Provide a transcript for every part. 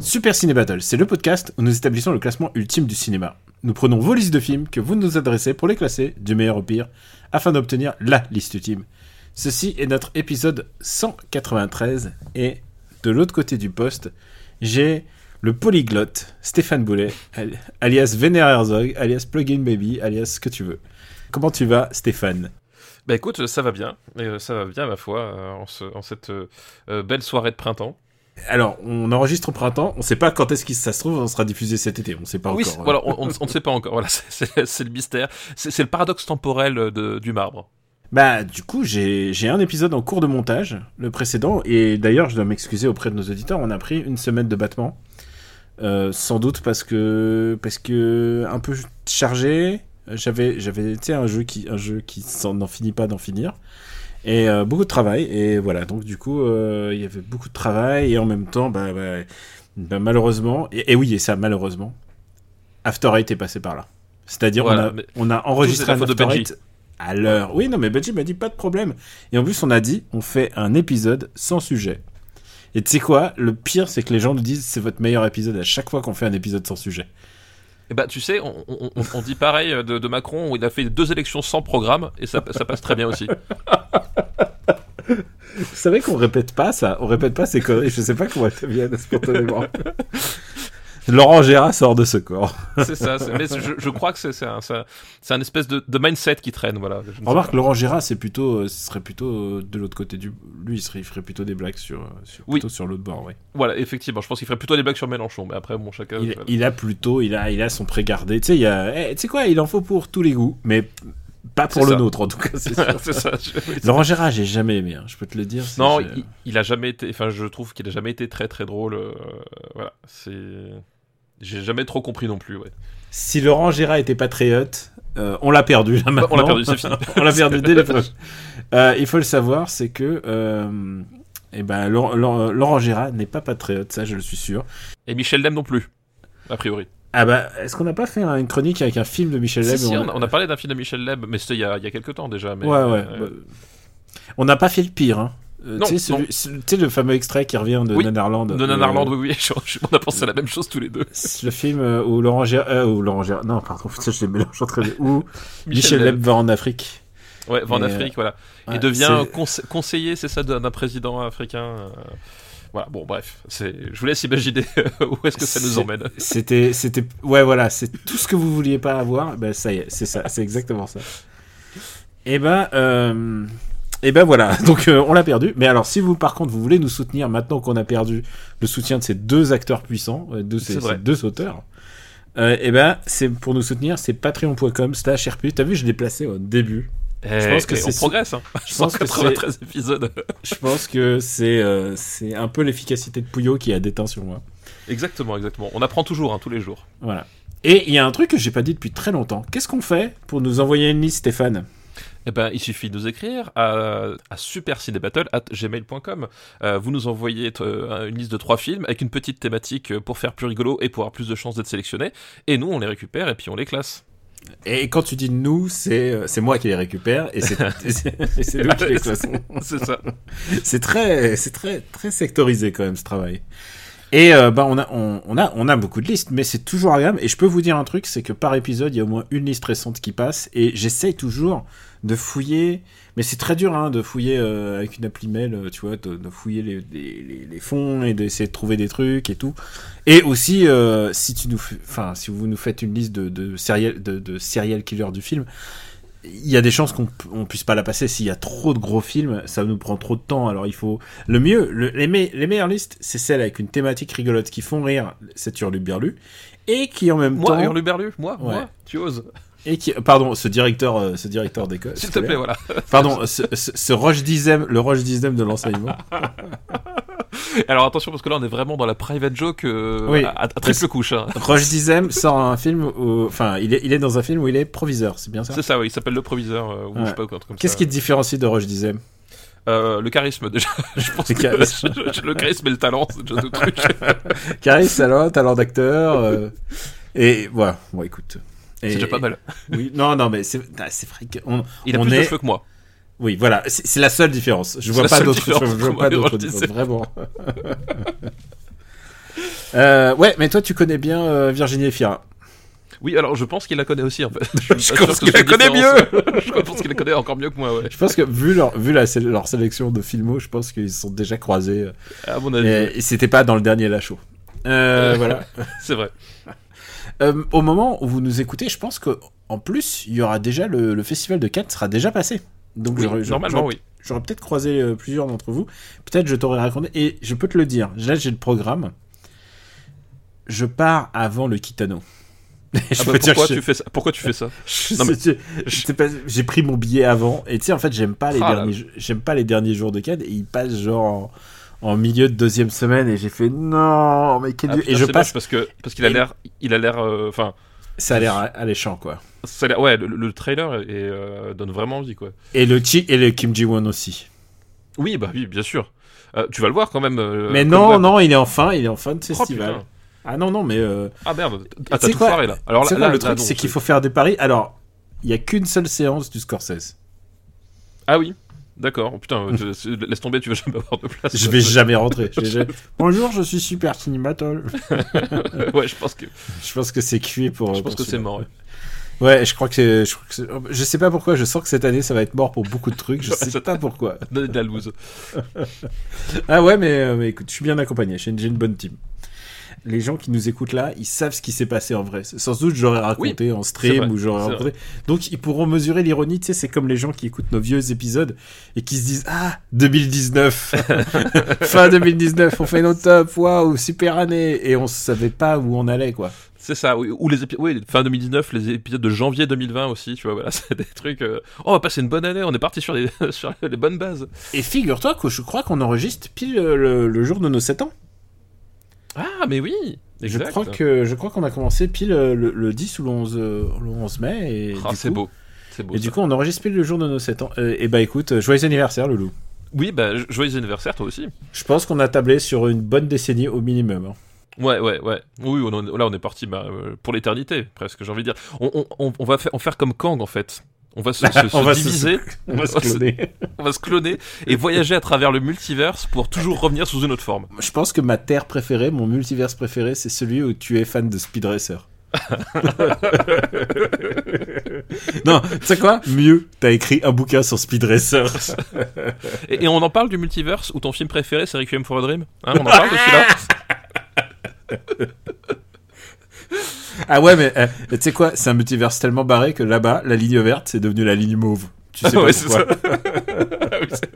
Super Ciné Battle, c'est le podcast où nous établissons le classement ultime du cinéma. Nous prenons vos listes de films que vous nous adressez pour les classer du meilleur au pire, afin d'obtenir LA liste ultime. Ceci est notre épisode 193, et de l'autre côté du poste, j'ai le polyglotte Stéphane Boulet, al- alias Vener Herzog, alias Plugin Baby, alias ce que tu veux. Comment tu vas, Stéphane? Bah écoute, ça va bien, ça va bien ma foi, euh, en cette euh, euh, belle soirée de printemps. Alors, on enregistre au printemps, on sait pas quand est-ce que ça se trouve, on sera diffusé cet été, on sait pas oui, encore. voilà, on, ne sait pas encore, voilà, c'est- le mystère, c'est le paradoxe temporel de- du marbre. Bah, du coup, j'ai un épisode en cours de montage, le précédent, et d'ailleurs, je dois m'excuser auprès de nos auditeurs, on a pris une semaine de battement. Euh, sans doute parce que parce que un peu chargé j'avais j'avais tu sais un jeu qui un jeu qui n'en finit pas d'en finir et euh, beaucoup de travail. Et voilà. Donc du coup euh, il y avait beaucoup de travail. Et en même temps bah, bah, bah, malheureusement et, et oui et ça malheureusement After Eight est passé par là. C'est-à-dire Voilà, on on a enregistré un After. Eight à l'heure. Oui non mais Benji m'a dit pas de problème. Et en plus on a dit on fait un épisode sans sujet. Et tu sais quoi? Le pire, c'est que les gens nous disent c'est votre meilleur épisode à chaque fois qu'on fait un épisode sans sujet. Et bah tu sais, on, on- on- on dit pareil de, de Macron, où il a fait deux élections sans programme, et ça, ça passe très bien aussi. Vous savez qu'on répète pas ça On répète pas ces conneries. Je sais pas comment elles viennent spontanément. Laurent Gérard sort de ce corps. C'est ça, mais je, je crois que c'est un, espèce de, de mindset qui traîne, voilà. Remarque. Laurent Gérard, c'est plutôt, euh, ce serait plutôt euh, de l'autre côté du. Lui, il, serait, il ferait plutôt des blagues sur, euh, sur Oui. plutôt sur l'autre bord. Oui. Voilà, effectivement, je pense qu'il ferait plutôt des blagues sur Mélenchon, mais après, bon, chacun... Il, il a plutôt, il a, il a son pré-gardé. Tu sais, il a, eh, tu sais quoi Il en faut pour tous les goûts, mais pas pour le ça. nôtre en tout cas. c'est sûr. Laurent Gérard, j'ai jamais aimé. hein, je peux te le dire. Non, il, il a jamais été. Enfin, je trouve qu'il a jamais été très très drôle. euh, voilà, c'est. J'ai jamais trop compris non plus. Ouais. Si Laurent Gérard était patriote, euh, on l'a perdu là maintenant. On l'a perdu, c'est fini. on l'a perdu dès premiers. Euh, il faut le savoir, c'est que euh, eh ben, Laurent, Laurent- Laurent Gérard n'est pas patriote, ça je le suis sûr. Et Michel Lem non plus, a priori. Ah bah, est-ce qu'on n'a pas fait un- une chronique avec un film de Michel Leb si, on, a, on a parlé d'un film de Michel Leb, mais c'était il y a, il y a quelques temps déjà. Mais, Ouais, ouais. euh, bah, On n'a pas fait le pire. Hein. Euh, tu sais, le fameux extrait qui revient de Oui, Nanarland. de euh, Nanarland, oui, oui, je- je- on a pensé à la même chose tous les deux. c'est Le film euh, où Laurent Gérard. euh, où Laurent Gérard. Non, pardon, ça, je les mélange entre les. Où Michel Leb va en Afrique. Ouais, va en Afrique, voilà. Ouais, Et devient conse- conseiller, c'est ça, d'un président africain. Euh, Voilà, bon, bref. Je vous laisse imaginer où est-ce que ça nous emmène. C'était, c'était, ouais, voilà, c'est tout ce que vous vouliez pas avoir. Ben ça y est, c'est ça, c'est exactement ça. Et ben, euh, et ben voilà. Donc euh, on l'a perdu. Mais alors, si vous, par contre, vous voulez nous soutenir maintenant qu'on a perdu le soutien de ces deux acteurs puissants, euh, de ces, deux auteurs. Euh, et ben, c'est pour nous soutenir, c'est patreon.com/slash RP. T'as vu, je l'ai placé au début. Je pense que on progresse, hein. Je pense que c'est, 193 épisodes. je pense que c'est, euh, c'est un peu l'efficacité de Pouillot qui a déteint sur moi. exactement, exactement. On apprend toujours, hein, tous les jours. Voilà. Et il y a un truc que j'ai pas dit depuis très longtemps. Qu'est-ce qu'on fait pour nous envoyer une liste, Stéphane? Eh ben, il suffit de nous écrire à, à supercinébattle@gmail.com. Euh, vous nous envoyez euh, une liste de trois films avec une petite thématique euh, pour faire plus rigolo et pour avoir plus de chances d'être sélectionné. Et nous, on les récupère et puis on les classe. Et quand tu dis nous, c'est euh, c'est moi qui les récupère et c'est et nous qui les classons. C'est ça. C'est très c'est très très sectorisé quand même ce travail. Et euh, bah on a on, on a on a beaucoup de listes, mais c'est toujours agréable. Et je peux vous dire un truc, c'est que par épisode, il y a au moins une liste récente qui passe et j'essaye toujours de fouiller. Mais c'est très dur hein, de fouiller euh, avec une appli mail, euh, tu vois, de, de fouiller les, les, les- fonds et d'essayer de trouver des trucs et tout. Et aussi, euh, si tu nous, enfin, si vous nous faites une liste de, de serial, de, de serial killers du film, il y a des chances qu'on on puisse pas la passer. S'il y a trop de gros films, ça nous prend trop de temps. Alors il faut le mieux, le- les, me- les meilleures listes, c'est celles avec une thématique rigolote qui font rire, c'est Hurluberlu, et qui en même Moi, temps, Hurluberlu, moi, Ouais. moi, tu oses. Et qui, pardon, ce directeur, euh, ce directeur d'école, S'il te plaît, voilà. pardon, ce, ce, ce Roche Dizem, le Roche Dizem de l'enseignement. Alors attention parce que là on est vraiment dans la private joke euh, Oui. à, à triple couche. hein. Roche Dizem sort un film où, enfin, il est, il est dans un film où il est proviseur, c'est bien ça? C'est ça, oui, il s'appelle le proviseur euh, ou Ouais. je sais pas quoi, un truc comme Qu'est-ce qui te différencie de Roche Dizem? Euh, Le charisme déjà. je pense Le que charisme. je- le charisme et le talent, c'est déjà deux trucs. Caris, talent, talent d'acteur. et voilà, bon, écoute. C'est déjà pas mal. Oui, non, non, mais c'est ah, c'est vrai qu'on Il a on plus de est- cheveux que moi. Oui, voilà, c'est la seule différence. Je vois la pas d'autres, je différence vois pas d'autres vraiment. Euh, ouais, mais toi, tu connais bien euh, Virginie Efira. Oui, alors je pense qu'il la connaît aussi en fait. Je, Je pense qu'il la connaît différence. je pense qu'il la connaît encore mieux que moi, ouais. Je pense que vu leur, vu la, leur sélection de filmos, je pense qu'ils se sont déjà croisés. euh, À mon avis, et, et c'était pas dans le dernier Lachaud. Euh, voilà. c'est vrai. Euh, au moment où vous nous écoutez, je pense que en plus, il y aura déjà le, le festival de Cannes sera déjà passé. Donc Oui, j'aurais- normalement, j'aurais- oui. J'aurais peut-être croisé euh, plusieurs d'entre vous. Peut-être je t'aurais raconté. Et je peux te le dire. Là, j'ai le programme. Je pars avant le Kitano. je Ah bah, pourquoi, tu fais ça? Pourquoi tu fais ça? Je- Non, mais- je- je sais pas, J'ai pris mon billet avant. Et tu sais, en fait, j'aime pas les Ah là derniers. J'aime pas les derniers jours de Cannes. Et ils passent genre en, milieu de deuxième semaine. Et j'ai fait non, mais quel Ah, putain, Et je passe. parce que parce qu'il a l'air il a l'air euh, enfin Ça a l'air alléchant, quoi. ça a ouais le, le trailer est, euh, donne vraiment envie quoi. Et le Chi et le Kim Ji-won aussi. Oui bah oui bien sûr. Euh, tu vas le voir quand même. mais non, non, il est en fin, il est en fin de Oh, festival. ah non, non, mais Ah merde, ah, t'as tout quoi foiré là. Alors là, quoi là, le truc, c'est qu'il faut faire des paris. Alors, il y a qu'une seule séance du Scorsese. Ah oui, d'accord. Oh, putain, je- laisse tomber, tu vas jamais avoir de place. Je vais jamais rentrer. Je vais jamais- Bonjour, je suis super cinématol. ouais, je pense que Je pense que c'est cuit pour. je pense pour que ce- c'est mort. ouais. Ouais, je crois que c'est. Je, crois que c'est- je sais pas pourquoi. Je sens que cette année, ça va être mort pour beaucoup de trucs. Je Ouais, sais ça- pas pourquoi. Donner de la loose. Ah ouais, mais, euh, mais écoute, je suis bien accompagné. J'ai une, j'ai une bonne team. Les gens qui nous écoutent là, ils savent ce qui s'est passé en vrai. Sans doute, j'aurais raconté en stream ou j'aurais raconté. Donc, ils pourront mesurer l'ironie. Tu sais, c'est comme les gens qui écoutent nos vieux épisodes et qui se disent Ah, 2019 Fin 2019, on fait nos tops, waouh, super année Et on savait pas où on allait, quoi. C'est ça, oui. Ou les épisodes, oui, fin 2019, les épisodes de janvier 2020 aussi, tu vois, voilà, c'est des trucs. euh, Oh, on va passer une bonne année, on est parti sur les, sur les bonnes bases. Et figure-toi que je crois qu'on enregistre pile euh, le, le jour de nos 7 ans. Ah, mais oui Je crois que je crois qu'on a commencé pile euh, le, le 10 ou le 11, euh, le 11 mai. Et Ah, du c'est coup- beau. Et ça. du coup, on enregistre pile le jour de nos 7 ans. Euh, et bah écoute, joyeux anniversaire, Loulou. Oui, bah, joyeux anniversaire, toi aussi. Je pense qu'on a tablé sur une bonne décennie au minimum. hein. Ouais, ouais, ouais. Oui, on là, on est parti bah, pour l'éternité, presque, j'ai envie de dire. On, on- on- on va faire, faire comme Kang, en fait. On va se, se- se On va se- diviser, On va se cloner. on va se cloner et voyager à travers le multiverse pour toujours revenir sous une autre forme. Je pense que ma terre préférée, mon multiverse préféré, c'est celui où tu es fan de Speed Racer. non, tu sais quoi? Mieux, t'as écrit un bouquin sur Speed Racer. Et, et on en parle du multiverse où ton film préféré c'est Requiem for a Dream? Hein, On en parle de celui-là? Ah ouais, mais euh, tu sais quoi C'est un multiverse tellement barré que là-bas, la ligne verte, c'est devenu la ligne mauve. Tu sais pas Ouais, pourquoi. ça.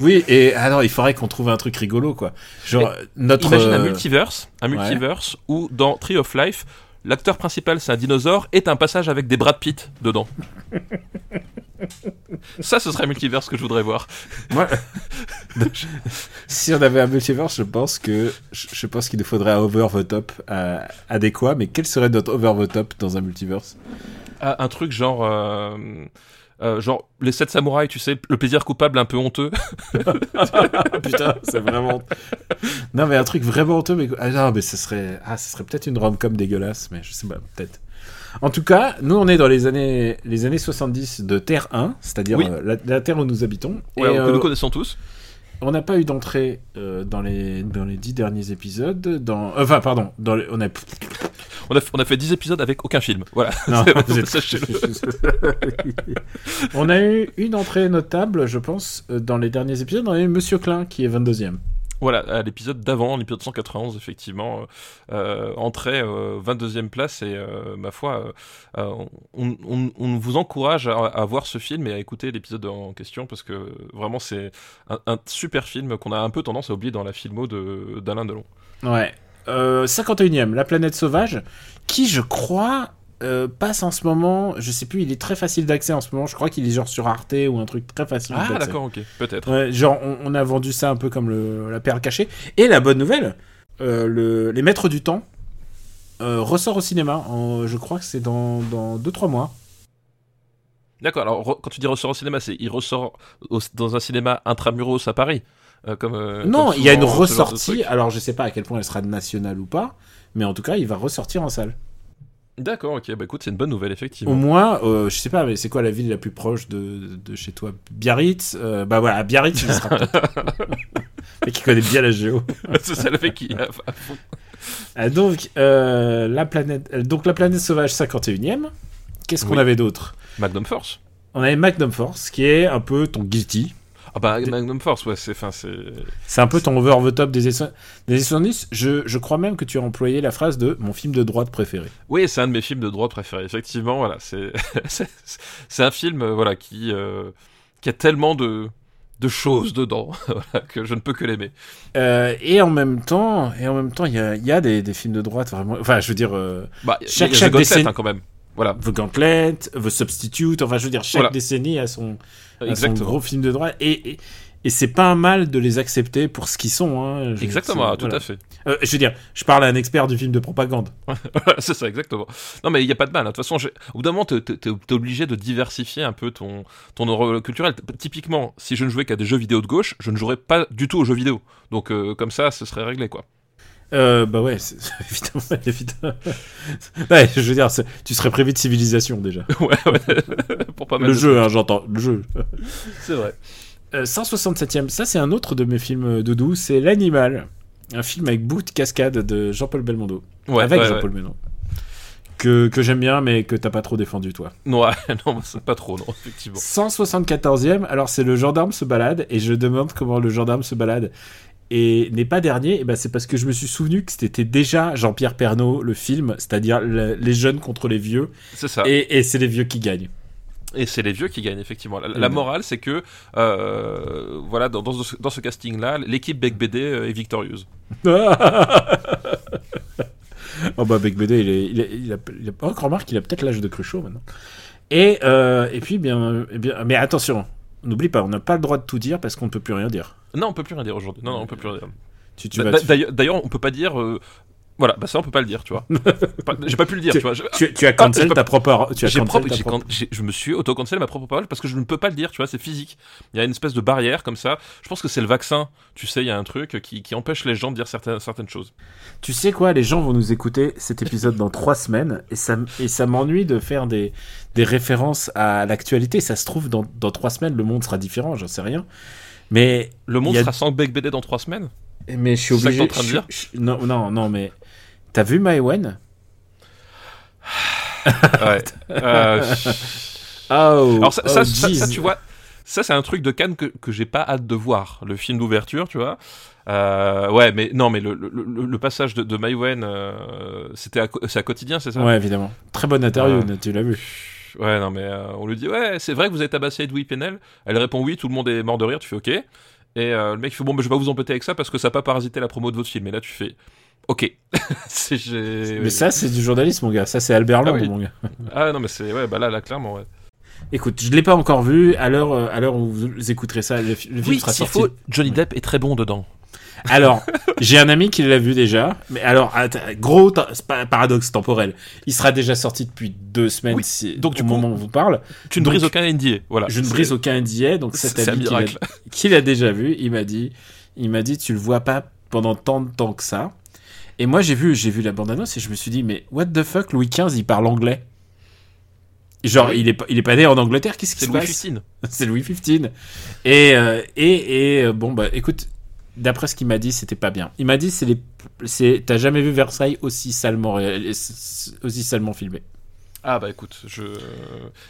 Oui, et alors il faudrait qu'on trouve un truc rigolo, quoi. Genre, notre. Imagine un euh, multiverse, un ouais. multiverse où dans Tree of Life, l'acteur principal c'est un dinosaure t'as un passage avec des Brad Pitt dedans. Ça, ce serait un multiverse que je voudrais voir. Moi, si on avait un multiverse, je pense que je, je pense qu'il nous faudrait un over the top euh, adéquat. Mais quel serait notre over the top dans un multiverse? Ah, un truc genre. euh, euh, genre les 7 samouraïs, tu sais, le plaisir coupable un peu honteux. Putain, c'est vraiment. Non, mais un truc vraiment honteux. Mais ah non, mais ce serait ah, ce serait peut-être une rom-com dégueulasse, mais je sais pas, peut-être. En tout cas, nous on est dans les années les années 70 de Terre 1, c'est-à-dire Oui. euh, la, la Terre où nous habitons. Ouais, Et, que euh, nous connaissons tous. On n'a pas eu d'entrée euh, dans les dans les dix derniers épisodes. Dans enfin pardon, dans les- on a On a, on a fait 10 épisodes avec aucun film. Voilà. Non, on a eu une entrée notable, je pense, dans les derniers épisodes. On a eu Monsieur Klein qui est 22e. Voilà, à l'épisode d'avant, l'épisode 191, effectivement, euh, euh, euh, 22e place et euh, ma foi, euh, euh, on, vous encourage à, voir ce film et à écouter l'épisode en question parce que vraiment c'est un, super film qu'on a un peu tendance à oublier dans la filmo de- d'Alain Delon. Ouais. Euh, 51e, La planète sauvage, qui je crois euh, passe en ce moment. Je sais plus, il est très facile d'accès en ce moment. Je crois qu'il est genre sur Arte ou un truc très facile Ah, d'accord, ok, peut-être. Ouais, genre, on, on a vendu ça un peu comme le, la perle cachée. Et la bonne nouvelle, euh, le, Les Maîtres du Temps euh, ressort au cinéma. en- je crois que c'est dans 2-3 mois. D'accord, alors quand tu dis ressort au cinéma, c'est il ressort au- dans un cinéma intramuros à Paris comme, non, il y a une ressortie. Alors, je sais pas à quel point elle sera nationale ou pas. Mais en tout cas, il va ressortir en salle. D'accord, ok, bah écoute, c'est une bonne nouvelle, Au effectivement. moins, euh, je sais pas, mais c'est quoi la ville la plus proche de, de chez toi? Biarritz? Euh, Bah voilà, Biarritz, il sera. Mais qui connaît bien la géo. c'est ça le fait qui. à- à fond. Ah, donc, euh, la planète, euh, donc, la planète sauvage 51ème. Qu'est-ce qu'on Oui. avait d'autre? Magnum Force. On avait Magnum Force, qui est un peu ton guilty. Ah bah Magnum Force, ouais, c'est. Enfin, c'est. C'est un peu ton over the top des 70. Je, je crois même que tu as employé la phrase de mon film de droite préféré. Oui, c'est un de mes films de droite préférés. Effectivement, voilà, c'est c'est un film, euh, voilà, qui euh, qui a tellement de de choses dedans que je ne peux que l'aimer. Euh, et en même temps, et en même temps, il y a, il y a des, des films de droite vraiment. Enfin, je veux dire, euh, Bah, Chaque- il y a chaque The Gauntlet, décennie- hein, quand même. Voilà, The Gauntlet, The Substitute. Enfin, je veux dire, chaque Voilà. décennie a son, exactement. gros film de droite. Et, et, et c'est pas un mal de les accepter pour ce qu'ils sont. Hein. Je- Exactement, tout voilà. à fait. Euh, je veux dire, je parle à un expert du film de propagande. c'est ça, exactement. Non, mais il n'y a pas de mal. hein. De toute façon, au bout d'un moment, t'es- t'es obligé de diversifier un peu ton, ton euro culturel. Typiquement, si je ne jouais qu'à des jeux vidéo de gauche, je ne jouerais pas du tout aux jeux vidéo. Donc, euh, comme ça, ce serait réglé, quoi. Euh, bah ouais, évidemment, évidemment. Ouais, je veux dire, tu serais prévu de civilisation déjà. ouais, ouais. Pour pas mal Le de jeu, hein, j'entends, le jeu. C'est vrai. Euh, 167ème, ça c'est un autre de mes films de doux, c'est L'Animal. Un film avec bout de cascade de Jean-Paul Belmondo. Ouais, avec ouais, Jean-Paul Belmondo. Que, que j'aime bien, mais que t'as pas trop défendu, toi. ouais. Non, pas trop, non, effectivement. 174ème, alors c'est le gendarme se balade, et je demande comment le gendarme se balade. Et n'est pas dernier, et ben c'est parce que je me suis souvenu que c'était déjà Jean-Pierre Pernaut, le film, c'est-à-dire le- les jeunes contre les vieux, C'est ça. et, et c'est les vieux qui gagnent. Et c'est les vieux qui gagnent, effectivement. La, la morale, c'est que, euh, voilà, dans, dans ce, dans ce casting-là, l'équipe Bec BD euh, est victorieuse. oh bah Bec BD, il, est, il, est- il a, il a- oh, remarque, il a peut-être l'âge de Cruchot maintenant. Et, euh, et puis, bien, eh bien, mais attention, n'oublie pas, on n'a pas le droit de tout dire parce qu'on ne peut plus rien dire. Non, on peut plus rien dire aujourd'hui. Non, non, on peut plus rien dire. Tu, tu D'ailleurs, d'ailleurs, on peut pas dire. euh, Voilà, bah ça on peut pas le dire, tu vois. J'ai pas pu le dire, tu vois. Je- tu, tu as cancel pas- ta propre. Tu as J'ai cancel propre- ta j'ai propre- can- j'ai- je me suis auto-cancel ma propre parole parce que je ne peux pas le dire, tu vois, c'est physique. Il y a une espèce de barrière comme ça. Je pense que c'est le vaccin, tu sais, il y a un truc qui, qui empêche les gens de dire certaines, certaines choses. Tu sais quoi, les gens vont nous écouter cet épisode dans trois semaines et ça, et ça m'ennuie de faire des, des références à l'actualité. Ça se trouve, dans, dans trois semaines, le monde sera différent, j'en sais rien. Mais, Le monde a- sera sans bec BD dans trois semaines? Mais je suis C'est ça que obligé. en train de je- dire? je- non, non, non, mais. T'as vu Maïwen Ouais. Euh, Oh, Alors ça, oh, ça, ça- ça, tu vois, ça c'est un truc de Cannes que, que j'ai pas hâte de voir, le film d'ouverture, tu vois. Euh, ouais, mais non, mais le, le, le- le passage de, de Maïwen, euh, c'était à, c'est à quotidien, c'est ça? Ouais, évidemment. Très bonne interview, tu l'as vu. Ouais, non, mais on lui dit, ouais, c'est vrai que vous avez tabassé Edoui Penel Elle répond oui, tout le monde est mort de rire, tu fais ok. Et le mec il fait, bon, bah, je vais pas vous embêter avec ça parce que ça a pas parasité la promo de votre film. Et là, tu fais, ok. Mais ça, c'est du journalisme, mon gars. Ça, c'est Albert Ah oui. mon gars. Ah non, mais c'est, ouais, bah là, là, clairement, ouais. Écoute, je l'ai pas encore vu. À l'heure, euh, à l'heure où vous écouterez ça, le, fi- le film Oui, sera s'il sorti. faut, Johnny Depp est très bon dedans. Alors, j'ai un ami qui l'a vu déjà. Mais alors, gros ta- c'est pas un paradoxe temporel. Il sera déjà sorti depuis deux semaines. Oui, si- donc au du coup, moment où on vous parle. Tu ne Donc, brises aucun NDA, voilà. Je ne brise aucun NDA. Donc cet C'est un ami qui l'a- l'a déjà vu, il m'a dit, il m'a dit, tu le vois pas pendant tant de temps que ça. Et moi, j'ai vu, j'ai vu la bande-annonce et je me suis dit, mais what the fuck, Louis XV, il parle anglais? Genre, oui. il, est, pas- il est pas né en Angleterre, qu'est-ce qui se Louis passe? XV. C'est Louis XV. Et, euh, et, et euh, bon, bah écoute, d'après ce qu'il m'a dit, c'était pas bien. Il m'a dit, c'est les, t'as jamais vu Versailles aussi salement, ré- aussi salement filmé. Ah bah écoute, je...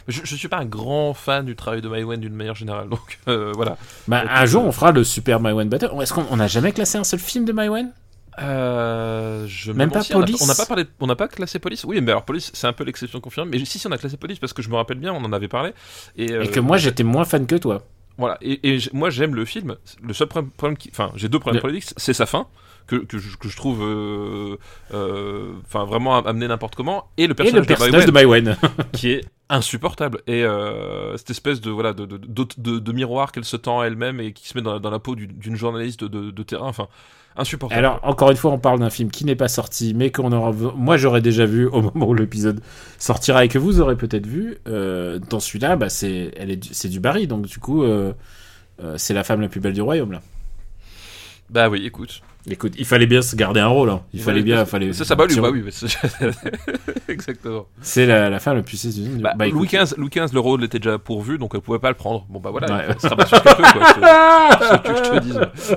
je je suis pas un grand fan du travail de Maïwen d'une manière générale, donc euh, voilà. Bah, Donc, un euh, jour, on fera le Super Mywen Battle. Est-ce qu'on on a jamais classé un seul film de Mywen Euh, je Même pas Police On n'a pas parlé, on n'a pas classé Police. Oui, mais alors Police, c'est un peu l'exception confirmée. Mais si, si, on a classé Police parce que je me rappelle bien, on en avait parlé. Et, euh, Et que moi, j'étais moins fan que toi. Voilà. Et, moi, j'aime le film. Le seul problème, problème qui, enfin, j'ai deux problèmes Le- politiques. C'est sa fin que, que, je, que je trouve, euh, euh, enfin vraiment amené n'importe comment, et le Et le personnage, de Maïwen. qui est insupportable et euh, cette espèce de voilà de, de, de, miroir qu'elle se tend à elle-même et qui se met dans, dans la peau d'une journaliste de, terrain enfin insupportable Alors, encore une fois, on parle d'un film qui n'est pas sorti, mais qu'on aura. Moi, j'aurais déjà vu au moment où l'épisode sortira et que vous aurez peut-être vu. Euh, dans celui-là, bah, c'est, elle est, du- c'est du Barry, donc du coup, euh, euh, c'est la femme la plus belle du royaume là. bah oui écoute Écoute, il fallait bien se garder un rôle. Hein. Il fallait bien, fallait. c'est ça bah, lui, bah oui exactement C'est la, la femme la plus du- bah, Bah. Louis XV Louis XV le rôle était déjà pourvu donc elle pouvait pas le prendre bon bah voilà Ouais. se rabat sur quoi ce que je te dise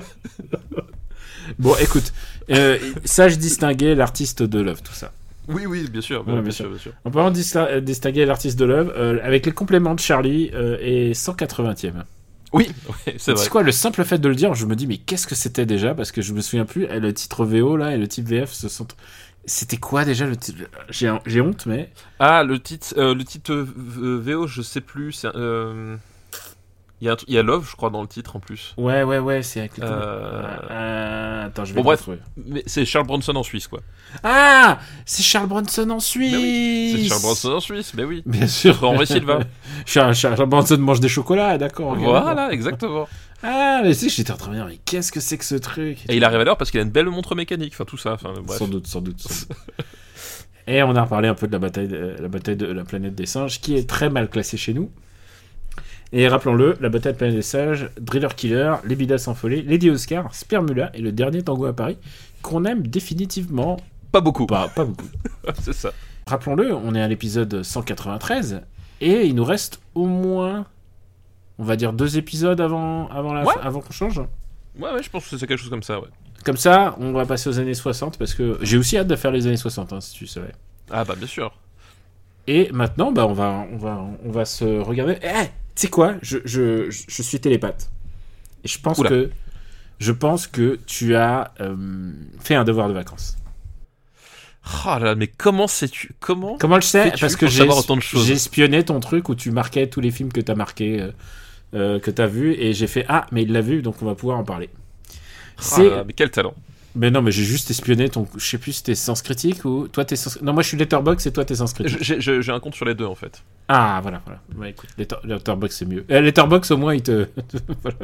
Bon, écoute, euh, sage distinguer l'artiste de l'œuvre, tout ça. oui oui bien sûr Ouais, bien, sûr bien sûr On peut en euh, distinguer l'artiste de l'œuvre euh, avec les compléments de Charlie euh, et 180e. Oui oui, c'est vrai C'est quoi le simple fait de le dire? Je me dis mais qu'est-ce que c'était déjà? Parce que je me souviens plus. Et Le titre VO là et le titre VF se sont. C'était quoi déjà le titre J'ai j'ai honte mais. ah le titre euh, le titre VO je sais plus c'est euh, il y a un truc- il y a Love je crois dans le titre en plus Ouais ouais ouais c'est avec le. Euh, Euh, attends je vais Bon, bref. mais c'est Charles Bronson en Suisse quoi Ah c'est Charles Bronson en Suisse. c'est Charles Bronson en Suisse mais oui Bien sûr. Henri Silva Charles, Charles Bronson mange des chocolats d'accord. Voilà, exactement. Ah mais si j'étais en train de dire mais qu'est-ce que c'est que ce truc? Et il arrive à l'heure parce qu'il a une belle montre mécanique, enfin tout ça. Enfin, bref. Sans doute, sans doute. sans doute. Et on a reparlé un peu de la bataille, de, la bataille de la planète des singes, qui est très mal classée chez nous. Et rappelons-le, la bataille de la planète des singes, Driller Killer, Les Bidas folie, Lady Oscar, Spermula et le dernier tango à Paris, qu'on aime définitivement Pas beaucoup. pas, pas beaucoup. c'est ça. Rappelons-le, on est à l'épisode 193, et il nous reste au moins, on va dire, deux épisodes avant, avant, la- Ouais. avant qu'on change. Ouais, ouais, je pense que c'est quelque chose comme ça, ouais. Comme ça, on va passer aux années 60, parce que j'ai aussi hâte de faire les années 60, hein, si tu savais. Ah bah bien sûr. Et maintenant, bah, on, va, on, va, on va se regarder. Eh, sais quoi je, je, je, je suis télépathe. Et je pense Oula. que je pense que tu as euh, fait un devoir de vacances. Oh là là, mais comment sais-tu Comment Comment le sais Parce que j'ai espionné ton truc où tu marquais tous les films que tu as marqués, euh, euh, que tu as vus, et j'ai fait Ah, mais il l'a vu, donc on va pouvoir en parler. Ah là, mais quel talent. Mais non, mais j'ai juste espionné ton. Je sais plus si t'es sens critique ou. Toi, t'es sens. Non, moi je suis Letterbox et toi, t'es sens critique. J'ai- un compte sur les deux en fait. Ah, voilà, voilà. Ouais, écoute, Letter- Letterboxd, c'est mieux. Euh, Letterboxd, au moins, il te. Voilà.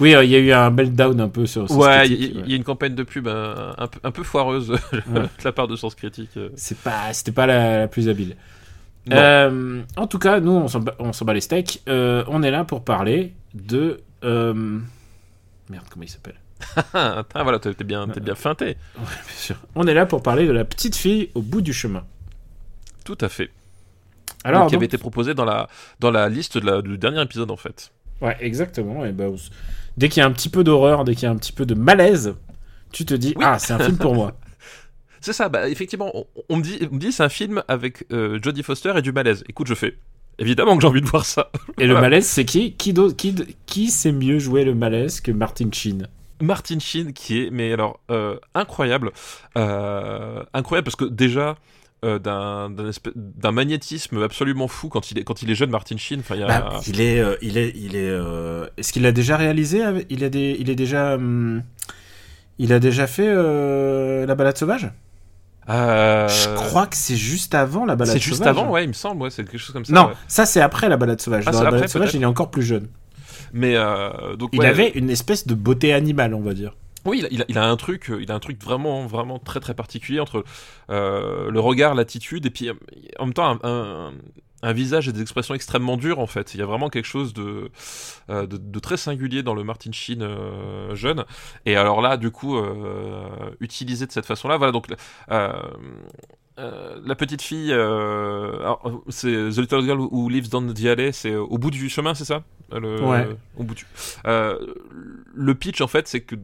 Oui, euh, il y a eu un meltdown un peu sur. sur Ouais, il y, ouais. y a une campagne de pub un, peu, un peu foireuse de la part de Sens Critique. euh. C'est pas, c'était pas la, la plus habile. Euh, en tout cas, nous, on s'en bat, les steaks. On est là pour parler de. Merde, comment il s'appelle? Ah, voilà, t'es bien, t'es bien feinté. Ouais, bien sûr. On est là pour parler de la petite fille au bout du chemin. Tout à fait. Alors, Donc, qui donc- avait été proposé dans la, dans la liste de la- du dernier épisode en fait. ouais, exactement. Et bah, dès qu'il y a un petit peu d'horreur, dès qu'il y a un petit peu de malaise, tu te dis Oui. ah, c'est un film pour moi. C'est ça, bah effectivement, on, on me dit, on me dit c'est un film avec euh, Jodie Foster et du malaise. Écoute, je fais. Évidemment que j'ai envie de voir ça. Et le malaise, c'est qui? Qui, qui, qui sait mieux jouer le malaise que Martin Sheen? Martin Sheen qui est, mais alors, euh, incroyable. Euh, incroyable parce que déjà, euh, d'un magnétisme absolument fou quand il est, quand il est jeune, Martin Sheen. Y a. Bah, il est, il est, il est. Est-ce qu'il l'a déjà réalisé Il a des, il est déjà, hum, il a déjà fait la balade sauvage? Euh, Je crois que c'est juste avant la balade C'est sauvage. juste avant, ouais, il me semble, ouais, c'est quelque chose comme ça. Non, ouais. ça c'est après la balade sauvage. Ah, Dans c'est la après, balade sauvage, il est encore plus jeune. Mais euh, donc, Il ouais, avait une espèce de beauté animale, on va dire. Oui, il a, il un truc, euh, il a un truc vraiment, vraiment très, très particulier entre euh, le regard, l'attitude, et puis en même temps un, un- un visage et des expressions extrêmement dures en fait. Il y a vraiment quelque chose de, de, de très singulier dans le Martin Sheen euh, jeune. Et alors là, du coup, euh, utilisé de cette façon-là, voilà. Donc euh, euh, la petite fille, euh, c'est The Little Girl Who Lives Down the Alley, c'est au bout du chemin, c'est ça? Le- Ouais. Au bout du. Euh, le pitch en fait, c'est que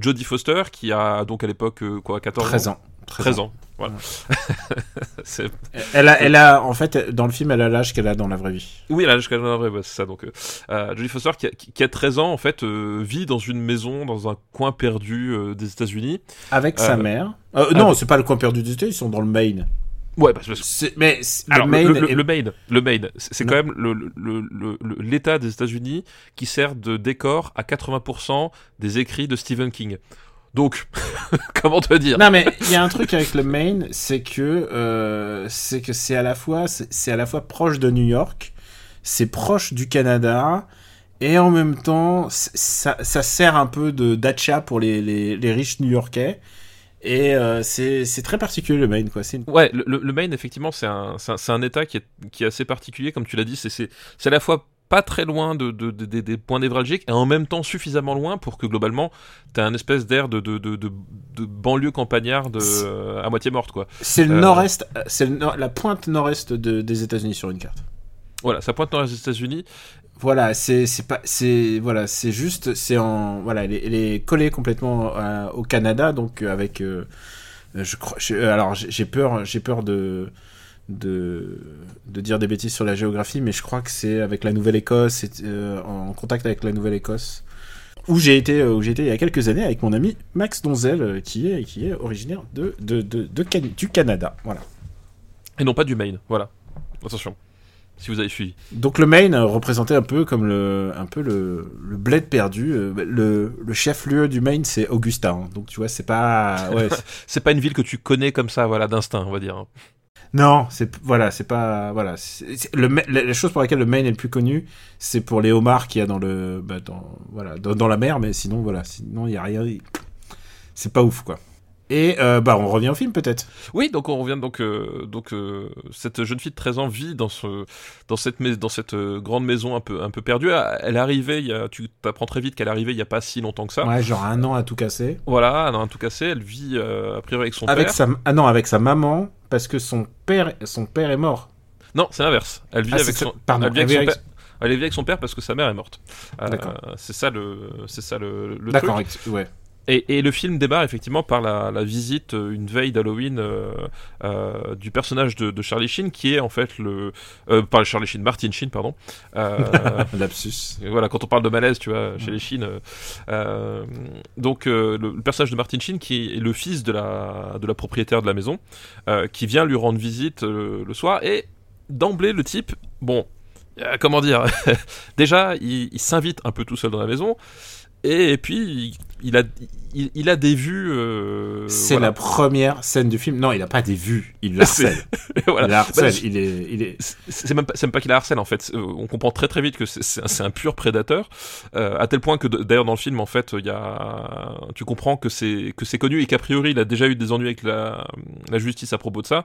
Jodie Foster, qui a donc à l'époque euh, quoi 14 13 ans, ans. 13 ans, voilà. Elle a, elle a, en fait, dans le film, elle a l'âge qu'elle a dans la vraie vie. oui, là, jusqu'à la vraie, ouais, c'est ça. Donc, euh, euh, Jodie Foster, qui a, qui- a 13 ans, en fait, euh, vit dans une maison dans un coin perdu euh, des États-Unis. Avec sa mère. Euh, non, avec- c'est pas le coin perdu du États, ils sont dans le Maine. Ouais, parce que C'est- Mais Alors, le Maine le, est- le Maine, le Maine, c'est quand même le- le- le- le- l'État des États-Unis qui sert de décor à 80% des écrits de Stephen King. Donc, comment te dire? Non mais il y a un truc avec le Maine, c'est que euh, c'est que c'est à la fois c'est à la fois proche de New York, c'est proche du Canada et en même temps ça, ça sert un peu de dacha pour les, les, les riches New-Yorkais et euh, c'est très particulier le Maine quoi. Une- Ouais, le, Maine, effectivement, c'est un, un, un État qui est, qui est assez particulier, comme tu l'as dit. C'est à la fois pas très loin de, de- de- de- des points névralgiques et en même temps suffisamment loin pour que globalement t'aies un espèce d'air de, de, de, de, de banlieue campagnarde euh, à moitié morte, quoi. c'est le Euh, nord-est, euh, c'est le nord- la pointe nord-est de- des États-Unis sur une carte. Voilà, ça pointe dans les États-Unis. Voilà, c'est c'est pas c'est voilà, c'est juste c'est en voilà, elle est, elle est collée complètement au Canada donc avec euh, je crois je- alors j'ai peur j'ai peur de de de dire des bêtises sur la géographie mais je crois que c'est avec la Nouvelle-Écosse c'est, euh, en contact avec la Nouvelle-Écosse où j'ai été euh, où j'ai été il y a quelques années avec mon ami Max Donzel euh, qui est qui est originaire de de, de, de Can- du Canada voilà. Et non pas du Maine, voilà. Attention, si vous avez suivi. Donc le Maine euh, représentait un peu comme le, un peu le, le bled perdu. Le, le chef-lieu du Maine, c'est Augusta. hein. Donc tu vois, c'est pas. Ouais, c'est- C'est pas une ville que tu connais comme ça, voilà, d'instinct, on va dire. Non, c'est voilà, c'est pas voilà. c'est- le, la, la chose pour laquelle le Maine est le plus connu, c'est pour les homards qu'il y a dans le, bah, dans voilà, dans, dans la mer. Mais sinon voilà, sinon il y a rien. C'est pas ouf quoi. Et euh, bah on revient au film peut-être. Oui, donc on revient donc euh, donc euh, cette jeune fille de 13 ans vit dans ce dans cette dans cette grande maison un peu un peu perdue. Elle est arrivée, il y a, tu t'apprends très vite qu'elle est arrivée il y a pas si longtemps que ça. Ouais, genre un an à tout casser. Voilà, elle a un tout cassé, elle vit a priori avec son Avec père. sa ah non avec sa maman parce que son père son père est mort. Non, c'est l'inverse. Elle vit Ah, avec son Pardon, elle vit avec elle son vit père. avec son parce que sa mère est morte. Euh, c'est ça le c'est ça le, truc. Ouais. Et, et le film démarre effectivement par la, la visite euh, une veille d'Halloween euh, euh, du personnage de, de Charlie Sheen qui est en fait le euh, pas Charlie Sheen Martin Sheen pardon Lapsus. Voilà, quand on parle de malaise, tu vois, chez les Chines. euh, euh, donc, le, le personnage de Martin Sheen, qui est le fils de la, de la propriétaire de la maison, qui vient lui rendre visite le soir, et d'emblée, le type, bon, comment dire, déjà, il, il s'invite un peu tout seul dans la maison, et, puis, il, a, il, il a des vues. euh, C'est voilà. la première scène du film. Non, il a pas des vues, il la harcèle. Voilà. Il la harcèle, Bah, il est, il est. c'est- même pas, pas qu'il la harcèle en fait. Euh, on comprend très très vite que c'est- un- pur prédateur, euh, à tel point que d'ailleurs dans le film en fait, il y a, tu comprends que c'est que c'est connu et qu'a priori il a déjà eu des ennuis avec la, la justice à propos de ça,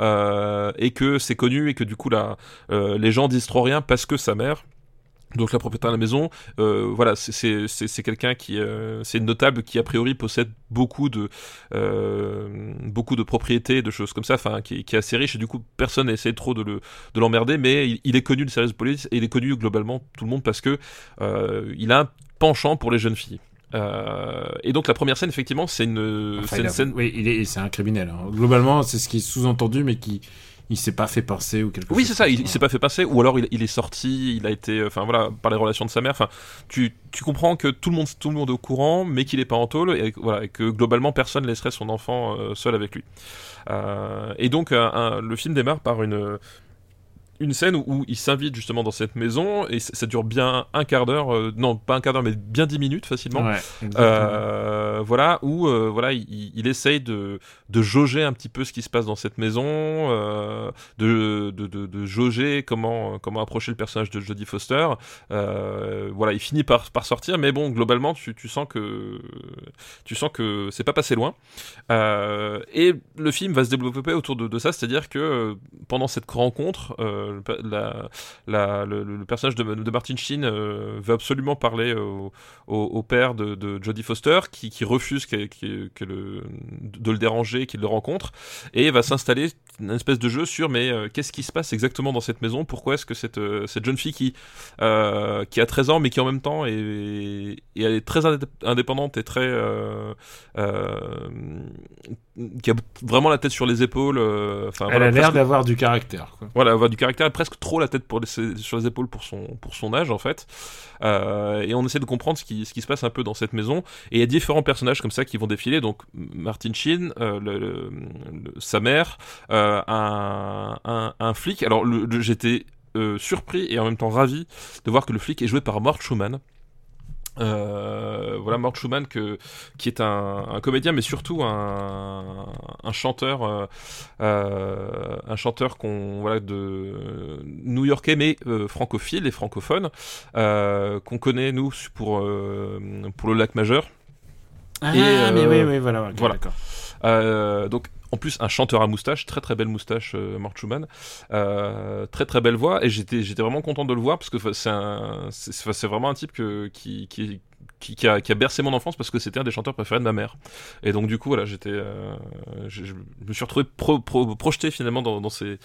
euh, et que c'est connu et que du coup là, euh, les gens disent trop rien parce que sa mère. Donc la propriétaire de la maison, euh, voilà, c'est- c'est c'est- c'est quelqu'un qui, euh, c'est une notable qui a priori possède beaucoup de euh, beaucoup de propriétés, de choses comme ça, enfin qui, qui est assez riche et du coup personne n'essaie trop de le de l'emmerder, mais il, il est connu du service de police et il est connu globalement tout le monde parce que euh, il a un penchant pour les jeunes filles. Euh, et donc la première scène effectivement c'est une, Enfin, une a- scène Oui, il est, c'est un criminel. hein. Globalement, c'est ce qui est sous-entendu, mais qui, il s'est pas fait penser ou quelque chose. Oui, c'est ça, il, il s'est pas fait passer, ou alors il, il est sorti, il a été, enfin voilà, par les relations de sa mère, enfin, tu, tu comprends que tout le monde, tout le monde est au courant, mais qu'il est pas en tôle, et, que- voilà, et que globalement personne laisserait son enfant euh, seul avec lui. Euh, et donc, un- un- le film démarre par une, une scène où, où il s'invite justement dans cette maison, et ça, dure bien un quart d'heure, euh, non, pas un quart d'heure, mais bien dix minutes facilement. Ouais. Euh, voilà où euh, voilà il, il essaye de, de jauger un petit peu ce qui se passe dans cette maison de, de, de, jauger comment comment approcher le personnage de Jodie Foster voilà il finit par, par sortir mais bon globalement tu, tu sens que tu sens que c'est pas passé loin et le film va se développer autour de, ça c'est à dire que pendant cette rencontre le personnage de, Martin Sheen euh, veut absolument parler au, père de, de Jodie Foster qui, refuse de le déranger, qu'il le rencontre, et va s'installer une espèce de jeu sur mais euh, qu'est-ce qui se passe exactement dans cette maison? Pourquoi est-ce que cette, euh, jeune fille qui, qui a 13 ans mais qui en même temps est, très indép- indépendante et très... qui a vraiment la tête sur les épaules. euh, Elle voilà, a l'air presque- d'avoir du caractère. Quoi. voilà, elle a du caractère, presque trop la tête pour les- sur les épaules pour son, pour son âge en fait. Euh, et on essaie de comprendre ce qui, ce qui se passe un peu dans cette maison. Et il y a différents personnages comme ça qui vont défiler. Donc Martin Sheen, euh, le- le- le- sa mère, un, un, un flic. Alors j'étais surpris et en même temps ravi de voir que le flic est joué par Mort Schumann. Euh, voilà Mort Schumann que, qui est un, un, comédien mais surtout un, un chanteur euh, euh, un chanteur qu'on voilà de new-yorkais mais euh, francophile et francophone euh, qu'on connaît nous pour pour le lac majeur ah et, mais oui oui voilà, okay, voilà. Donc en plus un chanteur à moustache, très très belle moustache, euh, Mort Schumann, euh, très très belle voix, et j'étais j'étais vraiment content de le voir parce que c'est c'est vraiment un type que, qui, qui, qui, a, bercé mon enfance parce que c'était un des chanteurs préférés de ma mère. Et donc du coup, voilà, j'étais, euh, je, me suis retrouvé pro, pro, projeté finalement dans, ces,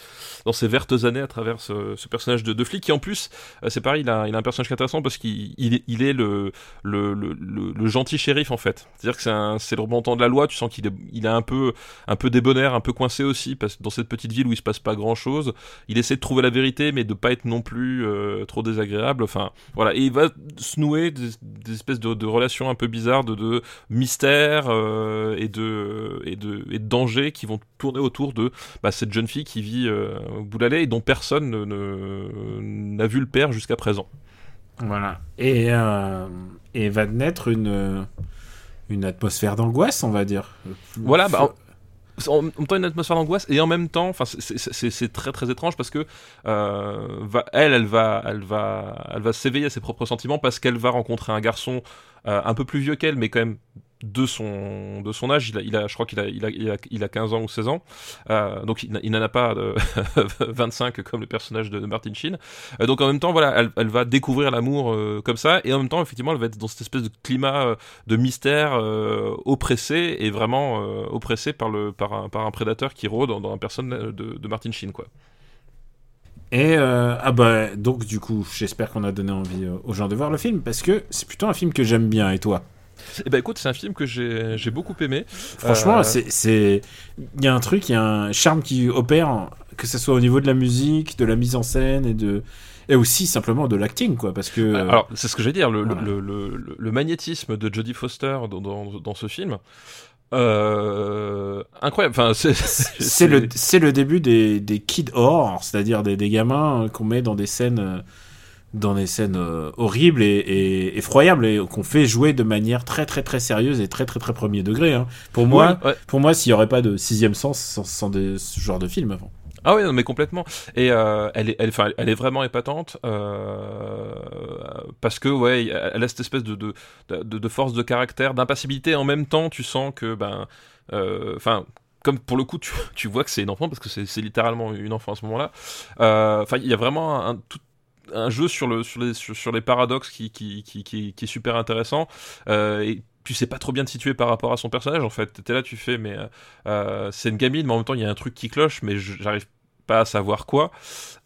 dans ces vertes années à travers ce, personnage de, de, flic qui en plus, euh, c'est pareil, il a, il a un personnage intéressant parce qu'il il, est le, le, le, le, gentil shérif en fait. C'est-à-dire que c'est le remontant de la loi. Tu sens qu'il est, il est un peu, un peu débonnaire, un peu coincé aussi parce que dans cette petite ville où il se passe pas grand-chose, il essaie de trouver la vérité mais de pas être non plus euh, trop désagréable. Enfin, voilà, et il va se nouer des, des espèces de de, de, relations un peu bizarres, de, de mystères euh, et, de, et, de, et de dangers qui vont tourner autour de bah, cette jeune fille qui vit euh, au Boulalais et dont personne n'a ne, n'a vu le père jusqu'à présent. Voilà. Et, euh, et va naître une, une atmosphère d'angoisse, on va dire. Voilà, bah, en même temps une atmosphère d'angoisse et en même temps enfin c'est très très étrange parce que euh, va, elle elle va elle va elle va s'éveiller à ses propres sentiments parce qu'elle va rencontrer un garçon euh, un peu plus vieux qu'elle mais quand même de son, de son âge, il a, je crois qu'il a, il a, il a, il a 15 ans ou 16 ans, euh, donc il, n'en a pas de 25 comme le personnage de, Martin Sheen. Euh, donc en même temps, voilà, elle, elle va découvrir l'amour euh, comme ça, et en même temps, effectivement, elle va être dans cette espèce de climat de mystère oppressé et vraiment oppressé par, le, par, un, par un prédateur qui rôde dans, la personne de, de Martin Sheen, quoi. Et ah bah donc du coup, j'espère qu'on a donné envie aux gens de voir le film parce que c'est plutôt un film que j'aime bien. Et toi? Eh ben écoute, c'est un film que j'ai beaucoup aimé. Franchement, euh... c'est il y a un truc, il y a un charme qui opère, que ce soit au niveau de la musique, de la mise en scène et de et aussi simplement de l'acting quoi parce que alors c'est ce que j'ai dire le, voilà. le, le, le, magnétisme de Jodie Foster dans, dans, dans ce film euh, incroyable. Enfin, c'est le c'est le début des des kid horror, c'est-à-dire des, des gamins qu'on met dans des scènes dans des scènes euh, horribles et, et, effroyables et qu'on fait jouer de manière très très très sérieuse et très très très premier degré. Hein. Pour moi, ouais, pour moi, s'il n'y aurait pas de sixième sens sans, sans des, ce genre de film avant. Ah oui, non, mais complètement. Et euh, elle, est, elle, elle est vraiment épatante euh, parce que ouais, elle a cette espèce de, de, de, de force de caractère, d'impassibilité. En même temps, tu sens que ben, enfin. Comme pour le coup, tu, tu vois que c'est une enfant parce que c'est littéralement une enfant à ce moment-là. Euh, Enfin, il y a vraiment un, tout, un jeu sur, le, sur, les, sur, les paradoxes qui, qui, qui, qui, est super intéressant. Euh, et tu sais pas trop bien te situer par rapport à son personnage en fait. T'es là, tu fais, mais euh, c'est une gamine, mais en même temps il y a un truc qui cloche, mais j'arrive pas à savoir quoi.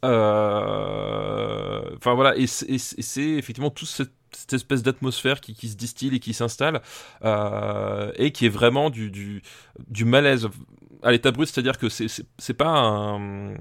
Euh... Enfin voilà, et c'est effectivement tout cette espèce d'atmosphère qui, qui, se distille et qui s'installe euh, et qui est vraiment du, du malaise à l'état brut, c'est-à-dire que c'est pas un euh,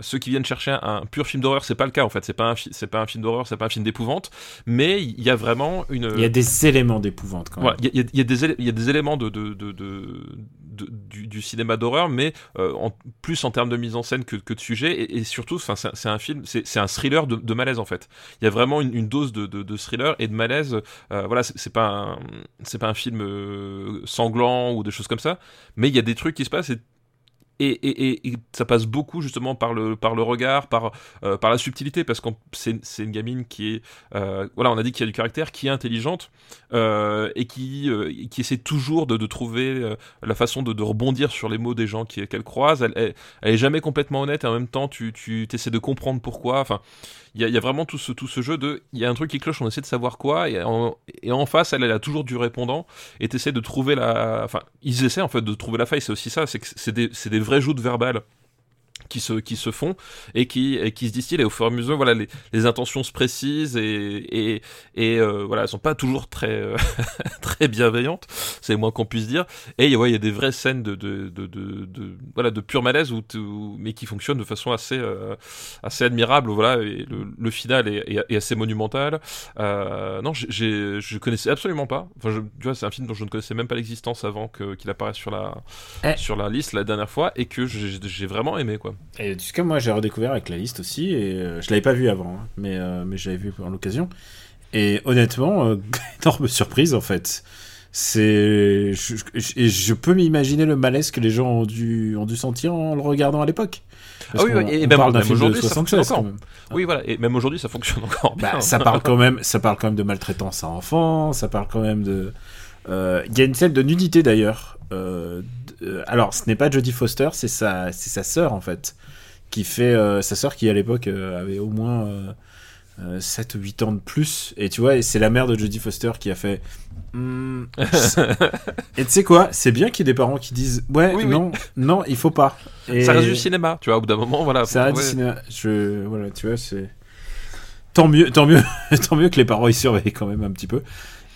ceux qui viennent chercher un, un pur film d'horreur, c'est pas le cas en fait, c'est pas un c'est pas un film d'horreur, c'est pas un film d'épouvante, mais il y a vraiment une il y a des éléments d'épouvante quand même. Il ouais, y, y, y, a des il y a des éléments de, de, de, de du, cinéma d'horreur, mais euh, plus en termes de mise en scène que, que de sujet, et, surtout, c'est un film, c'est un thriller de, malaise en fait. Il y a vraiment une, une dose de, de, thriller et de malaise. Euh, voilà, c'est pas c'est pas un film euh, sanglant ou des choses comme ça, mais il y a des trucs qui se passent et et, et, et, ça passe beaucoup justement par le, par le regard, par, euh, par la subtilité, parce que c'est une gamine qui est, euh, voilà, on a dit qu'il y a du caractère, qui est intelligente euh, et qui, qui essaie toujours de, de trouver la façon de, de, rebondir sur les mots des gens qu'elle croise. Elle, elle, est jamais complètement honnête et en même temps tu, tu essaies de comprendre pourquoi. Enfin, il y, y a, vraiment tout ce, tout ce jeu de, il y a un truc qui cloche, on essaie de savoir quoi et en, face, elle, a toujours du répondant et t'essaies de trouver la, enfin, ils essaient en fait de trouver la faille. C'est aussi ça, c'est que c'est des vraies joutes verbales qui se, qui se font et qui, et qui se distillent. Et au fur et à mesure voilà les, les intentions se précisent et, et, et euh, voilà elles sont pas toujours très euh, très bienveillantes. C'est le moins qu'on puisse dire. Et ouais il y a des vraies scènes de, de, de, de, de voilà de pur malaise où, où, mais qui fonctionnent de façon assez euh, assez admirable. Voilà et le, le final est, est, est, assez monumental. Euh, non j'ai je connaissais absolument pas. Enfin je, tu vois c'est un film dont je ne connaissais même pas l'existence avant qu'il qu apparaisse sur la eh. sur la liste la dernière fois et que j'ai vraiment aimé quoi et du coup, moi, j'ai redécouvert avec la liste aussi, et euh, je l'avais pas vu avant, hein, mais, euh, mais je l'avais vu en l'occasion. Et honnêtement, euh, énorme surprise en fait. C'est, je, je- et je peux m'imaginer le malaise que les gens ont dû, ont dû sentir en le regardant à l'époque. Ah oui, et on même- aujourd'hui, ça 76 fonctionne encore. même. Oui, voilà. Et même aujourd'hui, ça fonctionne encore bien. Bah, ça parle quand même, ça parle quand même de maltraitance à enfants, ça parle quand même de. Euh, Il y a une scène de nudité d'ailleurs. Euh, euh, alors, ce n'est pas Jodie Foster, c'est sa, c'est sa sœur en fait, qui fait sa sœur qui à l'époque avait au moins euh, euh, 7 ou 8 ans de plus. Et tu vois, c'est la mère de Jodie Foster qui a fait. Hmm, et tu sais quoi C'est bien qu'il y ait des parents qui disent ouais, Oui, oui. non, non, il faut pas. Et Ça reste du cinéma, tu vois. Au bout d'un moment, voilà. ça reste ouais. du cinéma. Je, voilà, tu vois, c'est. Tant mieux, tant mieux, tant mieux que les parents y surveillent quand même un petit peu.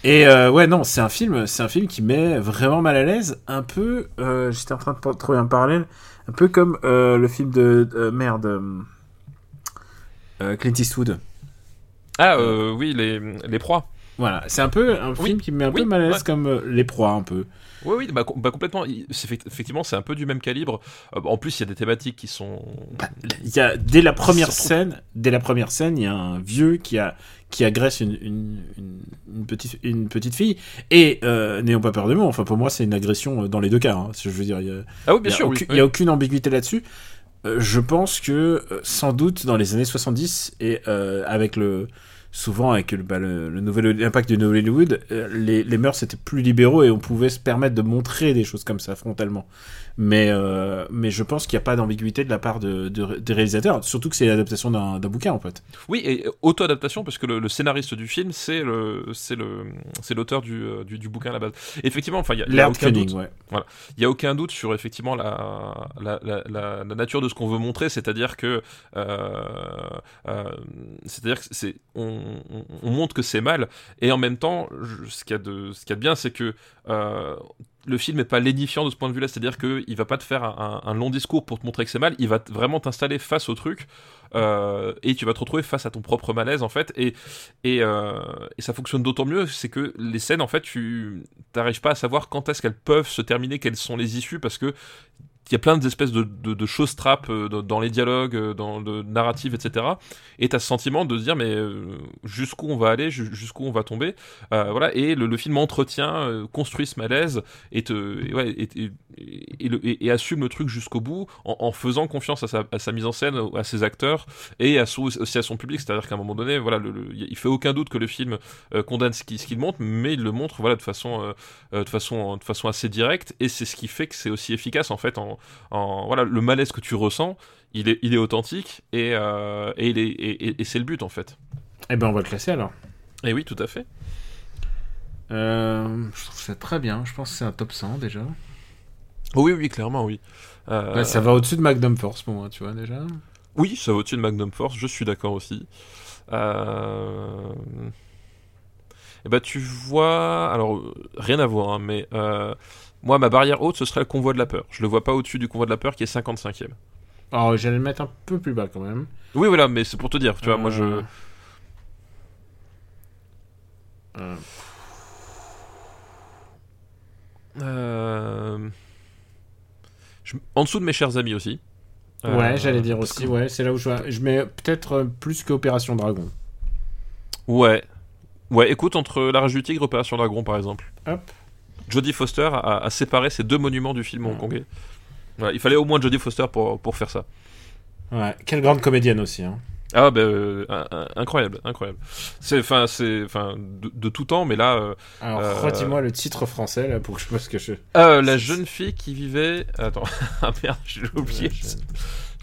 Et euh, ouais, non, c'est un film, c'est un film qui met vraiment mal à l'aise, un peu. euh, J'étais en train de trouver un parallèle, un peu comme euh, le film de merde, Clint Eastwood. Ah, oui, les, les proies. Voilà, c'est un peu un Oui, film qui me met un oui, peu mal à l'aise ouais. comme Les Proies, un peu. Oui, oui, bah, bah, complètement. Effectivement, c'est un peu du même calibre. En plus, il y a des thématiques qui sont. Y a dès la première scène, dès la première scène, il y a un vieux qui a qui agresse une, une, une, une petite une petite fille et euh, n'ayons pas peur de mots. Enfin pour moi c'est une agression euh, dans les deux cas. Hein, je veux dire il Ah oui, il bien y a sûr. oui, aucun- il oui. y a aucune ambiguïté là-dessus. Euh, je pense que euh, sans doute dans les années 70 et euh, avec le souvent avec le, bah, le, le nouvel l'impact du nouvel Hollywood, les, les mœurs étaient plus libéraux et on pouvait se permettre de montrer des choses comme ça frontalement. Mais euh, mais je pense qu'il n'y a pas d'ambiguïté de la part de, de- des réalisateurs, surtout que c'est l'adaptation d'un bouquin en fait. Oui, et auto-adaptation, parce que le, le scénariste du film, c'est l'auteur du, euh, du, du bouquin à la base. Effectivement, enfin, il y a, aucun doute. ouais. Il y a aucun doute sur effectivement la, la, la, la, la nature de ce qu'on veut montrer, c'est-à-dire que, euh, euh, c'est-à-dire que c'est, on, on, on montre que c'est mal, et en même temps, je- ce qu'il y a de, ce qu'il y a de bien, c'est que le film n'est pas lénifiant de ce point de vue-là, c'est-à-dire qu'il va pas te faire un, long discours pour te montrer que c'est mal, il va vraiment t'installer face au truc, euh, et tu vas te retrouver face à ton propre malaise en fait, et, et, euh, et ça fonctionne d'autant mieux, c'est que les scènes en fait, tu t'arrives pas à savoir quand est-ce qu'elles peuvent se terminer, quelles sont les issues, parce que il y a plein d'espèces de, de, de choses trappes euh, dans les dialogues, euh, dans le narratif, etc. Et t'as ce sentiment de se dire mais euh, jusqu'où on va aller, ju- jusqu'où on va tomber, voilà. Et le, le film entretient, construit ce malaise et te, et le- et- et assume le truc jusqu'au bout en, en faisant confiance à sa, à sa mise en scène, à ses acteurs et à son- aussi à son public. C'est-à-dire qu'à un moment donné, voilà, le, le- il fait aucun doute que le film euh, condamne ce qu'il montre, mais il le montre voilà de façon euh, euh, de façon de façon assez directe et c'est ce qui fait que c'est aussi efficace en fait en, en voilà le malaise que tu ressens il est il est authentique et euh, c'est le but en fait Eh ben on va le classer alors. et oui tout à fait je trouve ça très bien. Je pense que c'est un top 100 déjà. Oh oui oui clairement oui. Euh, Ouais, ça va au-dessus de Magnum Force pour moi, tu vois déjà. oui ça va au-dessus de Magnum Force je suis d'accord aussi. Euh... et bah tu vois alors euh, rien à voir hein, mais euh, moi ma barrière haute ce serait le convoi de la peur. Je le vois pas au-dessus du convoi de la peur qui est 55 e Alors j'allais le mettre un peu plus bas quand même. oui voilà mais c'est pour te dire tu vois moi je Euh, je- En dessous de mes chers amis aussi. Euh, ouais, j'allais dire aussi. que- Ouais, c'est là où je, mets peut-être euh, plus qu'Opération Dragon. Ouais. Ouais, écoute, entre La Rage du Tigre et Opération Dragon, par exemple. Hop. Jodie Foster a, a séparé ces deux monuments du film Mm. hongkongais. Ouais, il fallait au moins Jodie Foster pour, pour faire ça. Ouais, quelle grande comédienne aussi. Hein. Ah, ben, euh, incroyable, incroyable. C'est, enfin, c'est, enfin, de, de tout temps, mais là, euh, Alors, Euh, redis-moi le titre français là pour que je parce que je. euh, la jeune fille qui vivait, attends, ah merde, j'ai oublié. La jeune-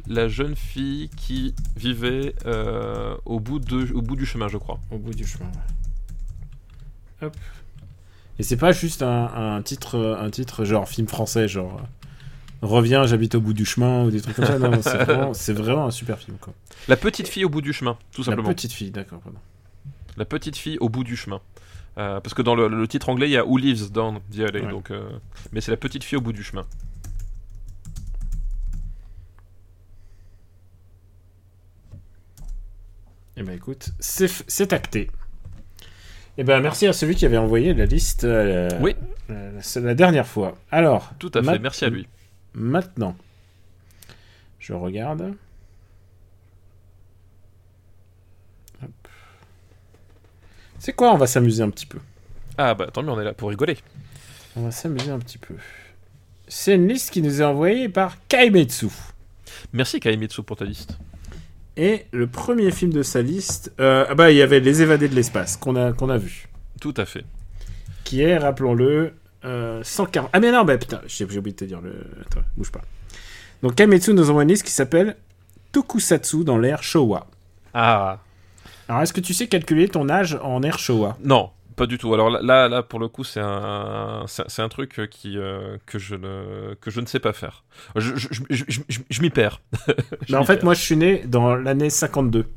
La jeune fille qui vivait euh, au bout de, au bout du chemin, je crois. Au bout du chemin. Hop. Et c'est pas juste un, un titre, un titre genre film français, genre Reviens, j'habite au bout du chemin ou des trucs comme ça. Non, c'est vraiment, un super film quoi. La petite fille au bout du chemin, tout La simplement. petite fille, d'accord, pardon. La petite fille au bout du chemin. Euh, parce que dans le, le titre anglais, il y a Who Lives Down the Alley, Ouais. donc, euh, mais c'est la petite fille au bout du chemin. Eh ben écoute, c'est acté. Eh ben merci à celui qui avait envoyé la liste euh, Oui. la, la- la dernière fois. Alors, Tout à fait, merci à lui. Maintenant, je regarde. C'est quoi On va s'amuser un petit peu? Ah bah tant mieux, on est là pour rigoler. On va s'amuser un petit peu. C'est une liste qui nous est envoyée par Kaimetsu. Merci Kaimitsu pour ta liste. Et le premier film de sa liste, euh, ah bah il y avait Les Évadés de l'espace qu'on a qu'on a vu, Tout à fait. qui est, rappelons-le, euh, 140. Ah mais non, bah putain, j'ai oublié de te dire le. Attends, bouge pas. Donc Kaimetsu nous envoie une liste qui s'appelle Tokusatsu dans l'ère Showa. Ah Alors est-ce que tu sais calculer ton âge en ère Showa? Non, pas du tout. Alors là, là, pour le coup, c'est un, c'est un truc qui euh, que je ne que je ne sais pas faire. Je, je, je, je, m'y perds. Bah, en fait, perds. moi je suis né dans l'année 52.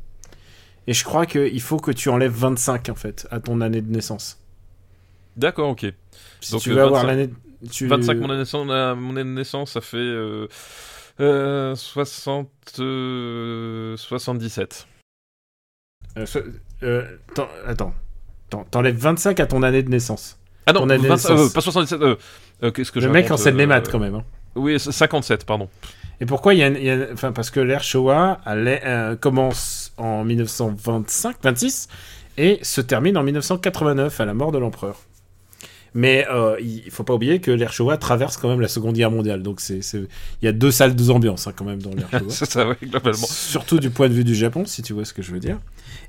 Et je crois qu'il faut que tu enlèves 25 en fait à ton année de naissance. D'accord, ok. Si Donc, tu euh, avoir 25 l'année. Tu... 25 mon année de naissance, euh, mon année de naissance, ça fait euh, euh, 60, euh, 77. Euh, so- euh, t'en- attends. T'en- T'enlèves 25 à ton année de naissance. Ah non, Ton année de 25, naissance. euh, pas 77. Euh, euh, Qu'est-ce que Le mec enseigne les euh, maths quand même. hein. Oui, c'est 57, pardon. Et pourquoi il y a, une- il y a- Enfin, parce que l'ère Showa euh, commence en 1925, 26 et se termine en 1989 à la mort de l'empereur. Mais euh, il faut pas oublier que l'ère Showa traverse quand même la Seconde Guerre mondiale. Donc c'est, il y a deux salles, deux ambiances hein, quand même dans l'ère Showa. c'est ça, oui, globalement. Surtout du point de vue du Japon, si tu vois ce que je veux dire.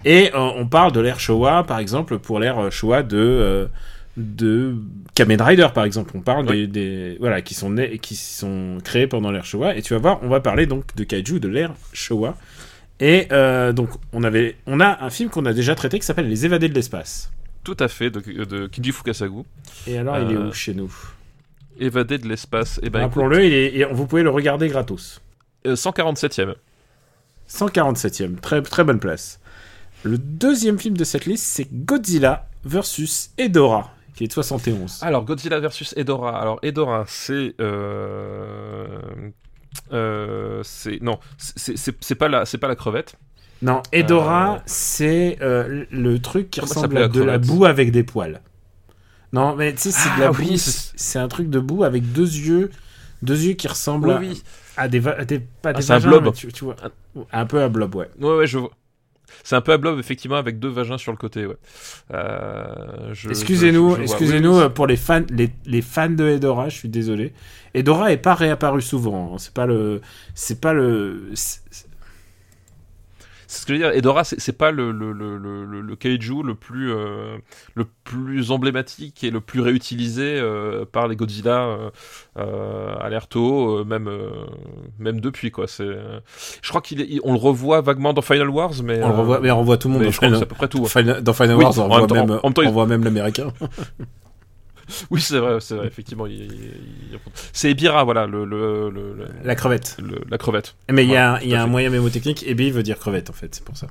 Et euh, on parle de l'ère Showa, par exemple, pour l'ère euh, Showa de euh, de Kamen Rider, par exemple. On parle Oui. des, des- voilà qui sont nés, qui sont créés pendant l'ère Showa. Et tu vas voir, on va parler donc de kaiju de l'ère Showa. Et euh, donc on avait, on a un film qu'on a déjà traité qui s'appelle Les Évadés de l'espace. Tout à fait, de, de Fukasagu. Et alors il est Euh, où chez nous? Évadé de l'espace. Et ben, écoute, Rappelons-le, et vous pouvez le regarder gratos. euh, 147ème. 147e, très, très bonne place. Le deuxième film de cette liste, c'est Godzilla versus Edora, qui est de 71. Alors, Godzilla versus Edora. Alors, Edora, c'est. Euh... euh, c'est non, c'est c'est- c'est pas la c'est pas la crevette. Non, Edora, Euh, c'est euh, le truc qui Comment ressemble à de la boue avec des poils. Non, mais tu sais, c'est de la Ah boue. oui, c'est un truc de boue avec deux yeux, deux yeux qui ressemblent Oui, à, oui. à des, à des pas Ah, des c'est un vagins, blob. tu, tu vois, un peu un blob, ouais. Ouais, ouais, je vois. C'est un peu à blob, effectivement, avec deux vagins sur le côté, ouais. Euh, Excusez-nous, excusez-nous Oui, pour les fans, les, les fans de Edora, je suis désolé. Edora est pas réapparu souvent. hein. C'est pas le, c'est pas le, ce que je veux dire. Edora, c'est c'est pas le, le, le, le, le- le kaiju le plus, euh, le plus emblématique et le plus réutilisé euh, par les Godzilla euh, euh, même, même depuis, quoi. C'est, Je crois qu'on le revoit vaguement dans Final Wars, mais. on le revoit, mais on revoit tout le monde mais je crois que c'est à peu près tout. Final- dans Final Oui, Wars. On voit temps- même, on voit même l'américain. Oui, c'est vrai, c'est vrai, effectivement. il- il- il- C'est Ebira, voilà, le, le, le- le- La crevette. le- la crevette. Mais il y a, y a un moyen mémotechnique. Ebi veut dire crevette en fait, c'est pour ça.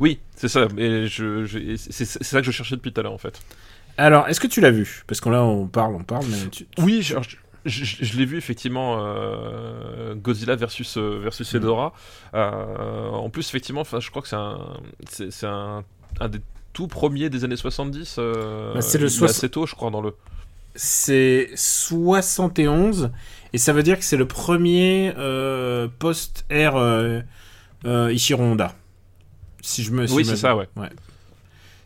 Oui, c'est ça. Mais je, je- c'est c'est ça que je cherchais depuis tout à l'heure, en fait. Alors, est-ce que tu l'as vu? Parce que là, on parle, on parle, mais tu... Oui, je, je- je- je l'ai vu effectivement euh, Godzilla versus euh, versus Mhm. Edora. Euh, en plus, effectivement, je crois que c'est un c'est c'est un, un des tout premiers des années 70. euh, Bah, c'est le soix- assez tôt, je crois, dans le. c'est 71 et ça veut dire que c'est le premier euh, post-air euh, euh, Ishiro Honda. Si je me si oui, me- c'est ça, ouais.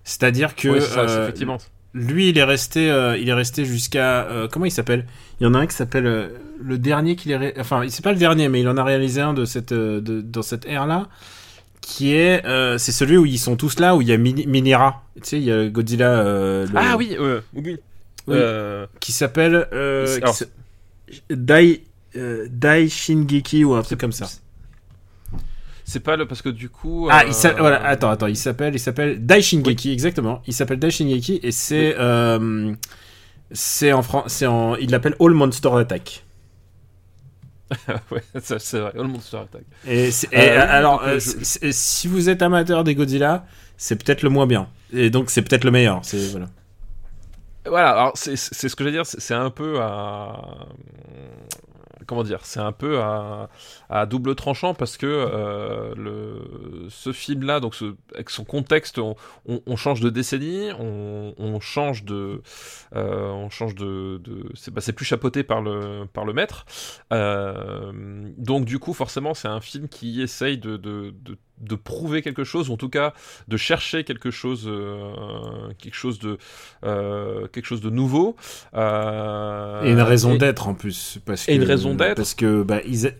C'est-à-dire que Oui, c'est ça, effectivement. lui, il est resté, il est resté jusqu'à comment il s'appelle? Il y en a un qui s'appelle le dernier qu'il est, ré- enfin, c'est pas le dernier, mais il en a réalisé un de cette, de, dans cette ère là, qui est, euh, c'est celui où ils sont tous là, où il y a Mini- Minera, tu sais, il y a Godzilla, euh, le- Ah oui, euh, oui. Euh, qui s'appelle euh, Dai, euh, Dai Shingeki ou un truc comme ça. c'est pas le parce que du coup. Ah, euh, il voilà, attends, attends, il s'appelle, il s'appelle Dai Shingeki, exactement. Il s'appelle Dai Shingeki et c'est, euh, c'est en France, c'est en, il l'appelle All Monster Attack. ouais, ça, c'est vrai. All Monster Attack. Et, et, Euh, alors, euh, je- si vous êtes amateur des Godzilla, c'est peut-être le moins bien. Et donc, c'est peut-être le meilleur. C'est voilà. Voilà, alors c'est ce que je veux dire, c'est un peu à. Comment dire C'est un peu à, double tranchant parce que euh, ce film-là, donc avec son contexte, on, change de décennie, on, change de. euh, bah, c'est plus chapeauté par le, maître. Euh, donc, du coup, forcément, c'est un film qui essaye de de prouver quelque chose, ou en tout cas de chercher quelque chose, euh, quelque chose de, euh, quelque chose de nouveau. Euh, et une raison d'être en plus, parce que, et une raison d'être. Parce que bah, ils,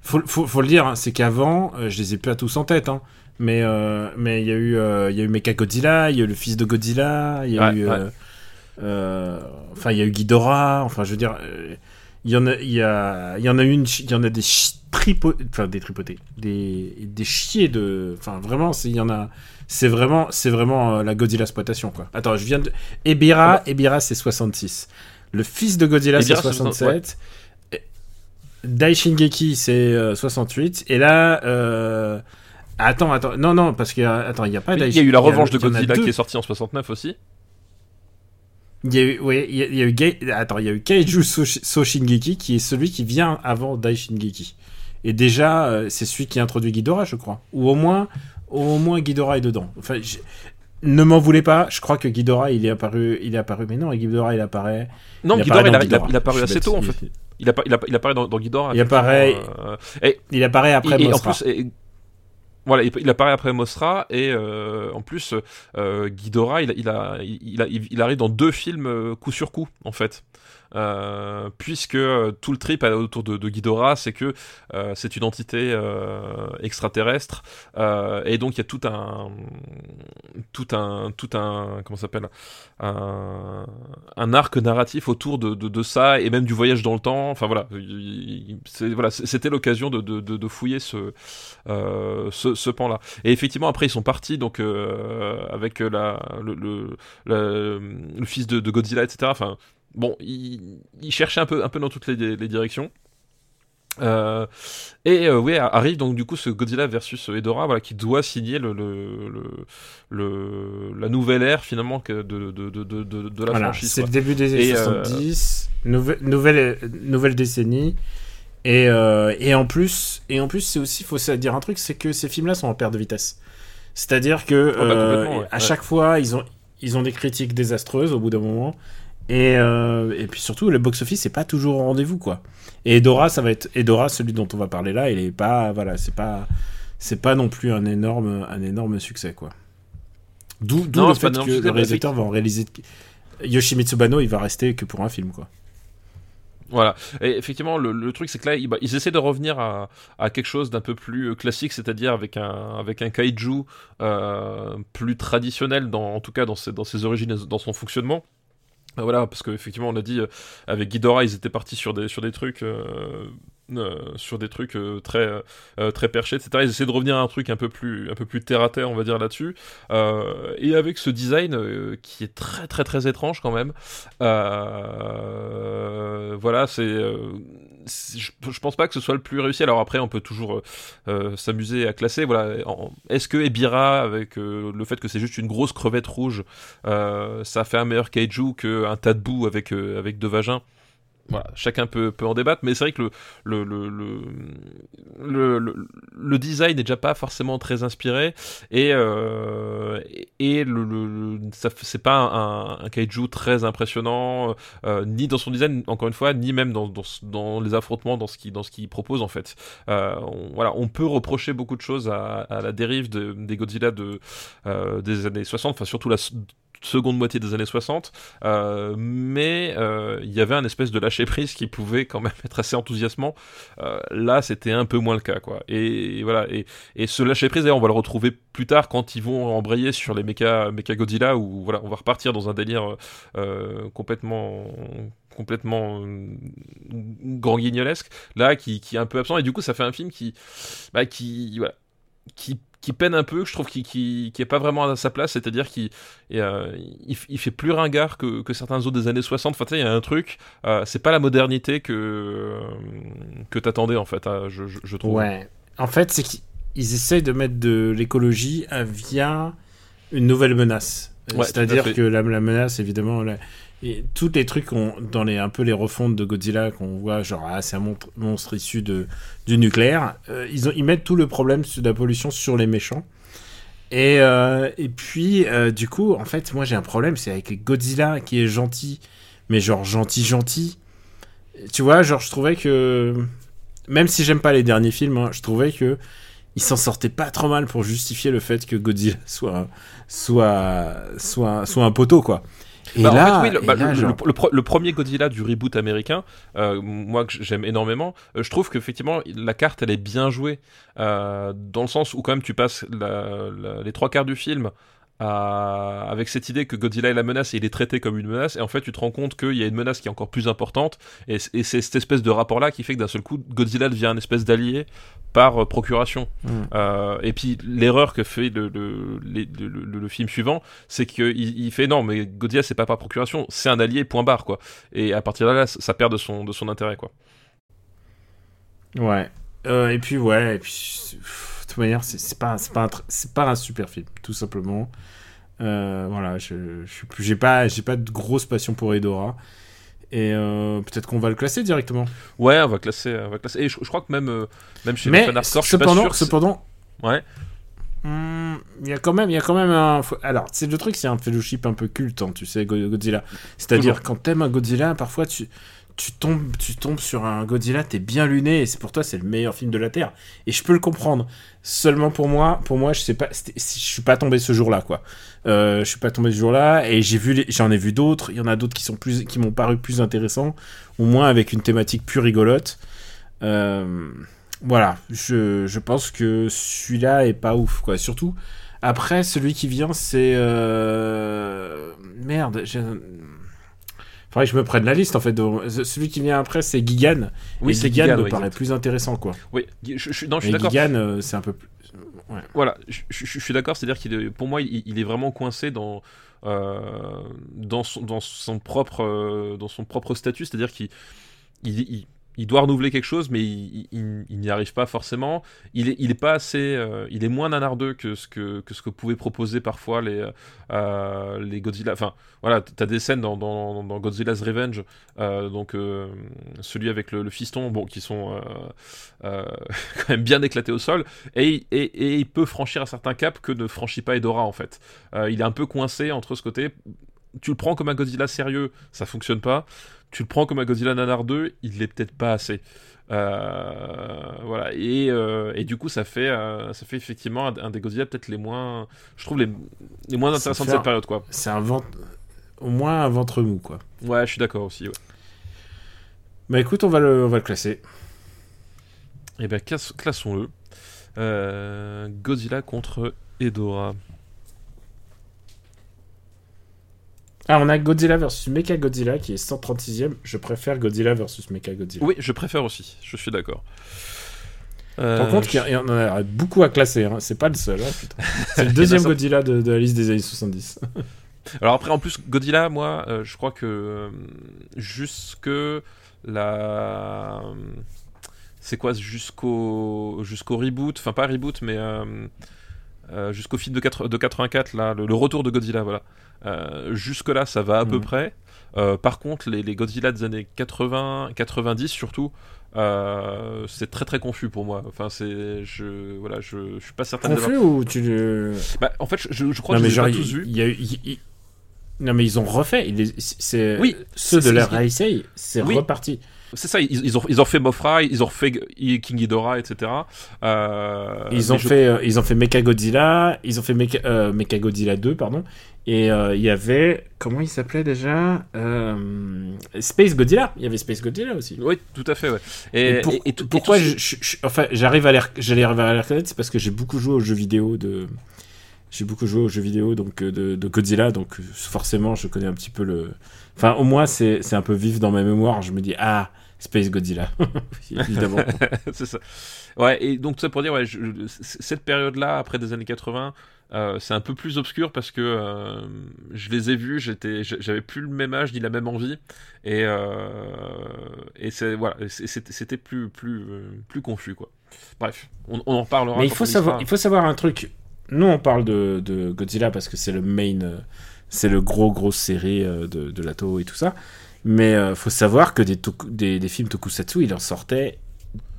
faut, faut, faut, le dire, hein, c'est qu'avant, je les ai plus à tous en tête, hein, mais mais il y a eu il y a eu Mecha Godzilla, il y a eu le fils de Godzilla, il y a Ouais, eu ouais. enfin il y a eu Ghidorah, enfin je veux dire. il y en a, il y a, il y en a une, il y en a des chi- enfin des tripotés, des, des chiés de, enfin vraiment, il y en a, c'est vraiment, c'est vraiment euh, la Godzilla exploitation quoi. Attends, je viens de, Ebira, Ah bah. Ebira c'est 66. Le fils de Godzilla c'est Ebira, c'est 67. Et- Dai Shingeki c'est euh, 68. Et là, euh... attends, attends, non non parce que euh, attends, il y a pas Oui, Il y a eu la revanche de Godzilla qui est sortie en 69 aussi. Il y a eu, ouais, il y a, il y a eu, Gai- attends, il y a eu Kaiju So, So Shingeki qui est celui qui vient avant Dai Shingeki. Et déjà, euh, c'est celui qui introduit Ghidorah, je crois. Ou au moins, au moins Ghidorah est dedans. Enfin, je- ne m'en voulez pas. Je crois que Ghidorah, il est apparu, il est apparu. Mais non, Ghidorah, il apparaît. Non, il Ghidorah, apparaît il, a, il, a, Ghidorah. il a apparu assez tôt en fait. Il, il, appa- il apparaît dans, dans Ghidorah. Il apparaît- euh, et, Il apparaît après et- et en plus, et- voilà, il, apparaît après Mosra et euh, en plus, euh, Ghidorah, il, a- il, a, il, a- il arrive dans deux films coup sur coup en fait. Euh, puisque euh, tout le trip autour de, de Ghidorah, c'est que euh, c'est une entité extraterrestre et donc il y a tout un tout un tout un comment s'appelle? Un, arc narratif autour de, ça et même du voyage dans le temps. Enfin voilà, c'était l'occasion de, fouiller ce, ce, pan-là. Et effectivement, après, ils sont partis donc avec le, le fils de, de Godzilla, etc. Enfin, bon, ils, ils cherchaient un peu, un peu dans toutes les, les directions. Euh, et euh, oui, arrive donc du coup ce Godzilla versus Hedorah, voilà, qui doit signer le, le, le, le- la nouvelle ère finalement que de, de, de, de, de, la Voilà, franchise. c'est le début des années Et, euh, 70, nouvelle, nouvelle, nouvelle décennie. Et, et en plus, et en plus, c'est aussi, faut dire un truc, c'est que ces films-là sont en perte de vitesse. C'est-à-dire que Oh, bah, ouais. à Ouais. chaque fois, ils ont, ils ont des critiques désastreuses au bout d'un moment. Et, euh, et puis surtout, le box-office, c'est pas toujours au rendez-vous, quoi. Et Edora, ça va être Edora, celui dont on va parler là, il est pas, voilà, c'est pas, c'est pas non plus un énorme, un énorme succès, quoi. D'où, le fait que le réalisateur va en réaliser. Yoshimitsu Bano, il va rester que pour un film, quoi. Voilà. Et effectivement, le, le truc, c'est que là, ils, bah, ils essaient de revenir à, à quelque chose d'un peu plus euh, classique, c'est-à-dire avec un, avec un kaiju euh, plus traditionnel, dans, en tout cas dans ses, dans ses origines et dans son fonctionnement. Euh, Voilà, parce qu'effectivement, on a dit, euh, avec Ghidorah, ils étaient partis sur des, trucs, sur des trucs euh, très, euh, très perchés, etc. Ils essaient de revenir à un truc un peu plus, un peu plus terre à terre, on va dire là-dessus. Et avec ce design qui est très, très, très étrange quand même. Voilà, c'est- je, pense pas que ce soit le plus réussi. Alors après, on peut toujours euh, euh, s'amuser à classer. Voilà, est-ce que Ebira, avec euh, le fait que c'est juste une grosse crevette rouge, ça fait un meilleur kaiju qu'un tas de boue avec avec deux vagins? Voilà, chacun peut, peut en débattre, mais c'est vrai que le, le, le, le, le, design n'est déjà pas forcément très inspiré, et, euh, et le, le, c'est pas un, un kaiju très impressionnant, euh, ni dans son design, encore une fois, ni même dans, dans, dans les affrontements, dans ce qu'il qu'il propose en fait. Euh, on, voilà, on peut reprocher beaucoup de choses à, à la dérive de, des Godzilla de, euh, des années 60, enfin surtout la seconde moitié des années 60, euh, mais euh, il y avait un espèce de lâcher prise qui pouvait quand même être assez enthousiasmant. Euh, là, c'était un peu moins le cas, quoi. Et, voilà. Et, ce lâcher prise, on va le retrouver plus tard quand ils vont embrayer sur les mecha, mecha Godzilla, où voilà, on va repartir dans un délire complètement complètement grand guignolesque là qui, qui est un peu absent et du coup ça fait un film qui bah, qui voilà, qui qui peine un peu, que je trouve qui qui, qui est pas vraiment à sa place, c'est-à-dire qu'il euh, il, il fait plus ringard que, que certains autres des années 60. Enfin, tu sais, il y a un truc, euh, c'est pas la modernité que euh, que t'attendais en fait, hein, je, je, je trouve. Ouais. En fait, c'est qu'ils ils essayent de mettre de l'écologie via une nouvelle menace. Ouais, C'est-à-dire que la, la menace, évidemment, la- et tous les trucs dans les un peu les refontes de Godzilla qu'on voit, genre ah, c'est un mon- monstre issu de du nucléaire, euh, ils ils mettent tout le problème de la pollution sur les méchants. Et euh, et puis euh, du coup, en fait, moi j'ai un problème, c'est avec Godzilla qui est gentil, mais genre gentil gentil. Tu vois, genre je trouvais que même si j'aime pas les derniers films, hein, je trouvais que il s'en sortait pas trop mal pour justifier le fait que Godzilla soit soit soit soit un poteau quoi. Et Bah, en là, fait, oui, le, et bah, là, le- genre- le- le pro- le premier Godzilla du reboot américain, euh, moi que j'aime énormément, euh, je trouve qu'effectivement la carte elle est bien jouée euh, dans le sens où quand même tu passes la- la- les trois quarts du film à- avec cette idée que Godzilla est la menace et il est traité comme une menace et en fait tu te rends compte qu'il y a une menace qui est encore plus importante et, c'est cette espèce de rapport là qui fait que d'un seul coup Godzilla devient une espèce d'allié par euh, procuration. Mm. Euh, et puis l'erreur que fait le, le, les- le- le- le film suivant, c'est qu'il il fait non, mais Godzilla c'est pas par procuration, c'est un allié, point barre quoi. Et à partir de là, ça perd de son, de son intérêt quoi. Ouais. Euh, et puis, ouais, et puis, pff, toute manière, c'est pas, un pas super film, tout simplement. Euh, voilà, je, j'ai pas, de grosse passion pour Edora. Et euh, peut-être qu'on va le classer directement. Ouais, on va classer, on va classer. Et je, je crois que même, euh, même chez les Mais fans hardcore, je suis pas cependant, sûr. Ouais. hmm, il y a quand même, il y a quand même un. Alors, c'est le truc, c'est un fellowship un peu culte, hein, tu sais, Go- Godzilla. C'est-à-dire quand t'aimes un Godzilla, parfois tu, tu tombes, sur un Godzilla, t'es bien luné, et pour toi c'est le meilleur film de la terre. Et je peux le comprendre. Seulement pour moi, pour moi, je sais pas, je suis pas tombé ce jour-là, quoi. Euh, je suis pas tombé ce jour-là, et j'ai vu, j'en ai vu d'autres. Il y en a d'autres qui sont plus, m'ont paru plus intéressants, au moins avec une thématique plus rigolote. Euh, voilà, je, je pense que celui-là est pas ouf, quoi. Surtout, après, celui qui vient, c'est. euh, Merde, j'ai. Faudrait que je me prenne la liste en fait. Celui qui vient après, c'est Gigan. Oui, c'est Gigan Gigan, me ouais, paraît plus intéressant, quoi. Oui, je, je, je- non, je suis d'accord. Gigan, euh, c'est un peu plus. Voilà, je, suis d'accord, c'est-à-dire qu'il pour moi, il, il est vraiment coincé dans, euh, dans, son, dans, son propre, euh, dans son propre statut, c'est-à-dire qu'il il, il- il doit renouveler quelque chose, mais il, n'y arrive pas forcément. Euh, il est moins nanardeux que ce que, pouvaient proposer parfois les, euh, les Godzilla. Enfin, voilà, t'as des scènes dans, Godzilla's Revenge, euh, donc euh, celui avec le, fiston, qui sont euh, euh, quand même bien éclatés au sol et, et, il peut franchir un certain cap que ne franchit pas Edora en fait. Euh, il est un peu coincé entre ce côté. Tu le prends comme un Godzilla sérieux, ça fonctionne pas. Tu le prends comme un Godzilla nanar 2, il l'est peut-être pas assez. Euh, voilà et, euh, et du coup ça fait euh, ça fait effectivement un, un des Godzilla peut-être les moins je trouve les, les moins intéressants de cette période quoi C'est un ventre. Au moins un ventre mou, quoi. ouais je suis d'accord aussi ouais. Bah écoute, on va le, on va le classer. et ben classe- classons-le Godzilla contre Edora Ah, on a Godzilla versus Mecha Godzilla qui est 136ème. Je préfère Godzilla versus Mecha Godzilla. oui je préfère aussi je suis d'accord Par Euh, contre, il y, a- il y en a beaucoup à classer. Hein. C'est pas le seul. hein. C'est le deuxième Godzilla de, de la liste des années 70. Alors après, en plus, Godzilla, moi, euh, je crois que euh, jusque la... C'est quoi Jusqu'au jusqu'au reboot, enfin pas reboot, mais euh, euh, jusqu'au film de, 4 de 84, là, le, le retour de Godzilla, voilà. Euh, Jusque-là, ça va à peu Mhm. près. Euh, par contre, les, les Godzilla des années 80, 90 surtout, euh, c'est très très confus pour moi. Enfin, c'est, je, voilà, je, je suis pas certain. d'avoir- Confus ou tu le. Bah, en fait, je, je crois non, que je les ai pas tous vus. il y a il- Non, mais ils ont refait. Est- C'est Oui, ceux de c'est- la c'est- Heisei, c'est Oui. reparti. C'est ça, ils, ils ont, ils ont fait Mothra, ils ont refait G- King Ghidorah, etc. Euh, Ils ont je- fait, euh, ils ont fait Mecha Godzilla, ils ont fait Mecha, euh, Mecha Godzilla 2, pardon. Et euh, il y avait, comment il s'appelait déjà Euh, Space Godzilla. Il y avait Space Godzilla aussi. Oui, tout à fait, ouais. Et, Et, pour- et- et tout- pourquoi tout- je, je- je- enfin, j'arrive à reconnaître, c'est parce que j'ai beaucoup joué aux jeux vidéo de, j'ai beaucoup joué aux jeux vidéo donc de, de Godzilla, donc forcément je connais un petit peu le, enfin au moins c'est, c'est un peu vif dans ma mémoire. Je me dis ah Space Godzilla, évidemment. c'est ça. Ouais, et donc tout ça pour dire, ouais, je- je- c- cette période-là, après des années 80, euh, c'est un peu plus obscur parce que euh, je les ai vus, j'étais, j'avais plus le même âge ni la même envie, et euh, et c'est voilà, c'était c'était plus plus plus confus quoi. Bref, on, on en reparlera. Mais il faut savoir, il faut savoir un truc. Nous, on parle de, de Godzilla parce que c'est le main, c'est le gros grosse série de, de la Toho et tout ça. Mais euh, faut savoir que des, toku- des, des films tokusatsu, il en sortait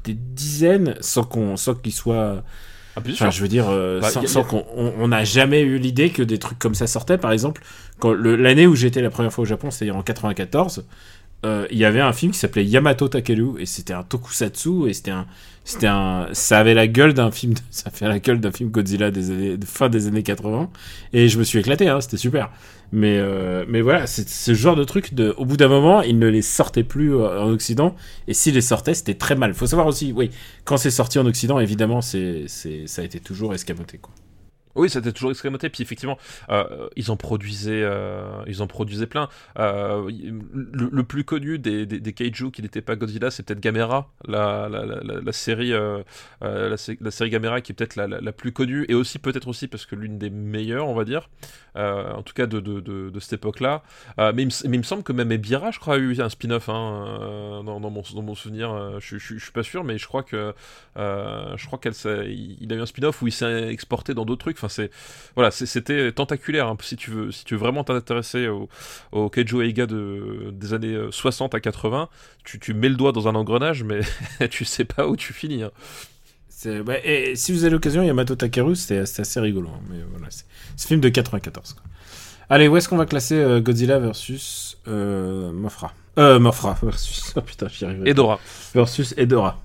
des dizaines sans qu'on, sans qu'ils soient. Ah, Enfin, je veux dire, euh, Bah, sans, a- sans qu'on, on on n'a jamais eu l'idée que des trucs comme ça sortaient. Par exemple, l'année où j'étais la première fois au Japon, c'est-à-dire en 94. euh, il y avait un film qui s'appelait Yamato Takeru et c'était un tokusatsu et c'était un c'était un ça avait la gueule d'un film ça fait la gueule d'un film Godzilla des années de fin des années 80 et je me suis éclaté hein, c'était super mais euh, mais voilà c'est ce genre de truc de au bout d'un moment il ne les sortait plus euh, en occident. Et s'il les sortait c'était très mal. Faut savoir aussi oui quand c'est sorti en occident évidemment c'est c'est ça a été toujours escamoté quoi Oui, c'était toujours excrémenté. Puis effectivement, euh, ils en produisaient, euh, ils en produisaient plein. Euh, le, plus connu des, des, kaiju qui n'était pas Godzilla, c'est peut-être Gamera, la, la, la, la- série, la, sé- la série Gamera qui est peut-être la, plus connue et aussi peut-être aussi parce que l'une des meilleures, on va dire, en tout cas de, de, de, cette époque-là. Mais, mais il me semble que même Ebira, je crois, a eu un spin-off hein, dans, mon, dans mon souvenir. Je, je, suis pas sûr, mais je crois que je crois qu'elle il a eu un spin-off où il s'est exporté dans d'autres trucs. Enfin, c'est voilà, c'est- c'était tentaculaire. hein, si tu veux, si tu veux vraiment t'intéresser au, au Keijo Eiga de, des années euh, 60 à 80, tu, tu mets le doigt dans un engrenage, mais tu sais pas où tu finis. hein. C'est- bah, et si vous avez l'occasion, Yamato Takeru, c'était assez rigolo. hein, mais voilà, c'est c'est film de 94. quoi. Allez, où est-ce qu'on va classer euh, Godzilla versus euh, Mofra Euh, Mofra versus. Oh putain, j'y arriverai. Et Dora. Versus Edora.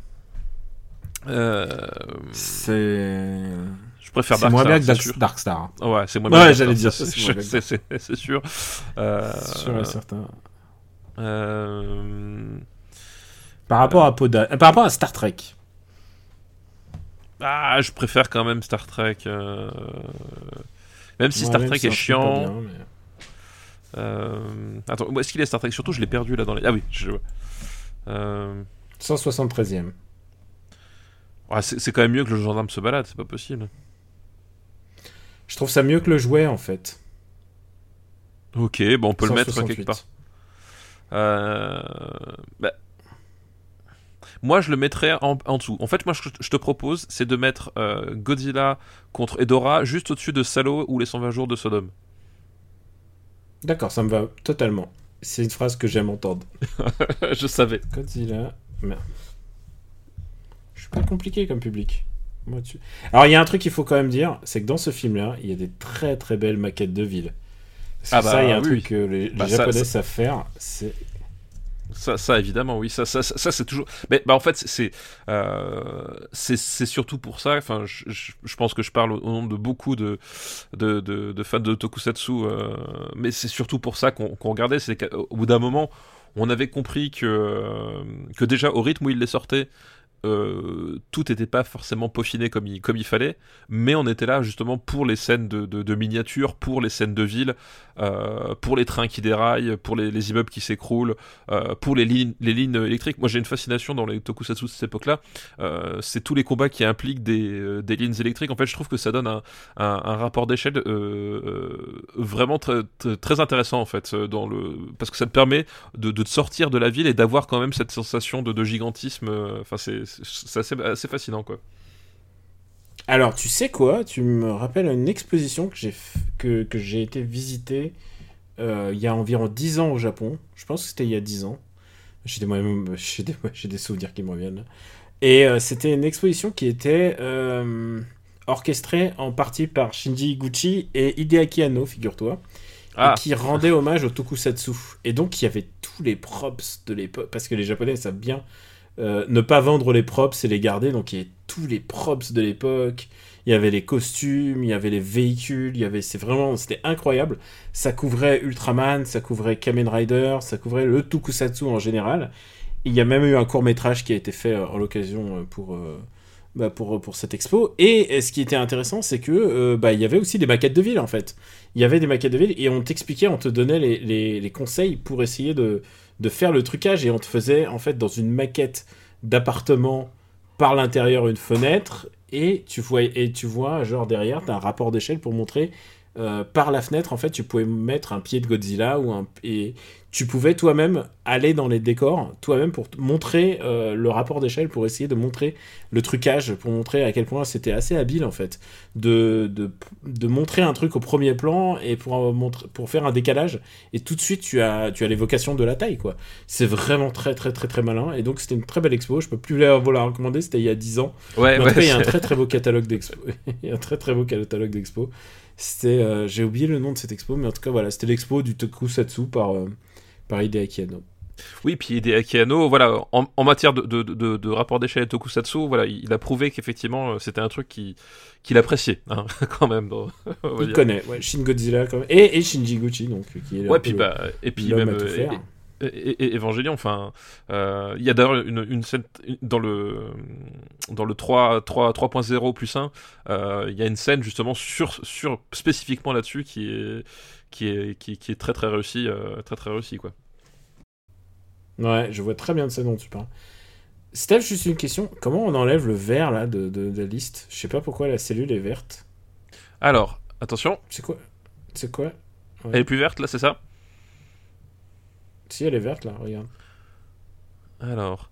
Euh, C'est. Préfère C'est Dark moins Star, bien que c'est Dark, sûr. Dark Star. Ouais, c'est moins Ouais, bien. que j'allais dire ça, c'est c'est- que c'est c'est- c'est sûr. Euh, Sûr et certain. euh, Par rapport à Poda... euh, Par rapport à Star Trek. Ah, je préfère quand même Star Trek. euh, Même si Ouais, Star même Trek si est chiant. bien, mais- Euh, Attends, où est-ce qu'il est Star Trek? Surtout, je l'ai perdu là dans les. Ah oui, je vois. Euh... 173e. ouais, c'est c'est quand même mieux que le gendarme se balade, c'est pas possible. Je trouve ça mieux que le jouet en fait. Ok, bon, on peut le mettre 168. quelque part. Euh... bah, Moi, je le mettrais en, en dessous. En fait, moi, je, je te propose, c'est de mettre euh, Godzilla contre Edora juste au-dessus de Salo ou les 120 jours de Sodome. D'accord, ça me va totalement. C'est une phrase que j'aime entendre. je savais. Godzilla. Merde. Je suis pas compliqué comme public. Moi, tu- Alors, il y a un truc qu'il faut quand même dire c'est que dans ce film-là, il y a des très très belles maquettes de villes. Ah bah, ça, il y a un oui, truc que les, Bah, Japonais ça- savent faire. C'est Ça, ça évidemment, oui, ça, ça, ça, ça, c'est toujours. Mais bah, en fait, c'est euh, c'est surtout pour ça. Enfin, je, je, je pense que je parle au, nom de beaucoup de de, de, de fans de tokusatsu, euh, mais c'est surtout pour ça qu'on qu'on regardait. C'est qu'au bout d'un moment, on avait compris que euh, que déjà au rythme où il les sortait. Euh, tout n'était pas forcément peaufiné comme il, fallait, mais on était là justement pour les scènes de, de, de miniatures, pour les scènes de ville, euh, pour les trains qui déraillent, pour les, les immeubles qui s'écroulent, euh, pour les lignes, électriques. Moi, j'ai une fascination dans les tokusatsu de cette époque-là. Euh, c'est tous les combats qui impliquent des, lignes électriques. En fait, je trouve que ça donne un, rapport d'échelle vraiment très, intéressant en fait, parce que ça te permet de, te sortir de la ville et d'avoir quand même cette sensation de, gigantisme. Enfin, c'est assez fascinant quoi. Alors, tu sais quoi? Tu me rappelles une exposition que j'ai f- que, que j'ai été visiter euh, il y a environ 10 ans au Japon. Je pense que c'était il y a 10 ans. J'ai des, souvenirs qui me reviennent. Et euh, c'était une exposition qui était euh, orchestrée en partie par Shinji Iguchi et Hideaki Anno, figure-toi. Ah, qui rendait hommage au tokusatsu. Et donc il y avait tous les props de l'époque, parce que les Japonais savent bien euh, ne pas vendre les props et les garder, donc il y avait tous les props de l'époque. Il y avait les costumes, il y avait les véhicules, il y avait, c'est vraiment, c'était incroyable. Ça couvrait Ultraman, ça couvrait Kamen Rider, ça couvrait le tokusatsu en général. Il y a même eu un court métrage qui a été fait euh, en l'occasion euh, pour, euh, bah, pour, pour cette expo. Et euh, ce qui était intéressant, c'est que euh, bah, il y avait aussi des maquettes de ville en fait. Il y avait des maquettes de ville et on t'expliquait, on te donnait les, les conseils pour essayer de, de faire le trucage et on te faisait en fait dans une maquette d'appartement par l'intérieur une fenêtre et tu vois et tu vois genre derrière t'as un rapport d'échelle pour montrer euh, par la fenêtre en fait tu pouvais mettre un pied de Godzilla ou un et tu pouvais toi-même aller dans les décors toi-même pour montrer euh, le rapport d'échelle pour essayer de montrer le trucage pour montrer à quel point c'était assez habile en fait. De, de, de montrer un truc au premier plan et pour, pour faire un décalage. Et tout de suite tu as, tu as l'évocation de la taille quoi. C'est vraiment très très très très malin. Et donc c'était une très belle expo. Je peux plus la- vous la recommander. C'était il y a 10 ans. Ouais, en ouais, tout cas, il y a un très très beau catalogue d'expo. il y a un très très beau catalogue d'expo. C'était, euh, j'ai oublié le nom de cette expo, mais en tout cas voilà, c'était l'expo du tokusatsu par euh, par Hideaki Anno. Oui, puis Hideaki Anno, voilà, en, en matière de, de, de, de rapport d'échelle et tokusatsu, voilà, il a prouvé qu'effectivement euh, c'était un truc qui qu'il appréciait hein, quand même. Il dire. connaît, ouais, Shin Godzilla quand même. Et, et Shinji Gucci, donc, qui est là Ouais, puis bah, et puis même à tout euh, faire. et- Evangelion, enfin, euh, il y a d'ailleurs une, une scène dans le dans le 3 3 3.0 plus 1, euh, il y a une scène justement sur sur spécifiquement là-dessus qui est qui est qui, qui est très très réussi euh, très très réussi quoi. Ouais, je vois très bien de ça dont tu parles. Steph, juste une question. Comment on enlève le vert là de, de, de la liste? Je sais pas pourquoi la cellule est verte. Alors, attention, C'est quoi? C'est quoi? Elle est plus verte là, c'est ça? Si elle est verte là, regarde. Alors,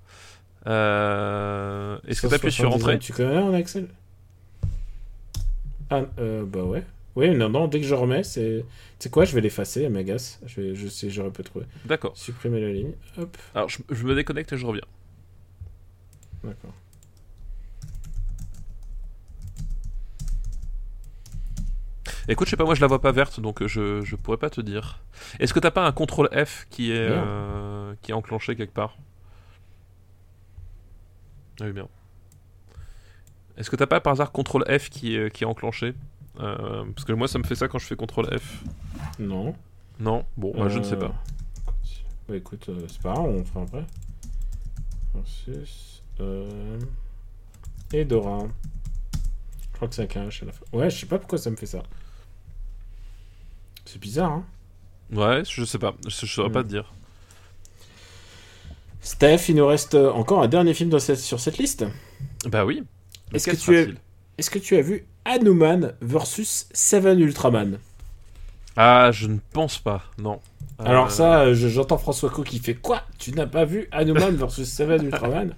euh, est-ce que tu appuies sur 179, entrée? Tu connais en Excel? Ah, euh, bah ouais. Oui, non, non, dès que je remets, c'est. Tu sais quoi, je vais l'effacer, elle m'agace. Je, vais... je sais, j'aurais pu trouver. D'accord. Supprimer la ligne. Hop, Alors, je, je me déconnecte et je reviens. d'accord. Écoute, je sais pas, moi je la vois pas verte, donc euh, je, je pourrais pas te dire. Est-ce que t'as pas un contrôle F qui est, euh, qui est enclenché quelque part? Ah Oui, bien. Est-ce que t'as pas par hasard contrôle F qui est, qui est enclenché? Euh, Parce que moi ça me fait ça quand je fais contrôle F. Non. Non? Bon, bah, je ne sais pas. Bah écoute, c'est pas grave, on fera après. Versus. Et Dora. Je crois que c'est un H à la fin. Ouais, je sais pas pourquoi ça me fait ça. C'est bizarre, hein. Ouais, je sais pas, je, je saurais Hmm. pas te dire. Steph, il nous reste euh, encore un dernier film dans cette- sur cette liste. Bah oui. Est-ce que tu es- sera-t-il Est-ce que tu as vu Hanuman versus Seven Ultraman? Ah, je ne pense pas, non. Alors Euh, ça, euh, je- j'entends François Co qui fait quoi? Tu n'as pas vu Hanuman versus Seven Ultraman?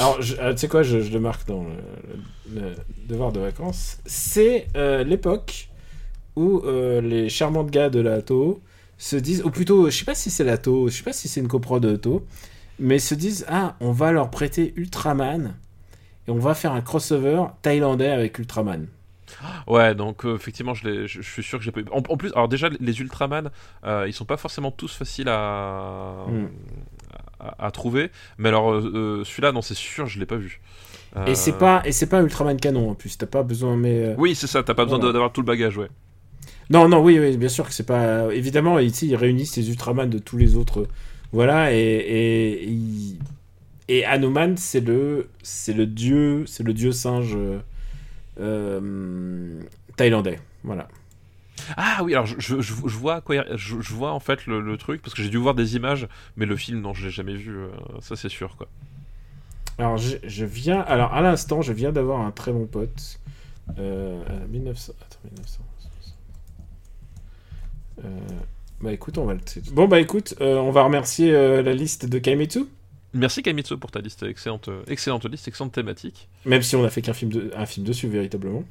Alors, euh, tu sais quoi, je, je le marque dans le, le devoir de vacances. C'est euh, l'époque où euh, les charmantes gars de la Toho se disent, ou plutôt, je sais pas si c'est la Toho, je sais pas si c'est une copro de Toho, mais se disent, ah, on va leur prêter Ultraman et on va faire un crossover thaïlandais avec Ultraman. Ouais, donc euh, effectivement, je, l'ai- je, je suis sûr que j'ai pas eu. En, en plus, alors déjà, les Ultraman, euh, ils sont pas forcément tous faciles à, Hmm. à, à trouver. Mais alors, euh, celui-là, non, c'est sûr, je l'ai pas vu. Et c'est pas et c'est pas Ultraman canon en plus. T'as pas besoin mais Oui, c'est ça, t'as pas besoin Voilà. d'avoir tout le bagage, ouais. Non non oui, oui bien sûr que c'est pas évidemment ici ils réunissent les Ultraman de tous les autres voilà et et Hanuman c'est le c'est le dieu c'est le dieu singe euh, euh, thaïlandais voilà. Ah oui, alors je, je, je- je vois quoi, je, je vois en fait le, le truc, parce que j'ai dû voir des images, mais le film, non, je l'ai jamais vu, euh, ça c'est sûr, quoi. Alors je, viens alors à l'instant je viens d'avoir un très bon pote euh, à 1900 attends 1900 euh, bah écoute on va le bon bah écoute euh, on va remercier euh, la liste de Kaimitsu Merci Kamitsu pour ta liste, excellente, euh, excellente liste, excellente thématique. Même si on a fait qu'un film, de, un film dessus, véritablement.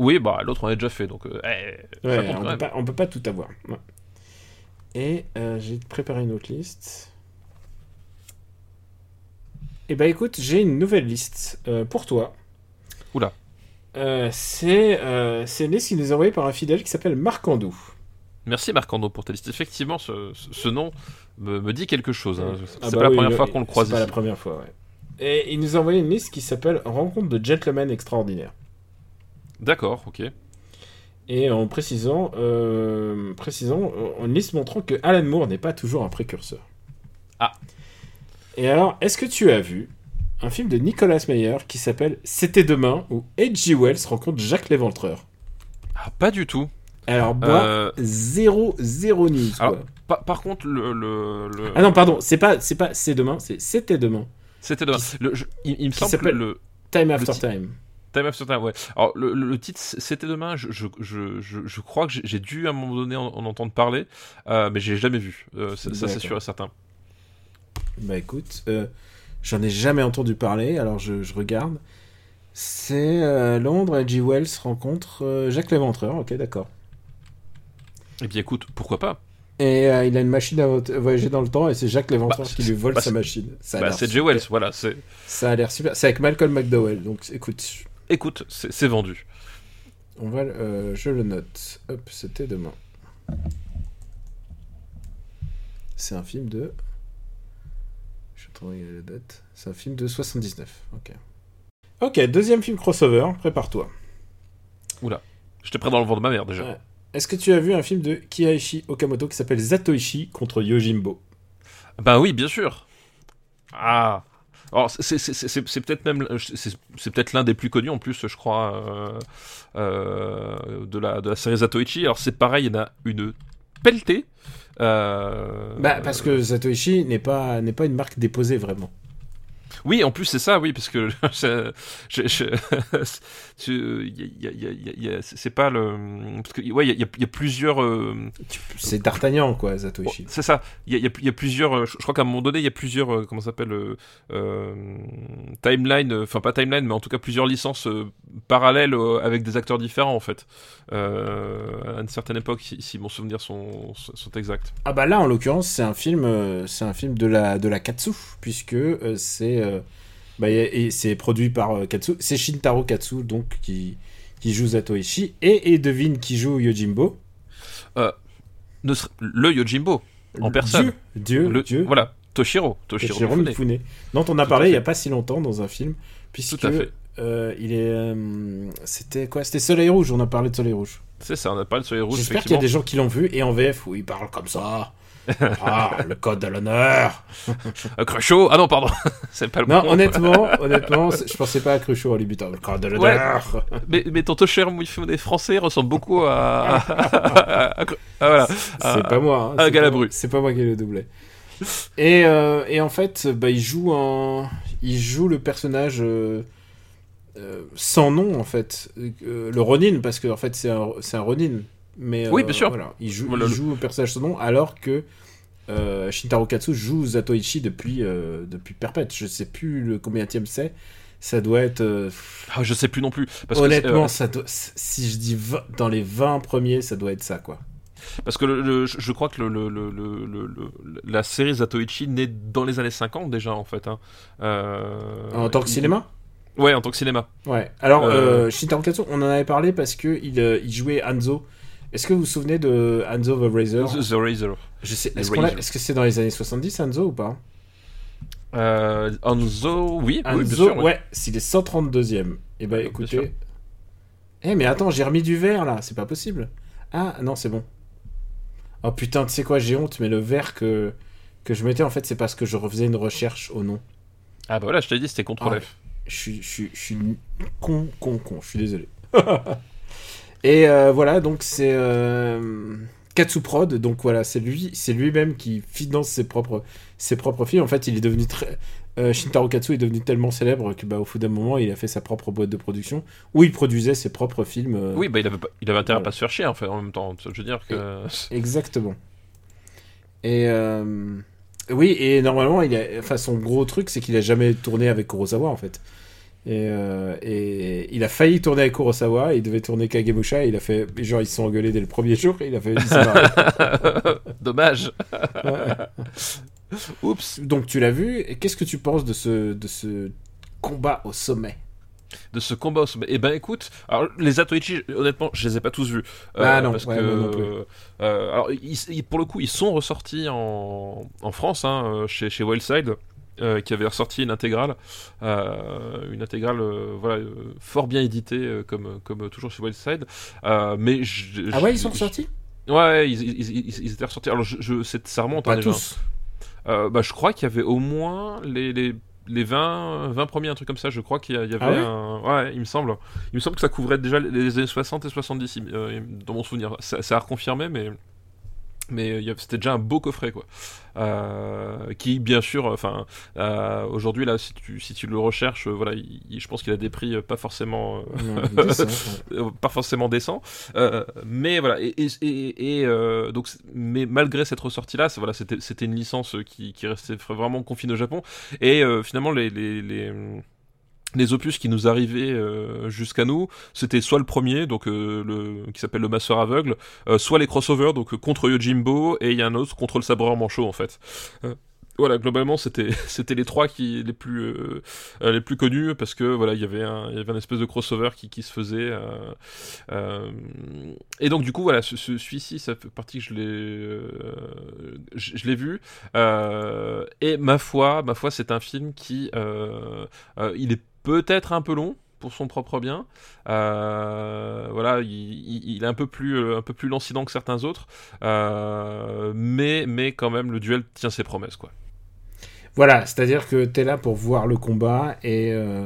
Oui, bah l'autre on a déjà fait, donc euh, eh, Ouais, on, peut pas, on peut pas tout avoir. Ouais. Et euh, j'ai préparé une autre liste. Et bah écoute, j'ai une nouvelle liste euh, pour toi. Oula. Euh, c'est euh, c'est une liste qui nous est envoyée par un fidèle qui s'appelle Marc Andou. Merci Marc-Andro pour ta liste. Effectivement, ce, nom me, me dit quelque chose. hein. C'est Ah pas bah la oui, première le- fois qu'on le croise C'est pas la première fois, ouais. Et il nous a envoyé une liste qui s'appelle Rencontre de gentlemen extraordinaires. D'accord, ok. Et en précisant, euh, précisant euh, une liste montrant que Alan Moore n'est pas toujours un précurseur. Ah. Et alors, est-ce que tu as vu un film de Nicolas Meyer qui s'appelle C'était demain où H.G. Wells rencontre Jacques Léventreur? Ah, pas du tout. Alors, Euh, zéro, zéro news. quoi. Alors, par, contre, le. le, le- Ah non, pardon, c'est pas, c'est pas C'est demain, C'était demain. C'était demain. qui- Le- je- il, il me semble que le. Time After ti- Time. Time After Time, ouais. Alors, le, titre, c'était demain. Je, je, je, crois que j'ai- dû à un moment donné en, en entendre parler, euh, mais j'ai jamais vu. Euh, ça, c'est sûr et certain. Bah écoute, euh, j'en ai jamais entendu parler, alors je, regarde. C'est Londres, H.G. Wells rencontre Jacques Léventreur, ok d'accord. Et bien, écoute, pourquoi pas? Et euh, il a une machine à vo- voyager dans le temps et c'est Jacques Léventreur Bah, qui lui vole bah, sa machine. Ça Bah, c'est Jay. Wells, voilà. Ça a l'air super. C'est avec Malcolm McDowell, donc écoute, Écoute, c'est vendu. on va, euh, je le note. Hop, c'était demain. C'est un film de y a la date. C'est un film de 79. Ok. Ok, deuxième film crossover, prépare-toi. Oula, j'étais prêt dans le vent de ma mère déjà. Ouais. Est-ce que tu as vu un film de Kiaichi Okamoto qui s'appelle Zatoichi contre Yojimbo? Ben oui, bien sûr. Ah. Alors c'est- c'est c'est- c'est- c'est peut-être même c'est c'est peut-être l'un des plus connus en plus je crois euh, euh, de la de la série Zatoichi. Alors c'est pareil, il y en a une pelletée. Euh, Bah, parce que Zatoichi n'est pas, n'est pas une marque déposée vraiment. Oui, en plus c'est ça, oui, parce que je- je- je- c'est pas le parce que ouais, il y a, il y a plusieurs. euh, C'est D'Artagnan, quoi, Zatoichi. Oh, c'est ça. Il y a, y plusieurs. euh, Je crois qu'à un moment donné, il y a plusieurs. euh, Comment ça s'appelle euh, euh, Timeline. euh, Enfin, pas timeline, mais en tout cas plusieurs licences euh, parallèles euh, avec des acteurs différents en fait. Euh, à une certaine époque, si, si mon souvenir sont, sont exacts. Ah bah là, en l'occurrence, c'est un film, euh, c'est un film de la de la Katsu, puisque euh, c'est euh, bah, et c'est produit par euh, Katsu. C'est Shintaro Katsu donc qui qui joue Zatoichi et, et devine qui joue Yojimbo. Ser- le Yojimbo en personne. Dieu, Dieu, Le, Dieu. Voilà. Toshiro. Toshiro, Toshiro Mifune. Mifune, dont on a Tout parlé il y fait. a pas si longtemps dans un film, puisque Tout à fait. euh, il est, euh, c'était quoi? C'était Soleil Rouge. On a parlé de Soleil Rouge. C'est ça, on a parlé de Soleil Rouge. J'espère qu'il y a des gens qui l'ont vu et en VF où il parle comme ça. ah, le code de l'honneur. Cruchot? Ah non, pardon. c'est pas le Non, bon. honnêtement, honnêtement, je pensais pas à Cruchot en lui butant. Le code de l'honneur. Mais, mais ton Toshiro Mifune français ressemble beaucoup à. à- voilà. C'est pas moi. hein, à Galabru. C'est pas moi qui le doublais. Et, euh, et en fait, bah, il joue un, il joue le personnage euh, euh, sans nom en fait, Euh, le Ronin parce que en fait c'est un, c'est un Ronin. Mais Oui, euh, bien sûr. Voilà, il joue, Voilà, il joue le personnage sans nom alors que euh, Shintaro Katsu joue Zatoichi depuis euh, depuis perpète. Je sais plus le combien c'est. Ça doit être euh, Ah, je sais plus non plus. Parce honnêtement, euh, ça doit, si je dis 20 dans les 20 premiers, ça doit être ça quoi. parce que le- le- je crois que le, la série Zatoichi naît dans les années 50 déjà en fait. hein. En tant que il- cinéma? Ouais, en tant que cinéma. Ouais. Alors, Shintaro Katsu, on en avait parlé parce que il, euh, il jouait Hanzo. Est-ce que vous vous souvenez de Hanzo the Razor The, The Razor. Je sais. Est-ce a- est-ce que c'est dans les années 70 Hanzo ou pas? Euh, Hanzo, oui, oui, bien Hanzo, sûr. ouais, s'il est 132e. Eh ben, Ouais, écoutez. Eh, mais attends, j'ai remis du vert là, c'est pas possible. Ah, non, c'est bon. Oh putain, tu sais quoi, j'ai honte, mais le vert que, que je mettais en fait, c'est parce que je refaisais une recherche au nom. Ah bah voilà, je t'ai dit, c'était contre Ah, F. Je suis, je suis, je suis con, con, con. Je suis désolé. Et euh, voilà, donc c'est euh, Katsu Prod. Donc voilà, c'est lui, c'est lui-même qui finance ses propres, ses propres films. En fait, il est devenu très, euh, Shintaro Katsu est devenu tellement célèbre que bah au bout d'un moment, il a fait sa propre boîte de production où il produisait ses propres films. euh, Oui, bah il avait, il avait intérêt à Voilà. pas se faire chier en fait, en même temps. Je veux dire que. Exactement. Et euh, oui, et normalement, il a, enfin, son gros truc, c'est qu'il a jamais tourné avec Kurosawa en fait. Et, euh, et il a failli tourner avec Kurosawa, il devait tourner Kagemusha, et il a fait, genre ils se sont engueulés dès le premier jour, et il a fait. Dommage. Ouais. Oups. Donc tu l'as vu, et qu'est-ce que tu penses de ce, de ce combat au sommet? De ce combat au sommet. Eh ben écoute, alors les Atoichi, honnêtement, je les ai pas tous vus. Euh, Ah non, parce ouais, que, moi non plus. euh, alors ils- ils- pour le coup, ils sont ressortis en, en France, hein, chez, chez Wildside. Euh, qui avait ressorti une intégrale, euh, une intégrale euh, voilà, fort bien éditée comme, comme toujours chez Wildside. Mais je- Ah ouais, ils sont ressortis? Ouais, ils, ils- ils- ils étaient ressortis. Alors je, je, ça remonte hein, Pas déjà. tous. Bah, je crois qu'il y avait au moins les, les, les 20, 20 premiers, un truc comme ça. Je crois qu'il y avait Ah ouais? un. Ouais, il me semble. Il me semble que ça couvrait déjà les années 60 et 70, il- euh, dans mon souvenir. Ça, ça a reconfirmé, mais. Mais c'était déjà un beau coffret, quoi. Euh, qui, bien sûr, enfin, euh, aujourd'hui, là, si tu, si tu le recherches, euh, voilà, il- il- je pense qu'il a des prix euh, pas forcément. euh, Non, descendent, ouais. euh, pas forcément décent Euh, mais voilà et, et, et- et, euh, donc mais malgré cette ressortie là voilà c'était c'était une licence qui, qui restait vraiment confinée au Japon et euh, finalement les, les, les les opus qui nous arrivaient euh, jusqu'à nous, c'était soit le premier, donc euh, le qui s'appelle le Masseur aveugle, euh, soit les crossovers, donc euh, contre Yojimbo, et il y a un autre contre le sabreur manchot en fait. Euh, voilà, globalement, c'était c'était les trois qui les plus euh, les plus connus parce que voilà, il y avait un il y avait un espèce de crossover qui, qui se faisait et donc du coup voilà, ce, ce- celui-ci ça fait partie que je l'ai je, je l'ai vu et ma foi ma foi c'est un film qui il est peut-être un peu long pour son propre bien. Euh, voilà, il, il- il est un peu plus, euh, un peu plus lancinant que certains autres, Euh, mais, mais quand même le duel tient ses promesses, quoi. Voilà, c'est-à-dire que t'es là pour voir le combat et, euh,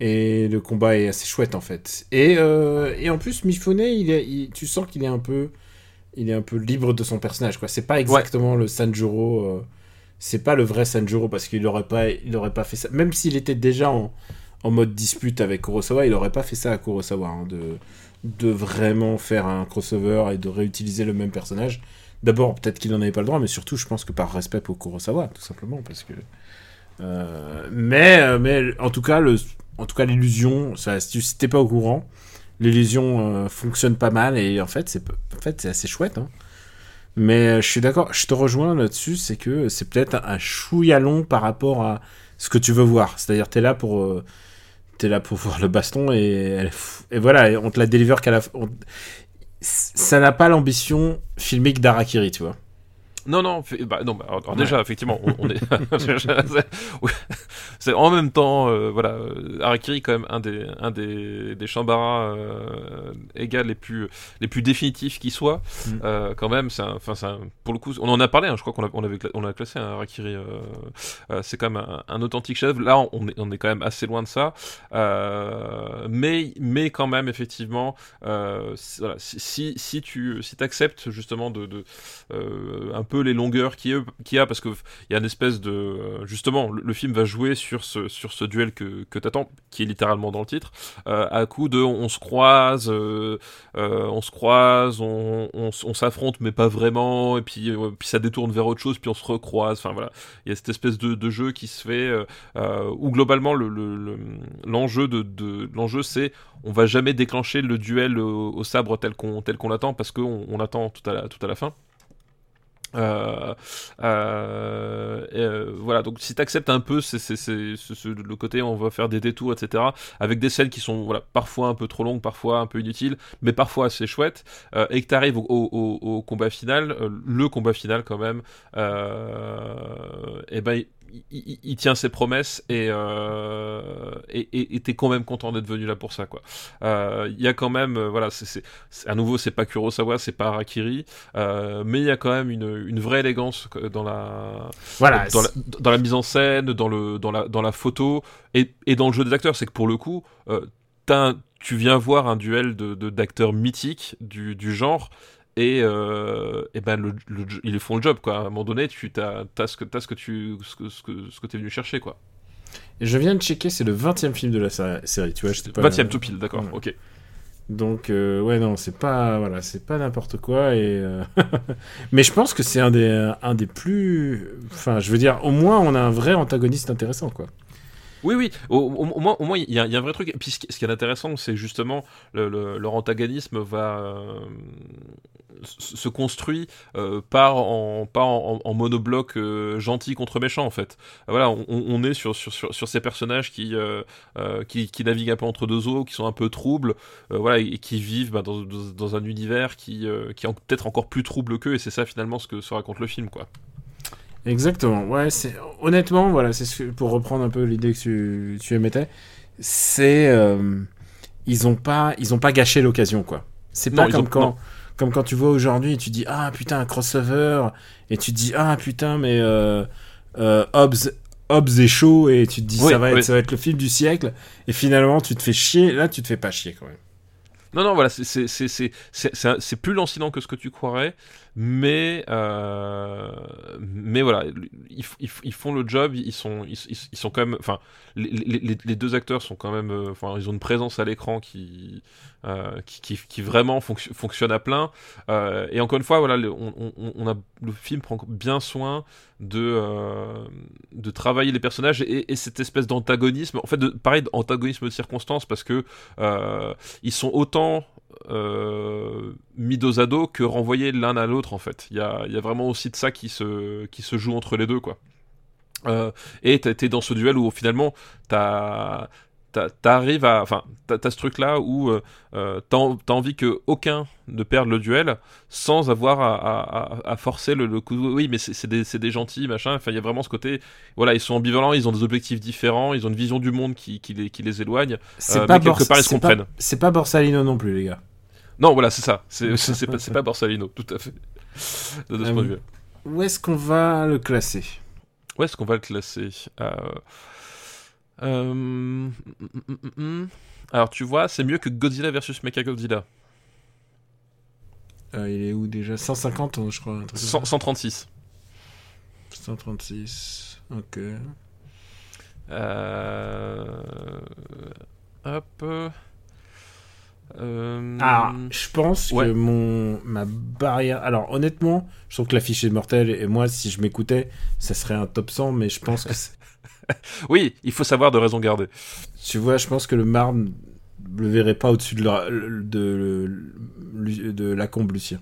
et le combat est assez chouette en fait. Et, et en plus, Mifune, il est, il- tu sens qu'il est un peu, il est un peu libre de son personnage quoi. C'est pas exactement le Sanjuro, c'est pas le vrai Sanjuro parce qu'il aurait pas, il aurait pas fait ça. Même s'il était déjà en, en mode dispute avec Kurosawa, il aurait pas fait ça à Kurosawa hein, de, de vraiment faire un crossover et de réutiliser le même personnage. D'abord, peut-être qu'il n'en avait pas le droit, mais surtout, je pense que par respect pour Kurosawa, tout simplement, parce que. euh, mais, euh, mais en tout cas, le, en tout cas, l'illusion, ça, si tu n'étais pas au courant, l'illusion euh, fonctionne pas mal et en fait, c'est, en fait, c'est assez chouette. hein. Mais euh, je suis d'accord, je te rejoins là-dessus, c'est que c'est peut-être un, chouïa long par rapport à ce que tu veux voir. C'est-à-dire, t'es là pour. euh, T'es là pour voir le baston et, et voilà, on te la délivre qu'à la on- Ça n'a pas l'ambition filmique d'Arakiri, tu vois. Non, non, bah, non, bah, alors, déjà, effectivement, on, on est, c'est- en même temps, euh, voilà, euh, Harakiri quand même un des, un des, des Shambara euh, égales les plus, les plus définitifs qui soient. Mm. Euh, quand même, c'est, pour le coup, on en a parlé. hein, je crois qu'on a, on avait, on a classé un Harakiri. euh, euh, c'est quand même un, un authentique chef. Là, on est, on est quand même assez loin de ça, Euh, mais, mais quand même, effectivement, euh, si- voilà, si, si, si tu, si acceptes justement de, de euh, un peu les longueurs qu'il y a, qu'il parce que il y a une espèce de euh, justement le, film va jouer sur ce duel que que t'attends qui est littéralement dans le titre. Euh, à coup de on se croise euh, on se croise on, s'affronte mais pas vraiment et puis ça détourne vers autre chose puis on se recroise enfin voilà. Il y a cette espèce de, jeu qui se fait où globalement le le- le- l'enjeu de, l'enjeu c'est on va jamais déclencher le duel au, sabre tel qu'on l'attend parce qu'on on tout à la fin euh, euh, et, euh, voilà, donc si t'acceptes un peu c'est, c'est, c'est, ce- ce- le côté on va faire des détours, etc., avec des scènes qui sont voilà, parfois un peu trop longues, parfois un peu inutiles, mais parfois assez chouettes, euh, et que t'arrives au, au, au- combat final, euh, le combat final quand même, euh, et ben il, tient ses promesses et euh, et- et quand même content d'être venu là pour ça quoi. Euh, Il y a quand même euh, voilà c'est, à nouveau c'est pas Kurosawa c'est pas Harakiri euh, mais il y a quand même une, une vraie élégance dans la, Voilà. dans, la, dans la mise en scène, dans, le, dans, la, dans la photo et, et dans le jeu des acteurs. C'est que pour le coup, tu viens voir un duel de, de- d'acteurs mythiques du, du genre. Et, euh, et ben le, le- ils font le job quoi. À un moment donné, tu as, as ce que t'as ce que tu ce que ce que, ce que t'es venu chercher quoi. Et je viens de checker, c'est le 20 e film de la sé- série, tu vois. j'étais pas- 20 e tout pile, d'accord. Ok. Donc euh, ouais non c'est pas voilà c'est pas n'importe quoi et euh, mais je pense que c'est un des un des plus enfin je veux dire au moins on a un vrai antagoniste intéressant quoi. Oui, oui, au, moins, il y, a un vrai truc. Et puis, ce qui, est intéressant, c'est justement le, le- leur antagonisme va euh, se construit euh, par en pas en, en monobloc euh, gentil contre méchant en fait. Voilà, on, est sur, ces personnages qui, euh, qui qui naviguent un peu entre deux eaux, qui sont un peu troubles, voilà, et qui vivent bah, dans, un univers qui qui est peut-être encore plus trouble qu'eux. Et c'est ça finalement ce que se raconte le film, quoi. Exactement ouais c'est honnêtement voilà c'est pour reprendre un peu l'idée que tu, tu émettais c'est euh, ils ont pas ils ont pas gâché l'occasion quoi. C'est pas comme ont- quand non. comme quand tu vois aujourd'hui et tu dis ah putain un crossover et tu dis ah putain mais euh, euh, Hobbs Hobbs est chaud et tu te dis Oui, ça va être oui. ça va être le film du siècle et finalement tu te fais chier là tu te fais pas chier quand même. Non, non, voilà, c'est plus lancinant que ce que tu croirais, mais, euh, mais voilà, ils, ils font le job, ils sont, ils, sont quand même, enfin, les, deux acteurs sont quand même, euh, enfin, ils ont une présence à l'écran qui, euh, qui, qui, vraiment fonc- fonctionne à plein. Et encore une fois, voilà, le, on, on- le film prend bien soin de, de travailler les personnages et, et cette espèce d'antagonisme, en fait, de, pareil, d'antagonisme de circonstance, parce que ils sont autant euh, mis dos à dos que renvoyés l'un à l'autre en fait. Il y a, il y a vraiment aussi de ça qui se, qui se joue entre les deux quoi. Euh, et t'es dans ce duel où finalement t'as t'arrives à enfin t'as ce truc là où euh, euh, t'as en- t'as envie que aucun ne perde le duel sans avoir à, à- à- à forcer le, le coup oui mais c'est des, gentils machin enfin il y a vraiment ce côté voilà ils sont ambivalents ils ont des objectifs différents ils ont une vision du monde qui, qui, les, qui les éloigne C'est Euh, pas mais quelque part, ils se comprennent. C'est pas Borsalino non plus, les gars. Non voilà c'est ça c'est c'est pas, pas Borsalino tout à fait de, de ce Euh, point de vue Où est-ce qu'on va le classer? Où est-ce qu'on va le classer? Euh, euh. Alors tu vois, c'est mieux que Godzilla versus Mechagodzilla. Euh, Il est où déjà? 150, hein, je crois. un truc comme ça. 100 136. 136. Ok. Euh... Hop. Euh... Ah, je pense que mon ma barrière. Alors, honnêtement, je trouve que l'affiche est mortelle et moi, si je m'écoutais, ça serait un top 100, mais je pense que. oui, il faut savoir de raison garder. Tu vois, je pense que le marne le verrait pas au-dessus de la de, la Combe Lucien.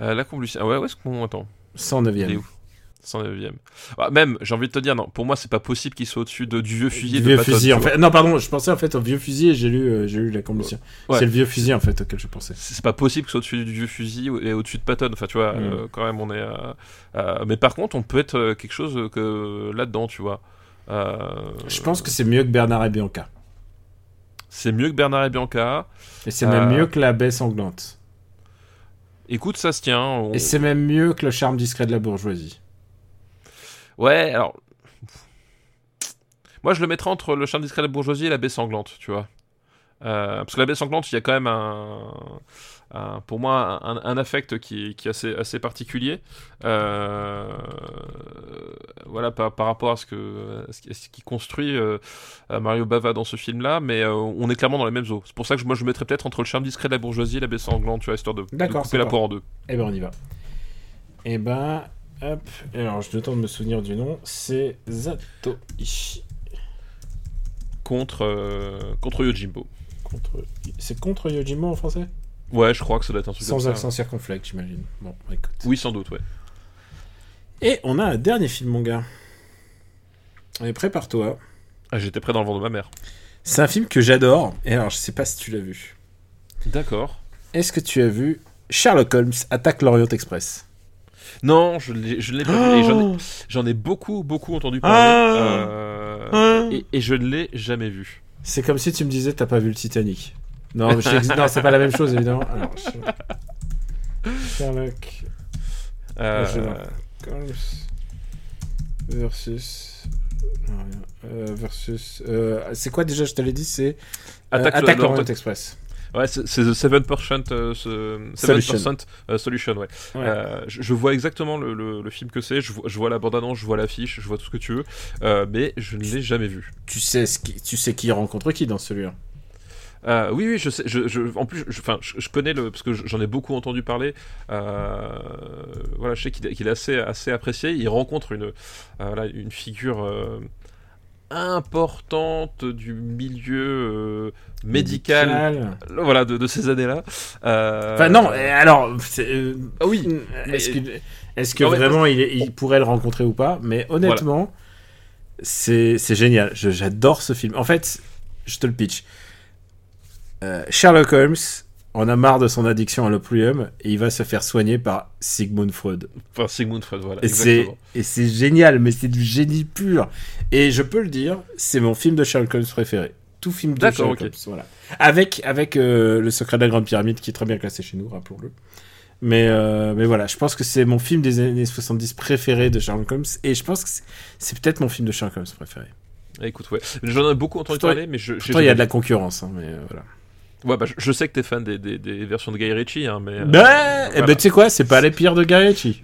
Euh, la Combe Lucien. Ah ouais, où est-ce qu'on attend 109e. 109e. Bah, même, j'ai envie de te dire, non, pour moi, c'est pas possible qu'il soit au-dessus de, du vieux fusil. Du vieux de Patton, fusil, en fait. Non, pardon, je pensais en fait au vieux fusil et j'ai lu, euh, lu la combustion. C'est le vieux fusil, en fait, auquel je pensais. C'est pas possible qu'il soit au-dessus du vieux fusil et au-dessus de Patton. Enfin, tu vois, mm. euh, quand même, on est. Mais par contre, on peut être euh, quelque chose que là-dedans, tu vois. Je pense que c'est mieux que Bernard et Bianca. C'est mieux que Bernard et Bianca. Et c'est même mieux que la baie sanglante. Écoute, ça se tient. Et c'est même mieux que le charme discret de la bourgeoisie. Ouais, alors. Moi, je le mettrais entre le charme discret de la bourgeoisie et la baie sanglante, tu vois. Euh, parce que la baie sanglante, il y a quand même un. un- pour moi, un, un affect qui, qui est assez, assez particulier. Euh, voilà, par, par rapport à ce, que, à ce qui, construit euh, euh, Mario Bava dans ce film-là, mais on est clairement dans les mêmes eaux. C'est pour ça que moi, je mettrais peut-être entre le charme discret de la bourgeoisie et la baie sanglante, tu vois, histoire de, de couper la poire en deux. Eh ben on y va. Eh ben, hop. Alors, je le temps de me souvenir du nom. C'est Zatoichi. Contre, euh, contre Yojimbo. Contre... C'est contre Yojimbo en français? Ouais, je crois que ça doit être un truc Sans accent circonflexe, j'imagine. Bon, écoute. Oui, sans doute, ouais. Et on a un dernier film, mon gars. Et prépare-toi. Ah, j'étais prêt dans le vent de ma mère. C'est un film que j'adore. Et alors, je sais pas si tu l'as vu. D'accord. Est-ce que tu as vu Sherlock Holmes attaque l'Orient Express? Non, je l'ai- je l'ai pas vu. Et j'en ai, j'en ai beaucoup, beaucoup entendu parler. Ah. euh, et, et je ne l'ai jamais vu. C'est comme si tu me disais t'as pas vu le Titanic. Non, je- non, c'est pas la même chose évidemment. Alors, Sher- Sherlock Euh, je versus non, rien. Euh, versus c'est quoi déjà je te l'ai dit c'est Attaque le- le- Express. Ouais, c'est The 7%, euh, ce- 7% Solution. euh, Solution, ouais. Ouais. Euh, je, je vois exactement le, le- le film que c'est. Je, vois- je vois la bande-annonce, je vois l'affiche, je vois tout ce que tu veux. Euh, mais je ne l'ai jamais vu. Tu sais ce qui, tu sais qui rencontre qui dans celui-là? Euh, oui, oui, je sais. Je, je- en plus, je, enfin, je, je connais le parce que j'en ai beaucoup entendu parler. Euh, voilà, je sais qu'il est, assez, assez apprécié. Il rencontre une, euh, voilà, une figure euh, importante du milieu euh, médical, Médical. voilà, de, de ces années-là. Euh, Enfin non, alors euh, ah oui. Est-ce que, est-ce que Non, vraiment il, pourrait le rencontrer ou pas? Mais honnêtement, c'est c'est génial. J'adore ce film. En fait, je te le pitch. Sherlock Holmes en a marre de son addiction à l'opium et il va se faire soigner par Sigmund Freud. Enfin, Sigmund Freud, voilà. Et c'est génial, mais c'est du génie pur. Et je peux le dire, c'est mon film de Sherlock Holmes préféré. Tout film de Sherlock. Holmes, voilà. Avec avec euh, le secret de la grande pyramide qui est très bien classé chez nous, rappelons-le. Mais euh, mais voilà, je pense que c'est mon film des années 70 préféré de Sherlock Holmes et je pense que c'est- peut-être mon film de Sherlock Holmes préféré. Écoute, ouais. J'en ai beaucoup entendu parler, mais je. Pourtant, il y a de la concurrence, hein, mais euh, voilà. Ouais, bah, je, sais que t'es fan des, des, des versions de Guy Ritchie, hein, mais. euh, bah, eh voilà. ben, tu sais quoi, c'est pas les pires de Guy Ritchie.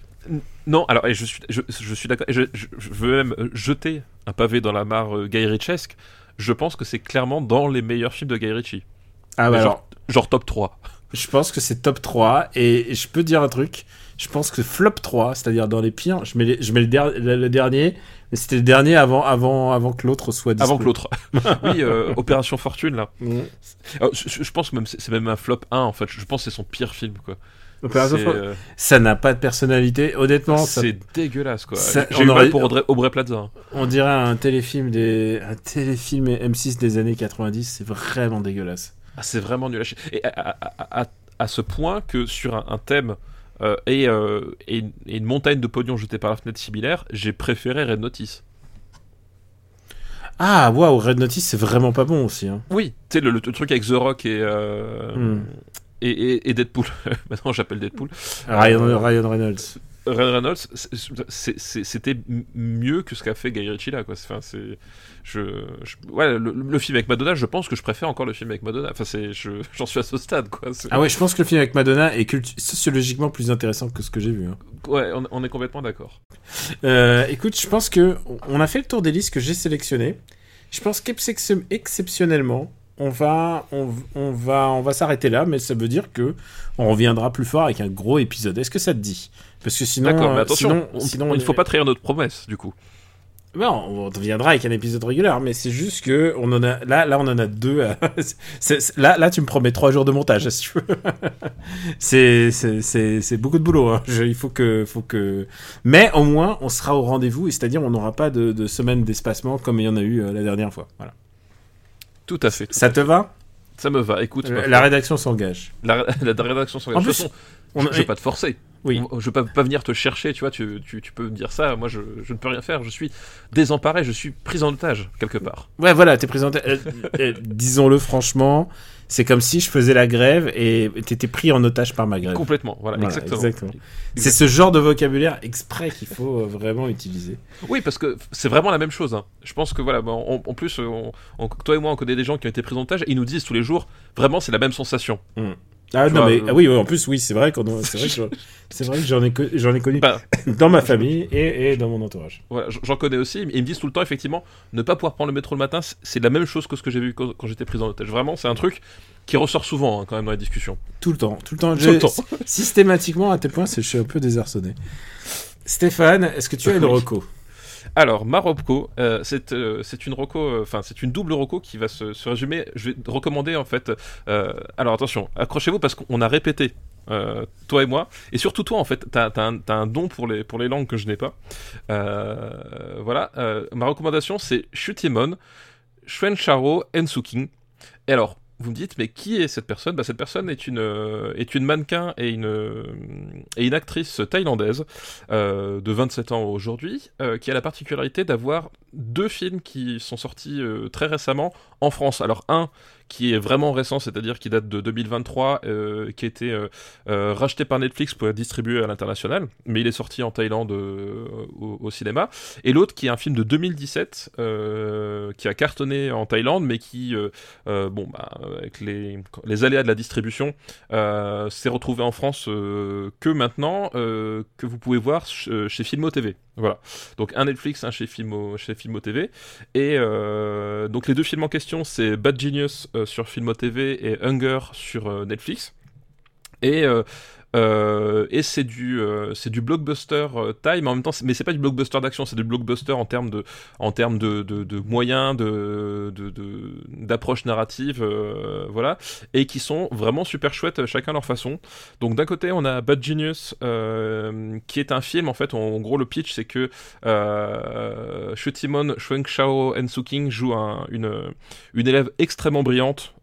Non, alors, et je suis, je, je suis d'accord. Je, veux même euh, jeter un pavé dans la mare euh, Guy Ritchesque. Je pense que c'est clairement dans les meilleurs films de Guy Ritchie. Ah bah genre, alors, genre top 3. Je pense que c'est top 3 et et je peux dire un truc. Je pense que flop 3, c'est-à-dire dans les pires, je mets, les- je mets le, der- le- le dernier, mais c'était le dernier avant, avant, avant que l'autre soit dispo. Avant que l'autre. oui, euh, Opération Fortune, là. Mm. Alors, je, je pense que même c'est même un flop 1, en fait. Je pense que c'est son pire film, quoi. Euh, Ça n'a pas de personnalité. Honnêtement, ça- c'est dégueulasse quoi. ça- J'ai mal aurait- pour Audrey, Aubrey Plaza. hein. on dirait un téléfilm des un téléfilm M6 des années 90. C'est vraiment dégueulasse. Ah, c'est vraiment nul à. Et à, à- à- à- à ce point que sur un, un thème et, euh, et une- et une montagne de pognon jetée par la fenêtre similaire, j'ai préféré Red Notice. Ah waouh, Red Notice c'est vraiment pas bon aussi. Hein. Oui, tu sais, le, le truc avec The Rock et, euh, Hmm. et, et- et Deadpool. Maintenant, j'appelle Deadpool. Ryan, Euh, Ryan Reynolds. Ryan Reynolds, c'était mieux que ce qu'a fait Guy Ritchie là. Quoi. Enfin, c'est, je, je- ouais, le, le film avec Madonna, je pense que je préfère encore le film avec Madonna. Enfin, c'est, j'en suis à ce stade. Quoi. Ah ouais, je pense que le film avec Madonna est sociologiquement plus intéressant que ce que j'ai vu. hein. Ouais, on, on est complètement d'accord. Euh, écoute, je pense que on a fait le tour des listes que j'ai sélectionnées. Je pense qu'exceptionnellement, on va, on, on va, on va s'arrêter là, mais ça veut dire que on reviendra plus fort avec un gros épisode. Est-ce que ça te dit? Parce que sinon, D'accord, mais euh, attention, sinon, on- sinon, il ne faut pas trahir notre promesse, du coup. Non, on reviendra avec un épisode régulier, mais c'est juste que on en a là, là, on en a deux. à- là, là, tu me promets trois jours de montage, si tu veux. c'est, c'est, c'est, c'est beaucoup de boulot. hein. Je- il faut que, faut que. Mais au moins, on sera au rendez-vous, et c'est-à-dire, on n'aura pas de, de semaine d'espacement comme il y en a eu euh, la dernière fois. Voilà. Tout à fait. tout Ça à te va? Ça me va. Écoute, La rédaction s'engage. la, la rédaction s'engage. En plus, façon, on- je, je vais pas te forcer. Oui. On- Je vais pas, pas venir te chercher, tu vois. Tu, tu, tu peux me dire ça. Moi, je, je ne peux rien faire. Je suis désemparé. Je suis pris en otage quelque part. Ouais, voilà, t'es présenté. euh, euh, disons-le franchement, c'est comme si je faisais la grève et t'étais pris en otage par ma grève. Complètement. Voilà, Voilà, exactement. exactement. C'est ce genre de vocabulaire exprès qu'il faut euh, vraiment utiliser. Oui, parce que c'est vraiment la même chose. hein. Je pense que voilà, on- en plus, on- on- toi et moi, on connaît des gens qui ont été pris en otage. Et ils nous disent tous les jours, vraiment, c'est la même sensation. Ah Tu non vois, mais euh, ah oui, en plus oui c'est vrai qu'on a- c'est vrai que j'en- c'est vrai que j'en ai j'en ai connu Bah, dans ma famille et, et dans mon entourage. Voilà, j'en connais aussi, et ils me disent tout le temps, effectivement, ne pas pouvoir prendre le métro le matin, c'est la même chose que ce que j'ai vu quand, quand j'étais pris en otage. Vraiment, c'est un truc qui ressort souvent, hein, quand même, dans les discussions. Tout le temps, tout le temps. Tout Je- le temps. Systématiquement à tel point je suis un peu désarçonné. Stéphane, est-ce que tu as une Oui. reco? Alors, ma Robco, euh, c'est euh, c'est une reco, euh, enfin, c'est une double reco qui va se, résumer. Je vais recommander, en fait. alors, attention, accrochez-vous parce qu'on a répété. toi et moi, et surtout toi en fait, t'as as un, don pour les, pour les langues que je n'ai pas. Voilà, ma recommandation c'est Shutimon, Shuencharo Ensuking. Et alors, vous me dites, mais qui est cette personne? Bah, Cette personne est une, euh, est une mannequin et une, euh, et une actrice thaïlandaise euh, de 27 ans aujourd'hui, qui a la particularité d'avoir deux films qui sont sortis euh, très récemment en France. Alors un qui est vraiment récent, c'est-à-dire qui date de 2023, euh, qui a été euh, racheté par Netflix pour être distribué à l'international, mais il est sorti en Thaïlande au, cinéma. Et l'autre qui est un film de 2017, euh, qui a cartonné en Thaïlande, mais qui, bon, bah, avec les, aléas de la distribution, s'est retrouvé en France que maintenant, que vous pouvez voir ch- chez Filmo TV. Voilà. Donc un Netflix, un chez Filmo, chez Filmo TV. Et euh, donc les deux films en question, c'est Bad Genius euh, sur Filmo TV et Hunger sur euh, Netflix. Et euh, et c'est du euh, c'est du blockbuster euh, taille, mais en même temps, mais c'est pas du blockbuster d'action, c'est du blockbuster en termes de en termes de, de, moyens, de d'approche narrative, euh, voilà, et qui sont vraiment super chouettes chacun leur façon. Donc d'un côté, on a Bad Genius, qui est un film en fait. En, gros, le pitch, c'est que euh, Shutimon Shao Ensuking joue un- une une élève extrêmement brillante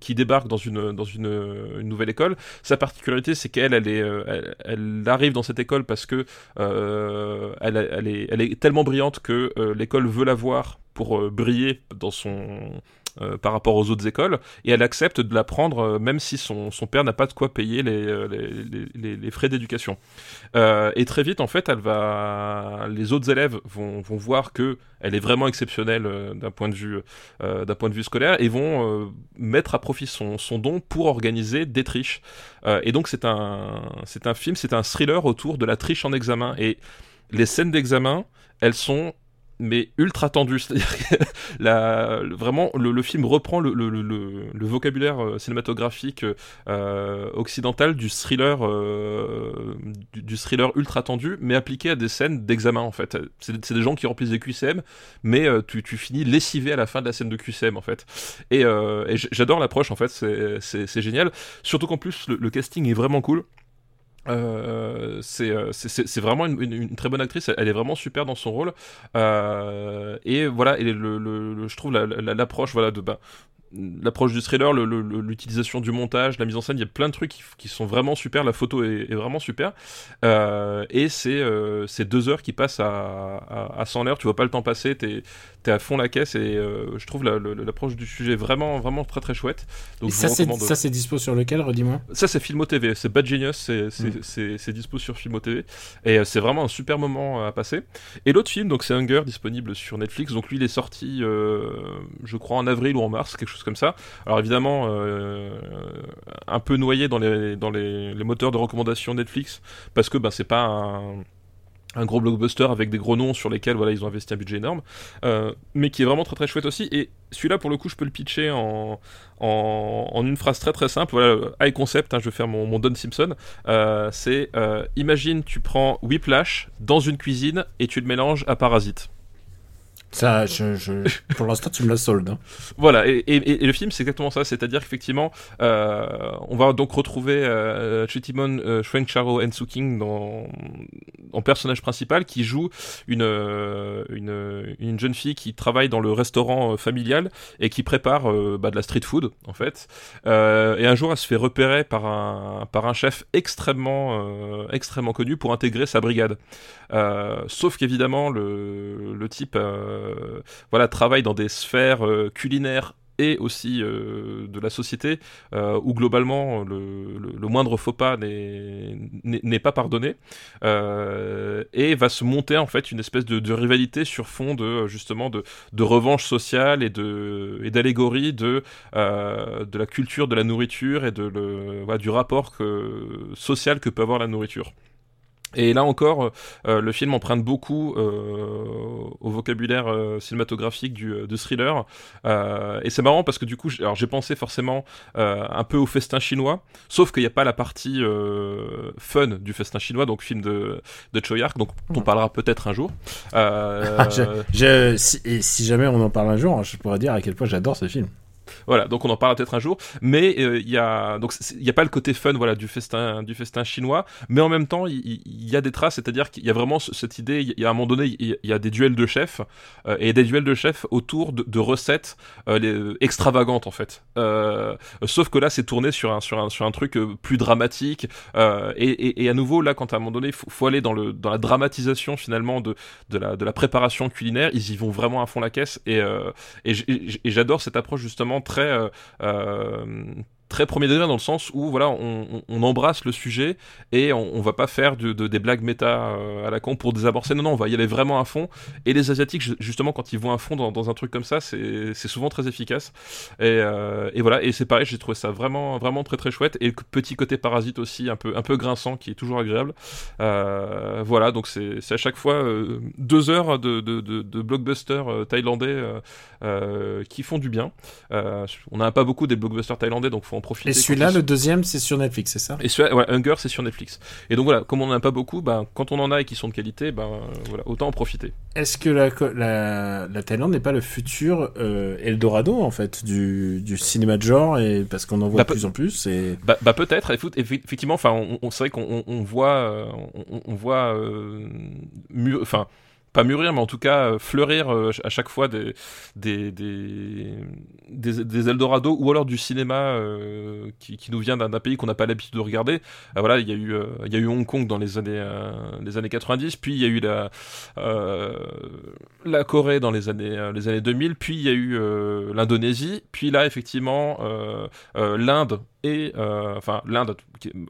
qui débarque dans une dans une nouvelle école. Sa particularité, c'est qu'elle, euh, elle, arrive dans cette école parce que euh, elle, est, elle est tellement brillante que euh, l'école veut la voir pour briller dans son euh, par rapport aux autres écoles et elle accepte de la prendre euh, même si son, son père n'a pas de quoi payer les, euh, les, frais d'éducation. Et très vite en fait elle va les autres élèves vont, vont voir que elle est vraiment exceptionnelle d'un point de vue point de vue scolaire et vont mettre à profit son, son don pour organiser des triches. Et donc c'est un c'est un film, c'est un thriller autour de la triche en examen et les scènes d'examen, elles sont mais ultra tendu. C'est-à-dire vraiment, le, film reprend le, vocabulaire euh, cinématographique euh, occidental du thriller, euh, du, thriller ultra tendu, mais appliqué à des scènes d'examen en fait. C'est des gens qui remplissent des QCM, mais tu, finis lessivé à la fin de la scène de QCM en fait. Et j'adore l'approche en fait, c'est génial. Surtout qu'en plus, le casting est vraiment cool. Euh, euh c'est vraiment une, très bonne actrice, elle est vraiment super dans son rôle. Euh, et voilà, et le, le, je trouve l'approche voilà, de, bah, l'approche du thriller, l'utilisation du montage, la mise en scène, il y a plein de trucs qui, sont vraiment super, la photo est, vraiment super. Euh, et c'est euh, deux heures qui passent à, à, à 100 l'heure, tu vois pas le temps passer, t'es es à fond la caisse et euh, je trouve l'approche du sujet vraiment, vraiment très très chouette. Donc ça c'est dispo sur lequel, redis-moi? Ça c'est Filmo TV, c'est Bad Genius, c'est mm. dispo sur Filmo TV et c'est vraiment un super moment à passer. Et l'autre film, donc c'est Hunger, disponible sur Netflix, donc lui il est sorti je crois en avril ou en mars, quelque chose comme ça. Alors évidemment, euh, un peu noyé dans les, dans les, moteurs de recommandation Netflix, parce que ben, c'est pas un gros blockbuster avec des gros noms sur lesquels voilà ils ont investi un budget énorme euh, mais qui est vraiment très très chouette aussi. Et celui-là pour le coup je peux le pitcher en, en, une phrase très très simple. Voilà high concept hein, je vais faire mon, mon Don Simpson. Euh, c'est imagine tu prends Whiplash dans une cuisine et tu le mélanges à Parasite ça, pour l'instant, tu me la soldes. Hein. Voilà, et, le film, c'est exactement ça. C'est-à-dire qu'effectivement, euh, on va donc retrouver euh, Chitimon euh, Shwencharo Ensuking dans, en personnage principal qui joue une, euh, une, une, jeune fille qui travaille dans le restaurant euh, familial et qui prépare bah, de la street food, en fait. et un jour, elle se fait repérer par un, par un chef extrêmement, extrêmement connu pour intégrer sa brigade. sauf qu'évidemment, le, le type voilà, travaille dans des sphères euh, culinaires et aussi euh, de la société, où globalement le, moindre faux pas n'est pas pardonné, et va se monter en fait une espèce de, rivalité sur fond de justement de, revanche sociale et d'allégorie de la culture de la nourriture et du rapport social que peut avoir la nourriture. Et là encore, euh, le film emprunte beaucoup euh, au vocabulaire euh, cinématographique du, de thriller. et c'est marrant parce que du coup, alors j'ai pensé forcément un peu au festin chinois, sauf qu'il n'y a pas la partie fun du festin chinois, donc film de, de Choyark, donc on parlera peut-être un jour. Ah, je, si, et si jamais on en parle un jour, je pourrais dire à quel point j'adore ce film. Voilà, donc on en parlera peut-être un jour. Mais euh, il y a donc il y a pas le côté fun, voilà, du festin, du festin chinois. Mais en même temps, il y, a des traces, c'est-à-dire qu'il y a vraiment cette idée. Il y a un moment donné, il y, a des duels de chefs euh, et des duels de chefs autour de, recettes euh, extravagantes en fait. sauf que là, c'est tourné sur un sur un sur un truc plus dramatique. Et, et, à nouveau, là, quand à un moment donné, il faut, aller dans le dans la dramatisation finalement de de la de la préparation culinaire, ils y vont vraiment à fond la caisse. Et et j'adore cette approche justement très euh, euh, très premier degré dans le sens où voilà on, embrasse le sujet et on, on va pas faire de, de, des blagues méta euh, à la con pour désamorcer. Non non on va y aller vraiment à fond. Et les asiatiques justement quand ils vont à fond dans, un truc comme ça c'est souvent très efficace. Et, euh, et voilà. Et c'est pareil j'ai trouvé ça vraiment vraiment très très chouette. Et le petit côté parasite aussi un peu un peu grinçant qui est toujours agréable. Euh, voilà. Donc c'est à chaque fois deux heures de, de, de, de blockbuster euh, thaïlandais qui font du bien. On n'a pas beaucoup des blockbusters thaïlandais donc faut et celui-là, le deuxième, c'est sur Netflix, c'est ça? Et ouais, Hunger, c'est sur Netflix. Et donc voilà, comme on n'en a pas beaucoup, ben, quand on en a et qui sont de qualité, ben, voilà, autant en profiter. Est-ce que la, la, la Thaïlande n'est pas le futur euh, Eldorado, en fait, du, du cinéma de genre et Parce qu'on en voit bah, de plus en plus. Et... Bah, bah peut-être, effectivement, enfin, on, on c'est vrai qu'on on voit, euh, on, on voit, euh, enfin mûrir, mais en tout cas euh, fleurir euh, à chaque fois des, des, des, des, Eldorado ou alors du cinéma euh, qui, qui, nous vient d'un pays qu'on n'a pas l'habitude de regarder. voilà, il y, a eu, il y a eu Hong Kong dans les années, les années 90, puis il y a eu la, la Corée dans les années, les années 2000, puis il y a eu l'Indonésie, puis là, effectivement, l'Inde et euh, enfin l'Inde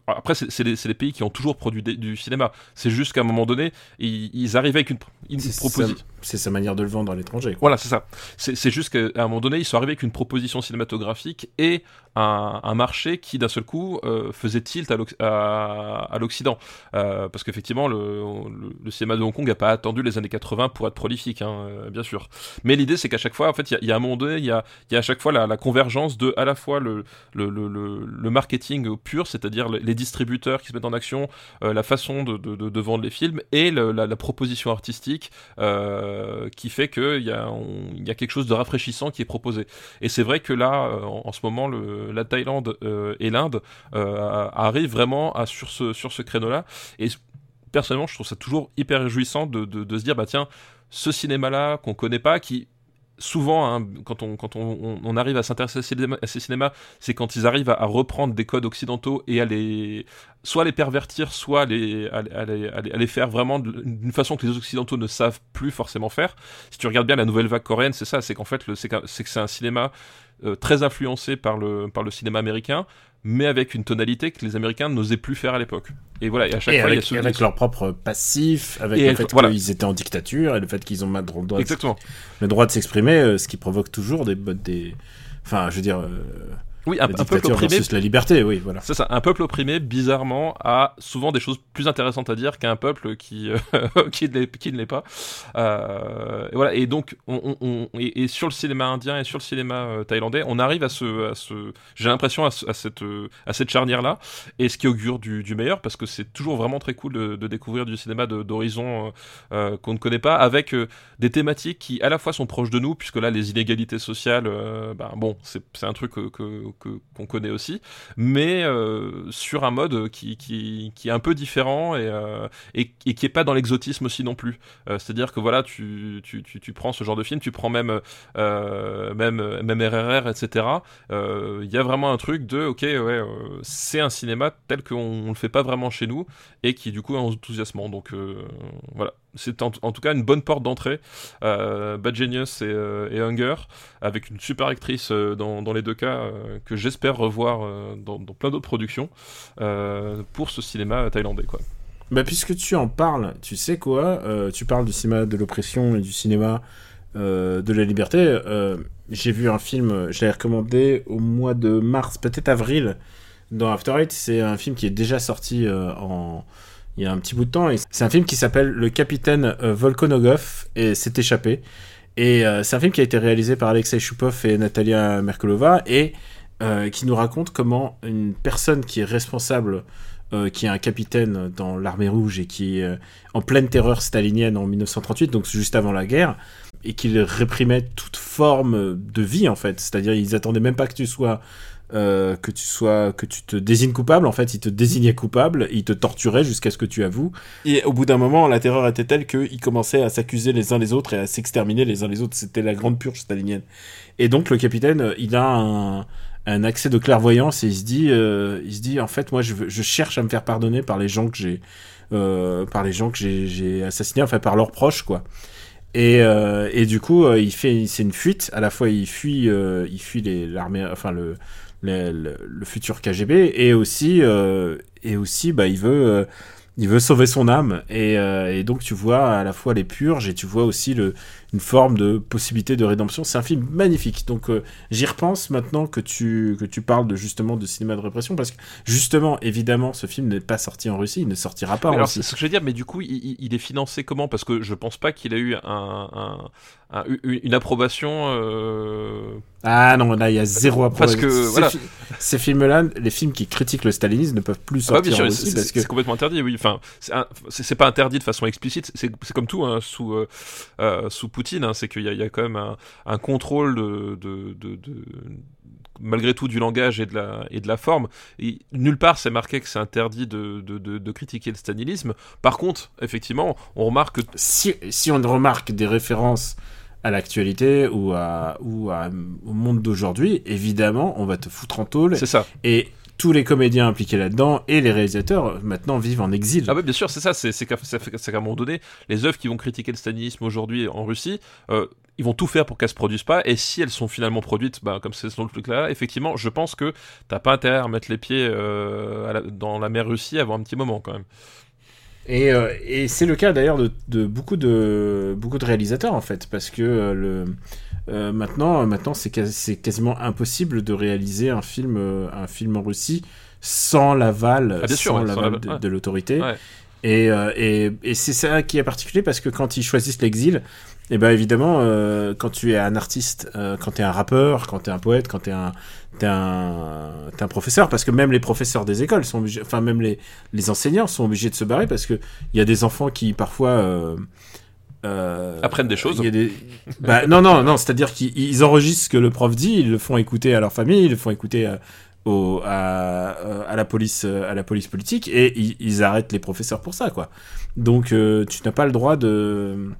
après c'est les, pays qui ont toujours produit du cinéma. C'est juste qu'à un moment donné ils, arrivaient avec une, une proposition c'est sa manière de le vendre à l'étranger. Voilà, c'est ça. C'est juste qu'à un moment donné, ils sont arrivés avec une proposition cinématographique et un, marché qui, d'un seul coup, euh, faisait tilt à l'Occident. Euh, parce qu'effectivement, le, cinéma de Hong Kong n'a pas attendu les années 80 pour être prolifique, hein, euh, bien sûr. Mais l'idée, c'est qu'à chaque fois, en fait, il y, y, a un moment donné, il y a, y a à chaque fois la, convergence de à la fois le, le, marketing pur, c'est-à-dire les distributeurs qui se mettent en action, la façon de, de, vendre les films et la, proposition artistique. Euh, qui fait qu'il y, a, y a quelque chose de rafraîchissant qui est proposé. Et c'est vrai que là, euh, en, ce moment, la Thaïlande euh, et l'Inde arrivent vraiment à, sur ce, sur ce créneau-là. Et personnellement, je trouve ça toujours hyper réjouissant de, de, de se dire, bah tiens, ce cinéma-là qu'on connaît pas, qui souvent, hein, quand, on, arrive à s'intéresser à, ces cinémas, c'est quand ils arrivent à, reprendre des codes occidentaux et à les, soit les pervertir, soit les, à, les, à les, faire vraiment d'une façon que les occidentaux ne savent plus forcément faire. Si tu regardes bien la nouvelle vague coréenne, c'est ça, c'est qu'en fait, c'est que c'est un cinéma euh, très influencé par le, par le cinéma américain, mais avec une tonalité que les Américains n'osaient plus faire à l'époque. Et voilà, et à chaque fois, avec, il y a avec leur propre passif, avec le fait voilà. qu'ils étaient en dictature et le fait qu'ils ont le droit, Exactement. De, le droit de s'exprimer, euh, ce qui provoque toujours des, des, enfin, je veux dire. Euh, oui, un, un peuple opprimé. la liberté, oui, voilà. C'est ça. Un peuple opprimé, bizarrement, a souvent des choses plus intéressantes à dire qu'un peuple qui euh, qui, qui, ne l'est pas. Euh, et voilà. Et donc, on, on et, et, sur le cinéma indien et sur le cinéma euh, thaïlandais, on arrive à ce, à ce j'ai l'impression à, à, cette à cette charnière là, et ce qui augure du, du meilleur parce que c'est toujours vraiment très cool de, de découvrir du cinéma d'horizon euh, qu'on ne connaît pas, avec des thématiques qui à la fois sont proches de nous, puisque là, les inégalités sociales, ben bon, c'est un truc que, que qu'on connaît aussi, mais euh, sur un mode qui, qui, qui, est un peu différent et, euh, et, qui est pas dans l'exotisme aussi non plus. Euh, C'est-à-dire que voilà, tu, tu, tu, prends ce genre de film, tu prends même même même RRR, etc. Il y a vraiment un truc de ok, ouais, c'est un cinéma tel qu'on on le fait pas vraiment chez nous et qui du coup est enthousiasmant. Donc voilà c'est en, tout cas une bonne porte d'entrée. Euh, Bad Genius et, euh, et, Hunger, avec une super actrice euh, dans, les deux cas que j'espère revoir dans, plein d'autres productions pour ce cinéma thaïlandais. Quoi. Bah, puisque tu en parles, tu sais quoi Tu parles du cinéma de l'oppression et du cinéma de la liberté. J'ai vu un film, je l'ai recommandé au mois de mars, peut-être avril, dans After Eight. C'est un film qui est déjà sorti en il y a un petit bout de temps. C'est un film qui s'appelle Le Capitaine euh, Volkonogov et s'est échappé. Et euh, c'est un film qui a été réalisé par Alexei Choupov et Natalia Merkolova et euh, qui nous raconte comment une personne qui est responsable, qui est un capitaine dans l'armée rouge et qui est en pleine terreur stalinienne en 1938, donc juste avant la guerre, et qui réprimait toute forme de vie en fait. C'est-à-dire ils attendaient même pas que tu sois euh, que tu sois que tu te désignes coupable en fait il te désignait coupable il te torturait jusqu'à ce que tu avoues. Et au bout d'un moment la terreur était telle qu'ils commençaient à s'accuser les uns les autres et à s'exterminer les uns les autres. C'était la grande purge stalinienne. Et donc le capitaine il a un, un accès de clairvoyance et il se dit euh, il se dit en fait moi je, je cherche à me faire pardonner par les gens que j'ai euh, par les gens que j'ai assassinés enfin par leurs proches quoi. Et, euh, et du coup, euh, il fait, c'est une fuite. À la fois, il fuit, euh, il fuit l'armée, enfin le, le, le, futur KGB, et aussi, euh, et aussi, bah, il veut, euh, il veut sauver son âme. Et, euh, et, donc, tu vois à la fois les purges, et tu vois aussi le, une forme de possibilité de rédemption. C'est un film magnifique. Donc, j'y repense maintenant que tu, que tu parles de justement de cinéma de répression, parce que justement, évidemment, ce film n'est pas sorti en Russie, il ne sortira pas mais en alors, Russie. C'est ce que je veux dire, mais du coup, il, il est financé comment? Parce que je pense pas qu'il a eu un, un, un, une approbation. Euh... Ah non, là il y a zéro approbation. Parce que ces, voilà. fi ces films-là, les films qui critiquent le stalinisme ne peuvent plus sortir ah, en oui, Russie que c'est complètement interdit. Oui, enfin, c'est pas interdit de façon explicite. C'est comme tout hein, sous euh, euh, sous Poutine. Hein, c'est qu'il y, y, a quand même un, un contrôle de, de, de, de malgré tout du langage et de la, et de la forme. Et nulle part c'est marqué que c'est interdit de, critiquer le stalinisme. Par contre, effectivement, on remarque que... Si, si on remarque des références à l'actualité ou, à, ou à, au monde d'aujourd'hui, évidemment, on va te foutre en tôle. C'est ça. Et tous les comédiens impliqués là-dedans et les réalisateurs maintenant vivent en exil. Ah oui, bien sûr, c'est ça. C'est qu'à qu un moment donné, les œuvres qui vont critiquer le stalinisme aujourd'hui en Russie, euh, ils vont tout faire pour qu'elles se produisent pas. Et si elles sont finalement produites, bah, comme c'est dans le truc là, effectivement, je pense que t'as pas intérêt à mettre les pieds euh, la, dans la mer Russie avant un petit moment quand même. Et, euh, et c'est le cas d'ailleurs de, de beaucoup de beaucoup de réalisateurs en fait, parce que euh, le euh, maintenant maintenant c'est quasi- c'est quasiment impossible de réaliser un film euh, un film en Russie sans l'aval Ah, sans ouais, l'aval de, ouais. de l'autorité. Ouais. Et, euh, et, et c'est ça qui est particulier parce que quand ils choisissent l'exil, et ben évidemment, euh, quand tu es un artiste, euh, quand tu es un rappeur, quand tu es un poète, quand tu es un, t'es un, t'es un professeur, parce que même les professeurs des écoles sont obligés, enfin même les, les enseignants sont obligés de se barrer parce que il y a des enfants qui parfois euh, euh, Apprennent des choses. il y a des... bah, non, non, non, c'est-à-dire qu'ils ils enregistrent ce que le prof dit, ils le font écouter à leur famille, ils le font écouter à, au, à, euh, à la police, euh, à la police politique, et ils, ils arrêtent les professeurs pour ça, quoi. Donc, euh, tu n'as pas le droit de,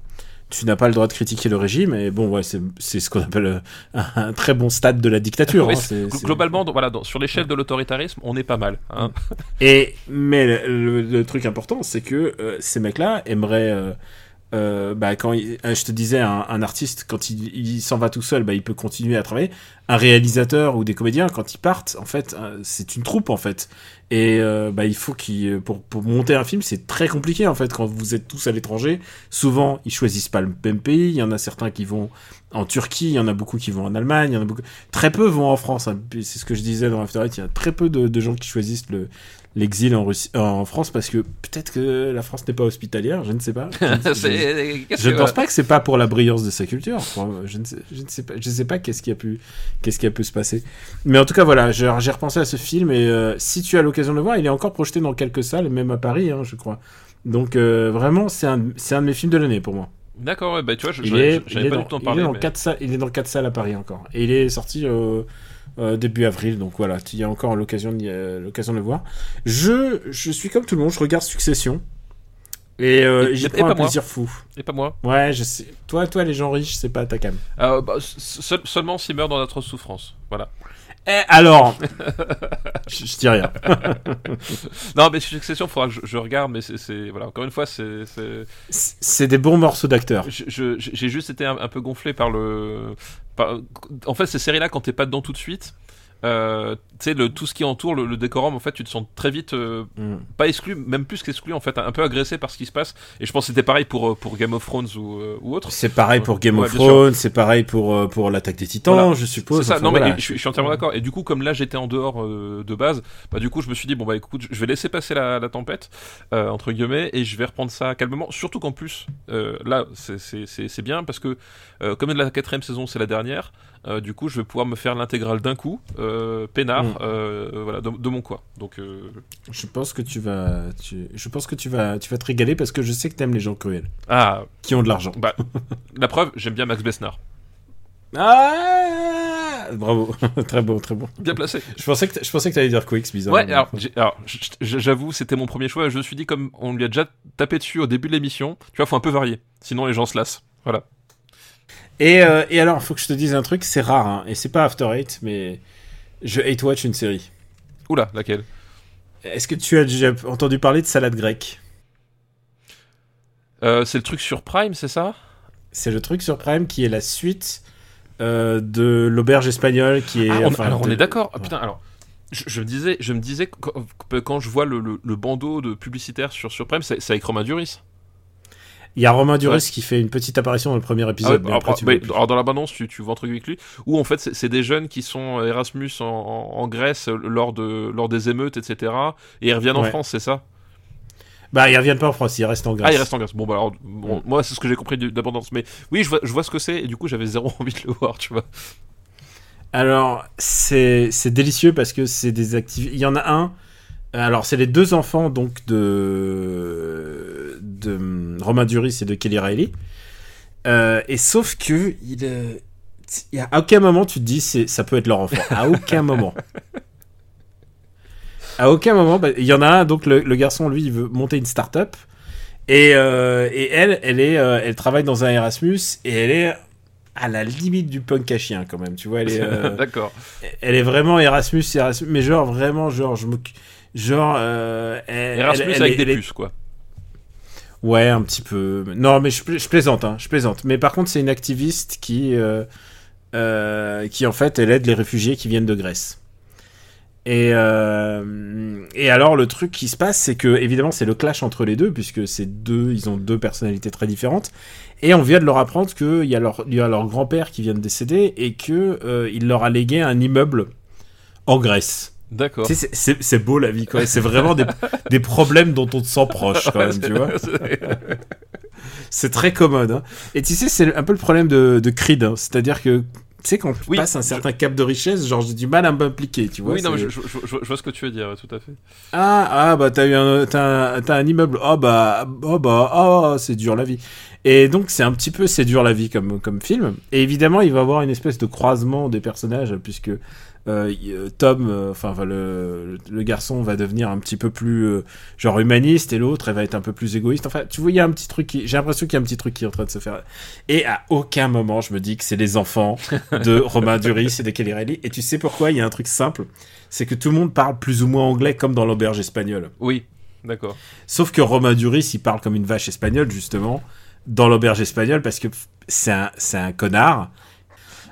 tu n'as pas le droit de critiquer le régime, et bon, ouais, c'est, ce qu'on appelle euh, un, un très bon stade de la dictature. Oui, hein, Globalement, voilà, sur l'échelle de l'autoritarisme, on est pas mal. hein. Et mais le, le- le truc important, c'est que euh, ces mecs-là aimeraient, euh, euh, bah, quand il- euh, je te disais, un, un artiste quand il, il s'en va tout seul, bah, il peut continuer à travailler. Un réalisateur ou des comédiens, quand ils partent, en fait, euh, c'est une troupe en fait. Et euh, bah, il faut qu'il pour pour monter un film, c'est très compliqué en fait quand vous êtes tous à l'étranger. Souvent, ils choisissent pas le même pays. Il y en a certains qui vont en Turquie, il y en a beaucoup qui vont en Allemagne, il y en a beaucoup. Très peu vont en France. hein. C'est ce que je disais dans After Eight. Il y a très peu de, de gens qui choisissent le l'exil en Russie, en France parce que peut-être que la France n'est pas hospitalière. Je ne sais pas. Je ne pense pas que c'est pas pour la brillance de sa culture. Je ne sais, je ne sais pas, je sais pas qu'est-ce qui a pu, qu'est-ce qui a pu se passer. Mais en tout cas, voilà, j'ai repensé à ce film et euh, si tu as l'occasion de le voir, il est encore projeté dans quelques salles, même à Paris, hein, je crois. Donc euh, vraiment, c'est un, c'est un de mes films de l'année pour moi. D'accord, ouais, bah tu vois, je- Il j'avais est, il j'avais est pas dans, du tout en il est parler. dans mais- quatre salles, il est dans quatre salles à Paris encore. Et il est sorti euh, euh, début avril, donc voilà, il y a encore l'occasion d'y- euh, l'occasion de le voir. Je, je suis comme tout le monde, je regarde Succession. Et, euh, Et- j'y prends un moi. plaisir fou. Et pas moi. Ouais, je sais. Toi, toi, les gens riches, c'est pas ta cam. Euh, bah, seul- seulement s'il meurt dans d'atroces souffrances. Voilà. Eh, alors je, je dis rien. Non, mais Succession, faudra que je, je regarde, mais c'est-. Voilà, encore une fois, c'est. c'est- des bons morceaux d'acteurs. J'ai juste été un, un peu gonflé par le. En fait, ces séries-là, quand t'es pas dedans tout de suite. Euh, tu sais, tout ce qui entoure le, le décorum, en fait, tu te sens très vite euh, Mm. pas exclu, même plus qu'exclu, en fait, un peu agressé par ce qui se passe. Et je pense que c'était pareil pour, euh, pour Game of Thrones ou, euh, ou autre. C'est pareil pour Game Ouais, of. Thrones, c'est pareil pour, euh, pour l'attaque des titans, Voilà. je suppose. C'est ça, Enfin, non mais je, suis- je suis entièrement d'accord. Et du coup, comme là j'étais en dehors euh, de base, bah du coup je me suis dit bon bah écoute, je vais laisser passer la, la tempête euh, entre guillemets et je vais reprendre ça calmement. Surtout qu'en plus euh, là c'est- c'est c'est- c'est bien parce que euh, comme la quatrième saison c'est la dernière, euh, du coup je vais pouvoir me faire l'intégrale d'un coup, euh, peinard, Mm. euh, voilà de, de mon quoi. Donc euh, Je pense que tu vas, tu... je pense que tu vas, tu vas te régaler parce que je sais que t'aimes les gens cruels, ah qui ont de l'argent. bah la preuve j'aime bien Max Besnard, Ah Bravo, très bon, très bon. bien placé. Je pensais que, je pensais que t'allais dire Quicks, bizarre. Ouais, alors, alors, j'avoue, c'était mon premier choix. Je me suis dit, comme on lui a déjà tapé dessus au début de l'émission, tu vois, faut un peu varier. Sinon, les gens se lassent. Voilà. Et, euh, et alors, faut que je te dise un truc, c'est rare, hein, et c'est pas After Eight, mais je hate watch une série. Oula, laquelle? Est-ce que tu as déjà entendu parler de salade grecque? Euh, C'est le truc sur Prime, c'est ça? C'est le truc sur Prime qui est la suite euh, de l'auberge espagnole qui est. Ah, on- enfin, Alors, on est d'accord. Ah, putain, alors. Je, je me disais, je me disais quand, quand je vois le, le- le bandeau de publicitaire sur, sur Prime, c'est avec Romain Duris. Il y a Romain Duris qui fait une petite apparition dans le premier Ah ouais, épisode. alors, après, tu vois plus. alors, dans l'abondance, tu, tu vois un truc avec lui, où en fait c'est des jeunes qui sont Erasmus en, Grèce euh, lors, de, lors des émeutes, etc. Et ils reviennent en. France, c'est ça? Bah, ils reviennent pas en France, ils restent en Grèce. Ah, il reste en Grèce. Bon, bah alors, bon, moi, c'est ce que j'ai compris d'abondance. Mais oui, je vois, je vois ce que c'est, et du coup, j'avais zéro envie de le voir, tu vois. Alors, c'est c'est délicieux parce que c'est des activités. Il y en a un. Alors, c'est les deux enfants donc de de hum, Romain Duris et de Kelly Riley. Euh, et sauf que il, euh, y a à aucun moment tu te dis c'est ça peut être leur enfant. À aucun moment. À aucun moment. bah, Il y en a un donc le, le garçon lui il veut monter une start-up et euh, et elle elle est euh, elle travaille dans un Erasmus et elle est à la limite du punk à chien quand même. Tu vois elle est euh, D'accord. elle est vraiment Erasmus, Erasmus, mais genre vraiment genre je m'occupe- genre euh, elle- Erasmus elle- avec des puces, quoi. Ouais, un petit peu. Non, mais je, pla- je plaisante, hein, je plaisante. Mais par contre, c'est une activiste qui, euh, euh, qui en fait, elle aide les réfugiés qui viennent de Grèce. Et, euh, et alors le truc qui se passe, c'est que évidemment c'est le clash entre les deux, puisque ces deux, ils ont deux personnalités très différentes. Et on vient de leur apprendre qu'il y a leur, il y a leur grand-père qui vient de décéder et que euh, il leur a légué un immeuble en Grèce. D'accord. Tu sais, c'est- beau la vie, quoi. C'est vraiment des, des problèmes dont on te sent proche, quand même, tu vois. C'est très commode. Hein. Et tu sais, c'est un peu le problème de, de Creed. hein. C'est-à-dire que, tu sais, quand tu Oui, passes un je- certain cap de richesse, genre, j'ai du mal à m'impliquer, tu vois. oui, non, mais je, je- je- je vois ce que tu veux dire, tout à fait. Ah, ah, bah, t'as eu un, t'as un, un immeuble. Oh, bah, oh, bah, oh, c'est dur la vie. Et donc, c'est un petit peu, c'est dur la vie comme, comme film. Et évidemment, il va y avoir une espèce de croisement des personnages, puisque Tom, euh, enfin, le, le garçon va devenir un petit peu plus, euh, genre, humaniste, et l'autre, elle va être un peu plus égoïste. Enfin, tu vois, il y a un petit truc qui, j'ai l'impression qu'il y a un petit truc qui est en train de se faire. Et à aucun moment, je me dis que c'est les enfants de Romain Duris et de Kelly Reilly. Et tu sais pourquoi? Il y a un truc simple. C'est que tout le monde parle plus ou moins anglais comme dans l'auberge espagnole. Oui, d'accord. Sauf que Romain Duris, il parle comme une vache espagnole, justement, dans l'auberge espagnole, parce que c'est un, c'est un connard.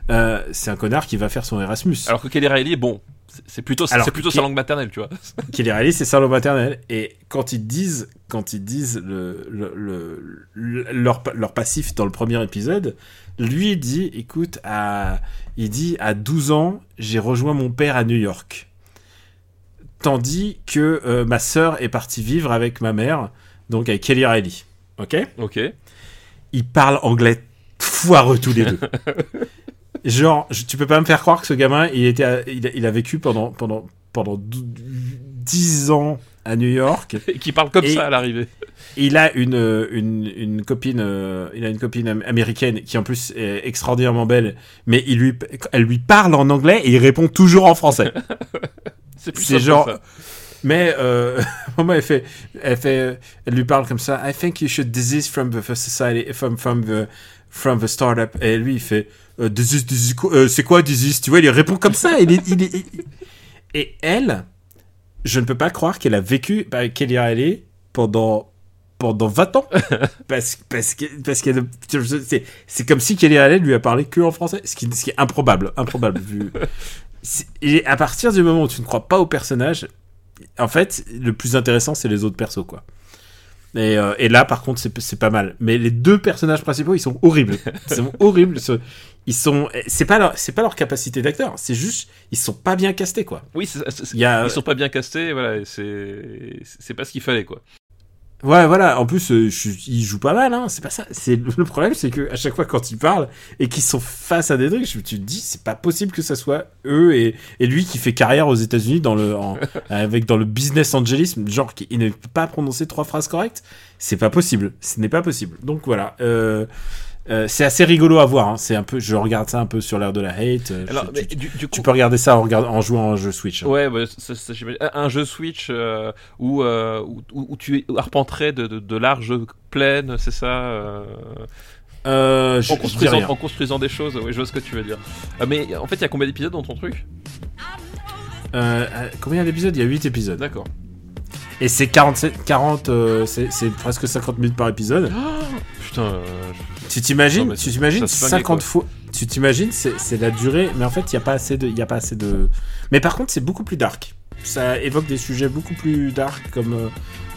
Euh, c'est un connard qui va faire son Erasmus. Alors que Kelly Riley, bon, c'est- plutôt, c'est plutôt sa langue maternelle, tu vois. est réaliste, c'est sa langue maternelle. Et quand ils disent, quand ils disent le, le, le- le- leur, leur passif dans le premier épisode, lui il dit, écoute, à, il dit, à 12 ans, j'ai rejoint mon père à New York. Tandis que euh, ma sœur est partie vivre avec ma mère, donc avec Kelly Riley. Ok? Ok. Ils parlent anglais foireux tous les deux. Genre, je- tu peux pas me faire croire que ce gamin, il, était à- il, a, il a vécu pendant, pendant, pendant dou- 10 ans à New York. Et qui parle comme Et- ça à l'arrivée. Il a une, une, une copine, euh, il a une copine am- américaine qui en plus est extraordinairement belle, mais il lui, elle lui parle en anglais et il répond toujours en français. C'est genre, ça. mais euh, maman elle fait, elle fait, elle lui parle comme ça. I think you should desist from the society, from from the from the startup. Et lui il fait, euh, euh, c'est quoi desist Tu vois, il répond comme ça. Il est, il est- il- Et elle, je ne peux pas croire qu'elle a vécu avec Kelly Riley pendant pendant 20 ans. Parce parce que parce qu'elle c'est c'est comme si Kelly Riley lui a parlé que en français ce qui, ce qui est improbable improbable vu. Et à partir du moment où tu ne crois pas au personnage en fait le plus intéressant c'est les autres persos quoi et, euh, et là par contre c'est pas mal. Mais les deux personnages principaux ils sont horribles. Ils sont horribles ils sont c'est pas leur c'est pas leur capacité d'acteur. C'est juste ils sont pas bien castés quoi. Oui, y a ils sont pas bien castés, voilà, c'est c'est pas ce qu'il fallait, quoi. Ouais, voilà. En plus, euh, je, ils jouent pas mal. Hein. C'est pas ça. C'est le problème, c'est que à chaque fois quand ils parlent et qu'ils sont face à des trucs, je, tu te dis, c'est pas possible que ça soit eux et, et lui qui fait carrière aux États-Unis dans le en- avec dans le business angelisme, genre qui il ne peut pas prononcer trois phrases correctes. C'est pas possible. Ce n'est pas possible. Donc voilà. Euh, euh, c'est assez rigolo à voir. Hein. C'est un peu. Je regarde ça un peu sur l'air de la hate. Euh, Alors, je- mais tu, du, du coup, tu peux regarder ça en, regardant, en jouant à un jeu Switch. hein. Ouais, bah. Un- un jeu Switch euh, où, euh, où, tu arpenterais de, de, de larges plaines, c'est ça en, je construisant, en construisant des choses, oui, je vois ce que tu veux dire. Euh, mais en fait, il y a combien d'épisodes dans ton truc? Combien d'épisodes? Il y a 8 épisodes. D'accord. Et c'est 47, 40, euh, c'est c'est presque 50 minutes par épisode. Putain, euh, Tu t'imagines, mais tu t'imagines ça se flinguait, 50 quoi. fois, tu t'imagines, c'est c'est la durée, mais en fait, il y a pas assez de, il a pas assez de. Mais par contre, c'est beaucoup plus dark. Ça évoque des sujets beaucoup plus dark comme euh,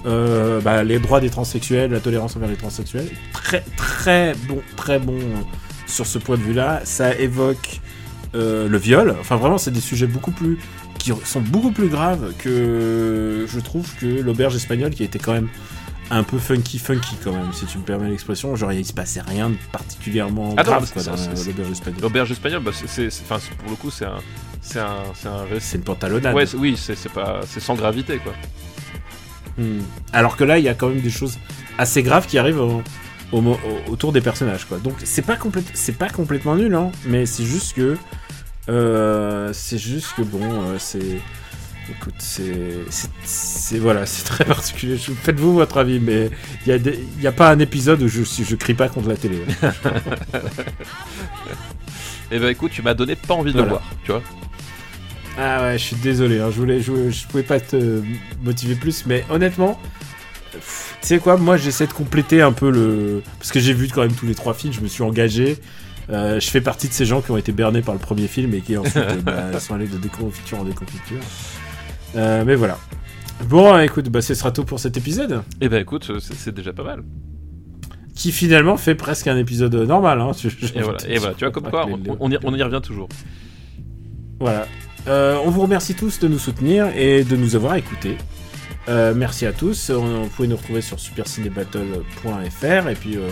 euh, bah, les droits des transsexuels, la tolérance envers les transsexuels. Très, très bon, très bon euh, sur ce point de vue-là. Ça évoque euh, le viol. Enfin, vraiment, c'est des sujets beaucoup plus qui sont beaucoup plus graves que je trouve que l'auberge espagnole qui était quand même un peu funky funky quand même si tu me permets l'expression genre il se passait rien de particulièrement Ah grave quoi, dans l'auberge espagnole l'auberge espagnole, bah, c'est- pour le coup, c'est un, c'est un, c'est un récit. c'est une pantalonnade Ouais, oui, c'est, c'est pas, c'est sans gravité, quoi. Hmm. alors que là il y a quand même des choses assez graves qui arrivent au- au mo- au- autour des personnages quoi donc c'est pas c'est pas complètement nul hein mais c'est juste que euh, c'est juste que bon euh, c'est Écoute, c'est, voilà, c'est très particulier. Faites-vous votre avis, mais il y a, des- pas un épisode où je, je crie pas contre la télé. Et ben écoute, tu m'as donné pas envie de Voilà. le voir, tu vois. Ah ouais, je suis désolé, hein, je voulais, je, je pouvais pas te motiver plus, mais honnêtement, tu sais quoi, moi j'essaie de compléter un peu le, parce que j'ai vu quand même tous les trois films, je me suis engagé. Euh, je fais partie de ces gens qui ont été bernés par le premier film et qui ensuite euh, bah, sont allés de déconfiture en déconfiture. Euh, mais voilà. Bon, écoute, bah, ce sera tout pour cet épisode. Eh ben écoute, c'est déjà pas mal. Qui finalement fait presque un épisode normal. Hein. Et voilà, et voilà, tu vois, comme quoi, on, on y, on y revient toujours. Voilà. Euh, on vous remercie tous de nous soutenir et de nous avoir écoutés. Euh, merci à tous. On, vous pouvez nous retrouver sur supercinébattle.fr et puis euh,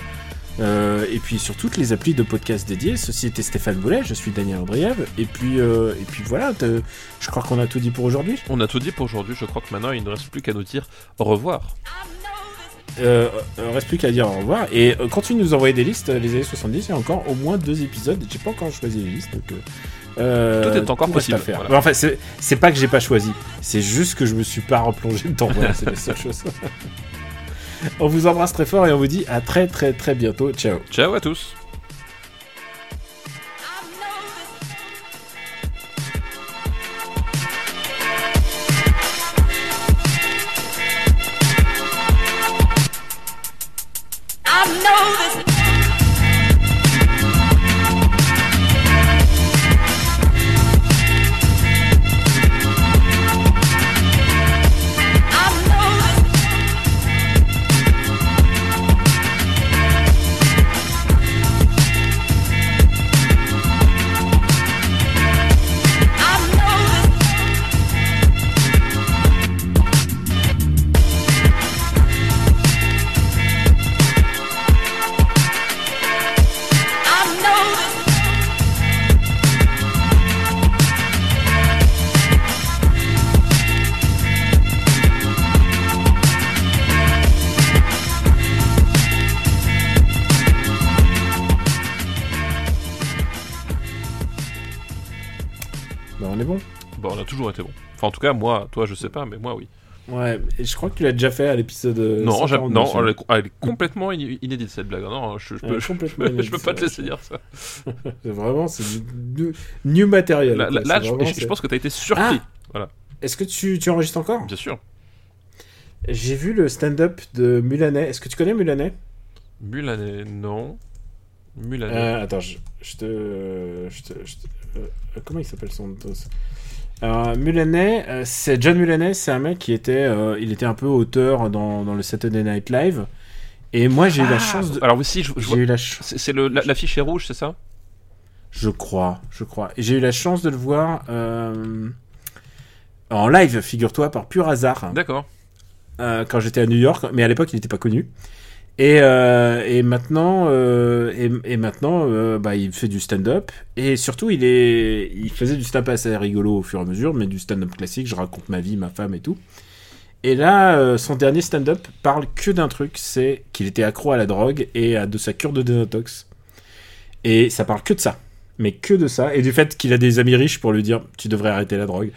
euh, et puis sur toutes les applis de podcast dédiés. Ceci était Stéphane Boulet, je suis Daniel Andriev et puis euh, et puis voilà. Je crois qu'on a tout dit pour aujourd'hui. On a tout dit pour aujourd'hui, je crois que maintenant il ne reste plus qu'à nous dire au revoir. Euh, euh, reste plus qu'à dire au revoir et continue de nous envoyer des listes. Les années 70, il y a encore au moins deux épisodes. J'ai pas encore choisi les listes donc. euh, Tout est encore tout possible, à faire. voilà. Enfin, c'est c'est pas que j'ai pas choisi, c'est juste que je me suis pas replongé dedans. Voilà, c'est la seule chose. on vous embrasse très fort et on vous dit à très très très bientôt. Ciao. Ciao à tous I know this. Enfin, en tout cas, moi, toi, je sais pas, mais moi, oui. Ouais, et je crois que tu l'as déjà fait à l'épisode. euh, non, j'aime- 149, non, elle est, elle est complètement iné- inédite cette blague. Non, je, peux, je, je pas te laisser dire ça. Vraiment, c'est du new, matériel. Là, je, vraiment- pense que t'as été surpris. Est-ce que tu, tu enregistres encore? Bien sûr. J'ai vu le stand-up de Mulanet. Est-ce que tu connais Mulanet Mulanet, non. Mulanet. Euh, Attends, je, te. je te- je te- euh, comment il s'appelle son dos Alors, Mulanet, euh, c'est John Mulanet, c'est un mec qui était, euh, il était un peu auteur dans, dans le Saturday Night Live. Et moi, j'ai eu la Ah, chance de. Alors aussi, je, je J'ai vois- eu la ch- c'est le la- l'affiche est rouge, c'est ça? Je crois, je crois. Et j'ai eu la chance de le voir euh, en live, figure-toi, par pur hasard. D'accord. euh, quand j'étais à New York, mais à l'époque il n'était pas connu. Et, euh, et maintenant, euh, et, et maintenant euh, bah, il fait du stand-up. Et surtout, il, il faisait du stand-up assez rigolo au fur et à mesure, mais du stand-up classique. Je raconte ma vie, ma femme et tout. Et là, son dernier stand-up parle que d'un truc c'est qu'il était accro à la drogue et à de sa cure de dénotox. Et ça parle que de ça. Mais que de ça. Et du fait qu'il a des amis riches pour lui dire tu devrais arrêter la drogue.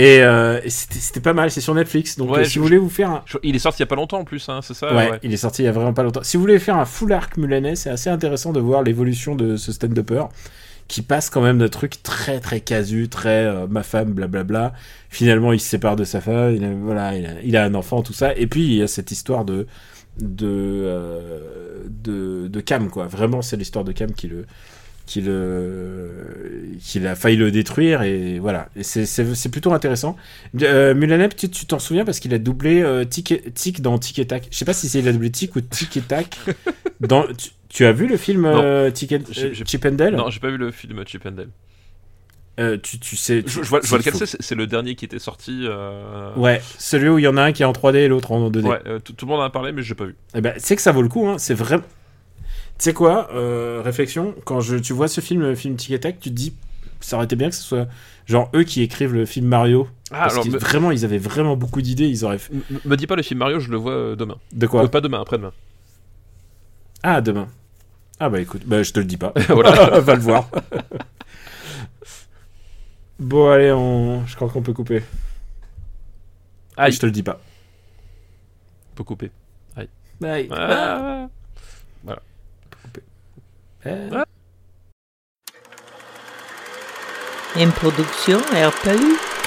Et, euh, et c'était pas mal, c'est sur Netflix. Donc Ouais, euh, je- si vous voulez vous faire un, Il est sorti il y a pas longtemps en plus, hein, c'est ça ouais, il est sorti il y a vraiment pas longtemps. Si vous voulez faire un full arc mulanais, c'est assez intéressant de voir l'évolution de ce stand-upper qui passe quand même de trucs très très casu, très euh, ma femme, blablabla. Finalement, il se sépare de sa femme, il a, voilà, il a, il a un enfant, tout ça. Et puis il y a cette histoire de de de, de Cam quoi. Vraiment, c'est l'histoire de Cam qui le le qu'il a failli le détruire et voilà et c'est plutôt intéressant euh, tu t'en souviens parce qu'il a doublé euh, Tic, et- Tic dans Tic et Tac je sais pas si c'est il a doublé Tic ou Tic et Tac dans tu, tu as vu le film euh, Tic et- euh, Chip and Dale? Non, j'ai pas vu le film Chip and Dale. Euh, tu, tu sais Je, je vois, je vois lequel c'est, c'est le dernier qui était sorti. euh, ouais celui où il y en a un qui est en 3D et l'autre en 2D Ouais, euh, tout, le monde en a parlé, mais j'ai pas vu. Eh ben, c'est que ça vaut le coup, hein. C'est vraiment. Tu sais quoi, euh, réflexion, quand je, tu vois ce film, le film Tic et Tac, tu te dis, ça aurait été bien que ce soit genre eux qui écrivent le film Mario. Ah, parce alors, me, vraiment, ils avaient vraiment beaucoup d'idées, ils auraient fait. me- me dis pas le film Mario, je le vois euh, demain. De quoi Euh, pas demain, après-demain. Ah, demain. Ah bah écoute, bah je te le dis pas. Voilà. Va le voir. bon, allez, on... je crois qu'on peut couper. Aïe, Je te le dis pas. peut couper. Bye. Ah. Eh. Une production RPU.